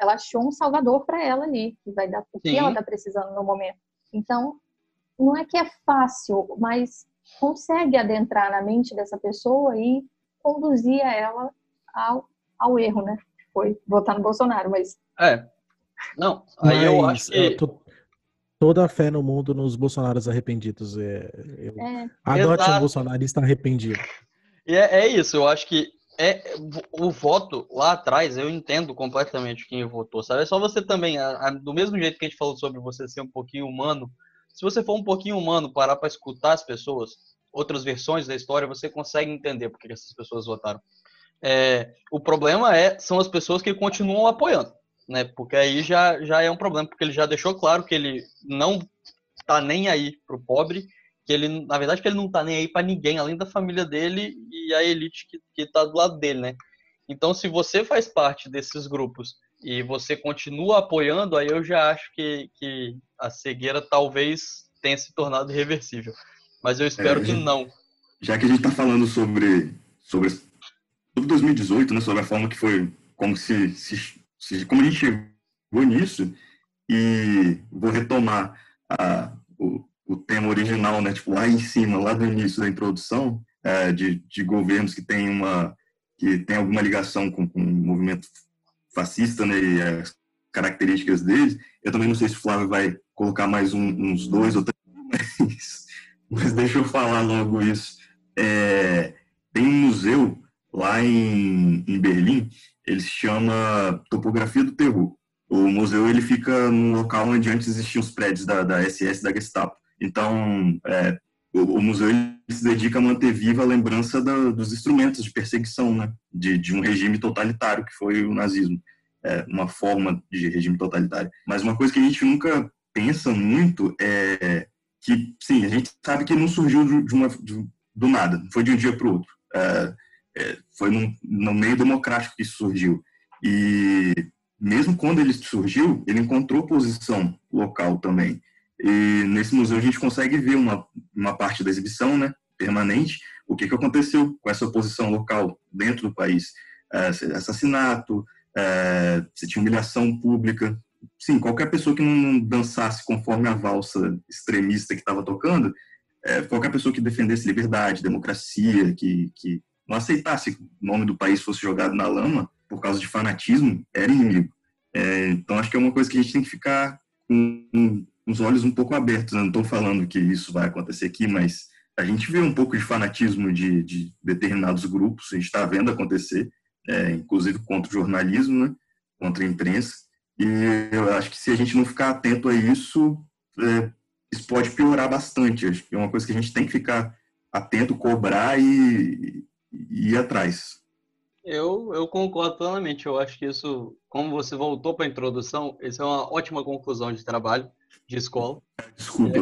Ela achou um salvador para ela ali, que vai dar o que ela está precisando no momento. Então, não é que é fácil, mas consegue adentrar na mente dessa pessoa e conduzir ela ao, ao erro, né? Foi votar no Bolsonaro, mas É. Não, aí eu Mas, acho é, que. to- toda a fé no mundo nos bolsonaros arrependidos. É, eu- é, Adote um Exato. bolsonarista arrependido. E é, é isso, eu acho que é o voto lá atrás, eu entendo completamente quem votou, sabe? É só você também, a- a- do mesmo jeito que a gente falou sobre você ser um pouquinho humano, se você for um pouquinho humano, parar para escutar as pessoas, outras versões da história, você consegue entender por que essas pessoas votaram. É, o problema é são as pessoas que continuam apoiando, né? Porque aí já, já é um problema, porque ele já deixou claro que ele não tá nem aí pro pobre, que ele, na verdade, que ele não tá nem aí para ninguém, além da família dele e a elite que, que tá do lado dele, né? Então, se você faz parte desses grupos e você continua apoiando, aí eu já acho que, que a cegueira talvez tenha se tornado irreversível. Mas eu espero que gente- não. já que a gente está falando sobre, sobre, sobre 2018, né, sobre a forma que foi, como se, se, se- como a gente chegou nisso, e vou retomar a, o, o tema original, né, tipo, lá em cima, lá do início da introdução, é, de, de governos que tem uma que tem alguma ligação com, com o movimento fascista, né, e as características deles. Eu também não sei se o Flávio vai colocar mais um- uns dois ou três, mas, mas deixa eu falar logo isso. É, tem um museu lá em, em Berlim, ele se chama Topografia do Terror. O museu ele fica num local onde antes existiam os prédios da, da SS da Gestapo. Então, é, o, o museu ele se dedica a manter viva a lembrança da- dos instrumentos de perseguição, né, de, de um regime totalitário que foi o nazismo, é, uma forma de regime totalitário. Mas uma coisa que a gente nunca pensa muito é que, sim, a gente sabe que não surgiu de uma, de- do nada, não foi de um dia para o outro. É, é, foi num, no meio democrático que isso surgiu. E mesmo quando ele surgiu, ele encontrou posição local também. E nesse museu a gente consegue ver uma, uma parte da exibição, né, permanente, o que, que aconteceu com essa oposição local dentro do país. É, assassinato, é, se tinha humilhação pública. Sim, qualquer pessoa que não dançasse conforme a valsa extremista que estava tocando, é, qualquer pessoa que defendesse liberdade, democracia, que, que não aceitasse que o nome do país fosse jogado na lama por causa de fanatismo, era inimigo. É, então, acho que é uma coisa que a gente tem que ficar com, os olhos um pouco abertos. né? Não estou falando que isso vai acontecer aqui, mas a gente vê um pouco de fanatismo de, de determinados grupos, a gente está vendo acontecer, é, inclusive contra o jornalismo, né? contra a imprensa. E eu acho que se a gente não ficar atento a isso, é, isso pode piorar bastante. Acho que é uma coisa que a gente tem que ficar atento, cobrar e, e ir atrás. Eu, eu concordo plenamente. Eu acho que isso, como você voltou para a introdução, isso é uma ótima conclusão de trabalho de escola. Desculpa.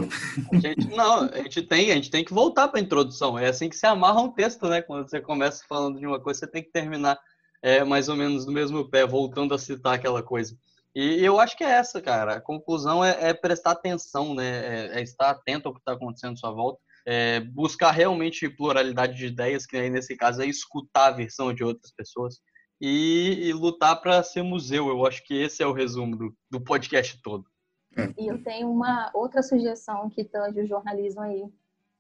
A gente, não, a gente tem, a gente tem que voltar para a introdução. É assim que se amarra um texto, né? Quando você começa falando de uma coisa, você tem que terminar é, mais ou menos no mesmo pé, voltando a citar aquela coisa. E eu acho que é essa, cara. A conclusão é, é prestar atenção, né? É, é estar atento ao que está acontecendo à sua volta. É buscar realmente pluralidade de ideias, que aí nesse caso é escutar a versão de outras pessoas. E, e lutar para ser museu. Eu acho que esse é o resumo do, do podcast todo. E eu tenho uma outra sugestão que tange o jornalismo aí.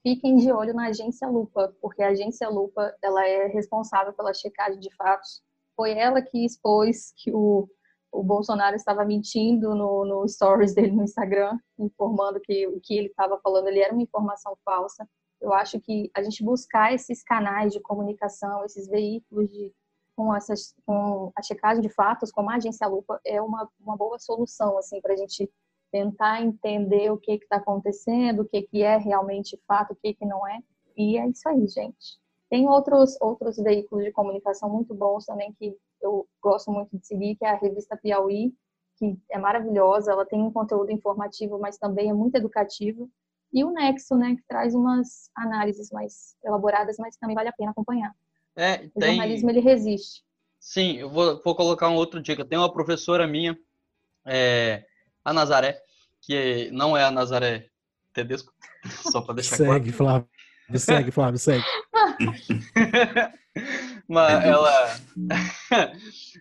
Fiquem de olho na agência Lupa, porque a agência Lupa ela é responsável pela checagem de fatos. Foi ela que expôs que o, o Bolsonaro estava mentindo no, no stories dele no Instagram, informando que o que ele estava falando ele era uma informação falsa. Eu acho que a gente buscar esses canais de comunicação, esses veículos de, com, essas, com a checagem de fatos, como a agência Lupa, é uma, uma boa solução assim para a gente tentar entender o que está acontecendo, o que, que é realmente fato, o que, que não é. E é isso aí, gente. Tem outros, outros veículos de comunicação muito bons também que eu gosto muito de seguir, que é a revista Piauí, que é maravilhosa, ela tem um conteúdo informativo, mas também é muito educativo. E o Nexo, né, que traz umas análises mais elaboradas, mas também vale a pena acompanhar. É, O tem... jornalismo, ele resiste. Sim, eu vou, vou colocar um outro dica. Tem uma professora minha, é, a Nazaré, que não é a Nazaré Tedesco, só para deixar claro. Segue, Flávio. Segue, Flávio, segue. Mas ela,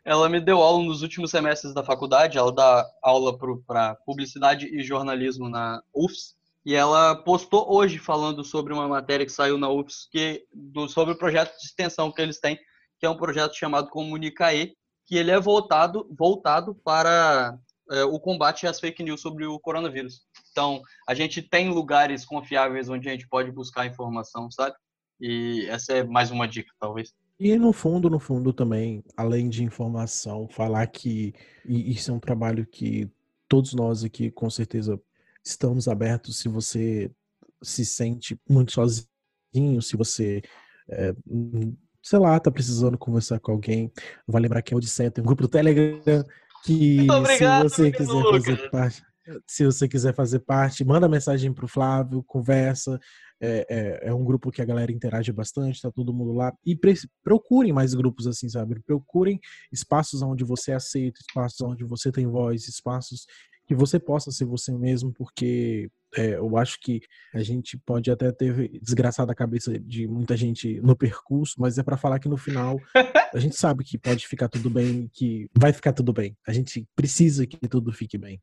ela me deu aula nos últimos semestres da faculdade. Ela dá aula para publicidade e jornalismo na UFS. E ela postou hoje falando sobre uma matéria que saiu na UFS que, do, sobre o projeto de extensão que eles têm, que é um projeto chamado Comunicae, que ele é voltado, voltado para é, o combate às fake news sobre o coronavírus. Então, a gente tem lugares confiáveis onde a gente pode buscar informação, sabe? E essa é mais uma dica, talvez. E no fundo, no fundo também, além de informação, falar que isso é um trabalho que todos nós aqui com certeza estamos abertos se você se sente muito sozinho, se você é, sei lá, tá precisando conversar com alguém, vai lembrar que é Odisseia tem um grupo do Telegram que obrigado, se você quiser fazer parte, se você quiser fazer parte, manda mensagem pro Flávio, conversa. É, é, é, um grupo que a galera interage bastante, tá todo mundo lá. E procurem mais grupos assim, sabe? Procurem espaços onde você aceita, espaços onde você tem voz, espaços que você possa ser você mesmo, porque é, eu acho que a gente pode até ter desgraçado a cabeça de muita gente no percurso, mas é para falar que no final a gente sabe que pode ficar tudo bem, que vai ficar tudo bem. A gente precisa que tudo fique bem.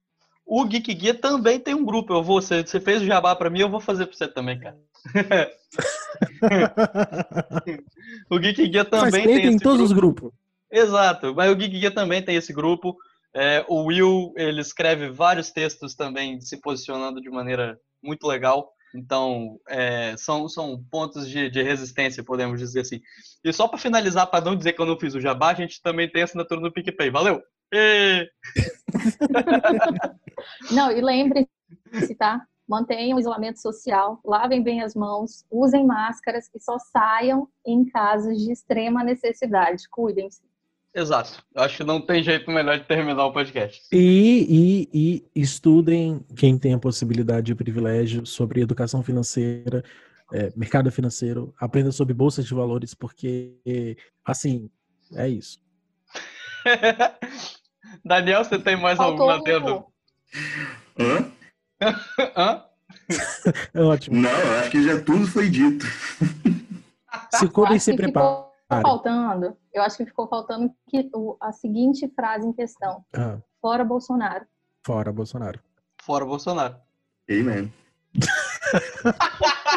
O Geek Guia também tem um grupo. Eu vou, você, você fez o jabá para mim, eu vou fazer para você também, cara. o Geek Guia também tem, tem todos grupo. os grupos. Exato, mas o Geek Guia também tem esse grupo. É, o Will, ele escreve vários textos também se posicionando de maneira muito legal. Então, é, são, são pontos de, de resistência, podemos dizer assim. E só para finalizar, para não dizer que eu não fiz o jabá, a gente também tem assinatura no PicPay. Valeu! Não, e lembre-se, tá? Mantenham o isolamento social, lavem bem as mãos, usem máscaras e só saiam em casos de extrema necessidade. Cuidem-se. Exato. Eu acho que não tem jeito melhor de terminar o podcast. E, e, e estudem, quem tem a possibilidade e privilégio, sobre educação financeira, é, mercado financeiro, aprenda sobre bolsas de valores, porque, assim, é isso. Daniel, você tem mais Faltou alguma dedo? Hã? Hã? É ótimo. Não, acho que já tudo foi dito. Se cuidem e se preparem faltando, eu acho que ficou faltando que, a seguinte frase em questão. Ah. Fora Bolsonaro. Fora Bolsonaro. Fora Bolsonaro. Amen.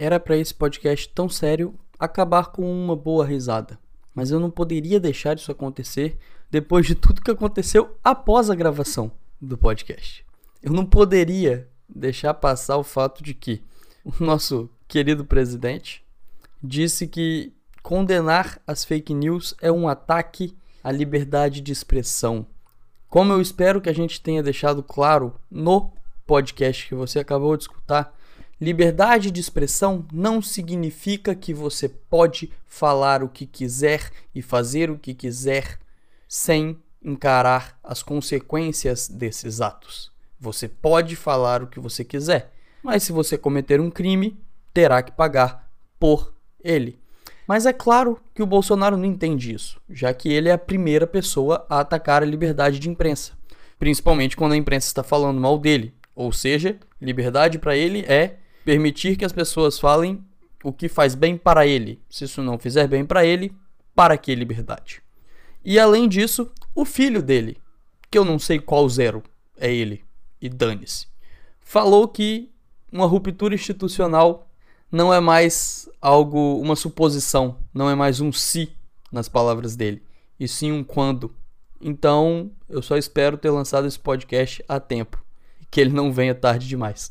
Era para esse podcast tão sério acabar com uma boa risada. Mas eu não poderia deixar isso acontecer depois de tudo que aconteceu após a gravação do podcast. Eu não poderia deixar passar o fato de que o nosso querido presidente disse que condenar as fake news é um ataque à liberdade de expressão. Como eu espero que a gente tenha deixado claro no podcast que você acabou de escutar, liberdade de expressão não significa que você pode falar o que quiser e fazer o que quiser sem encarar as consequências desses atos. Você pode falar o que você quiser, mas se você cometer um crime, terá que pagar por ele. Mas é claro que o Bolsonaro não entende isso, já que ele é a primeira pessoa a atacar a liberdade de imprensa, principalmente quando a imprensa está falando mal dele. Ou seja, liberdade para ele é permitir que as pessoas falem o que faz bem para ele. Se isso não fizer bem para ele, para que liberdade? E além disso, o filho dele, que eu não sei qual zero é ele, e dane-se. Falou que uma ruptura institucional não é mais algo, uma suposição, não é mais um se nas palavras dele, e sim um quando. Então, eu só espero ter lançado esse podcast a tempo, que ele não venha tarde demais.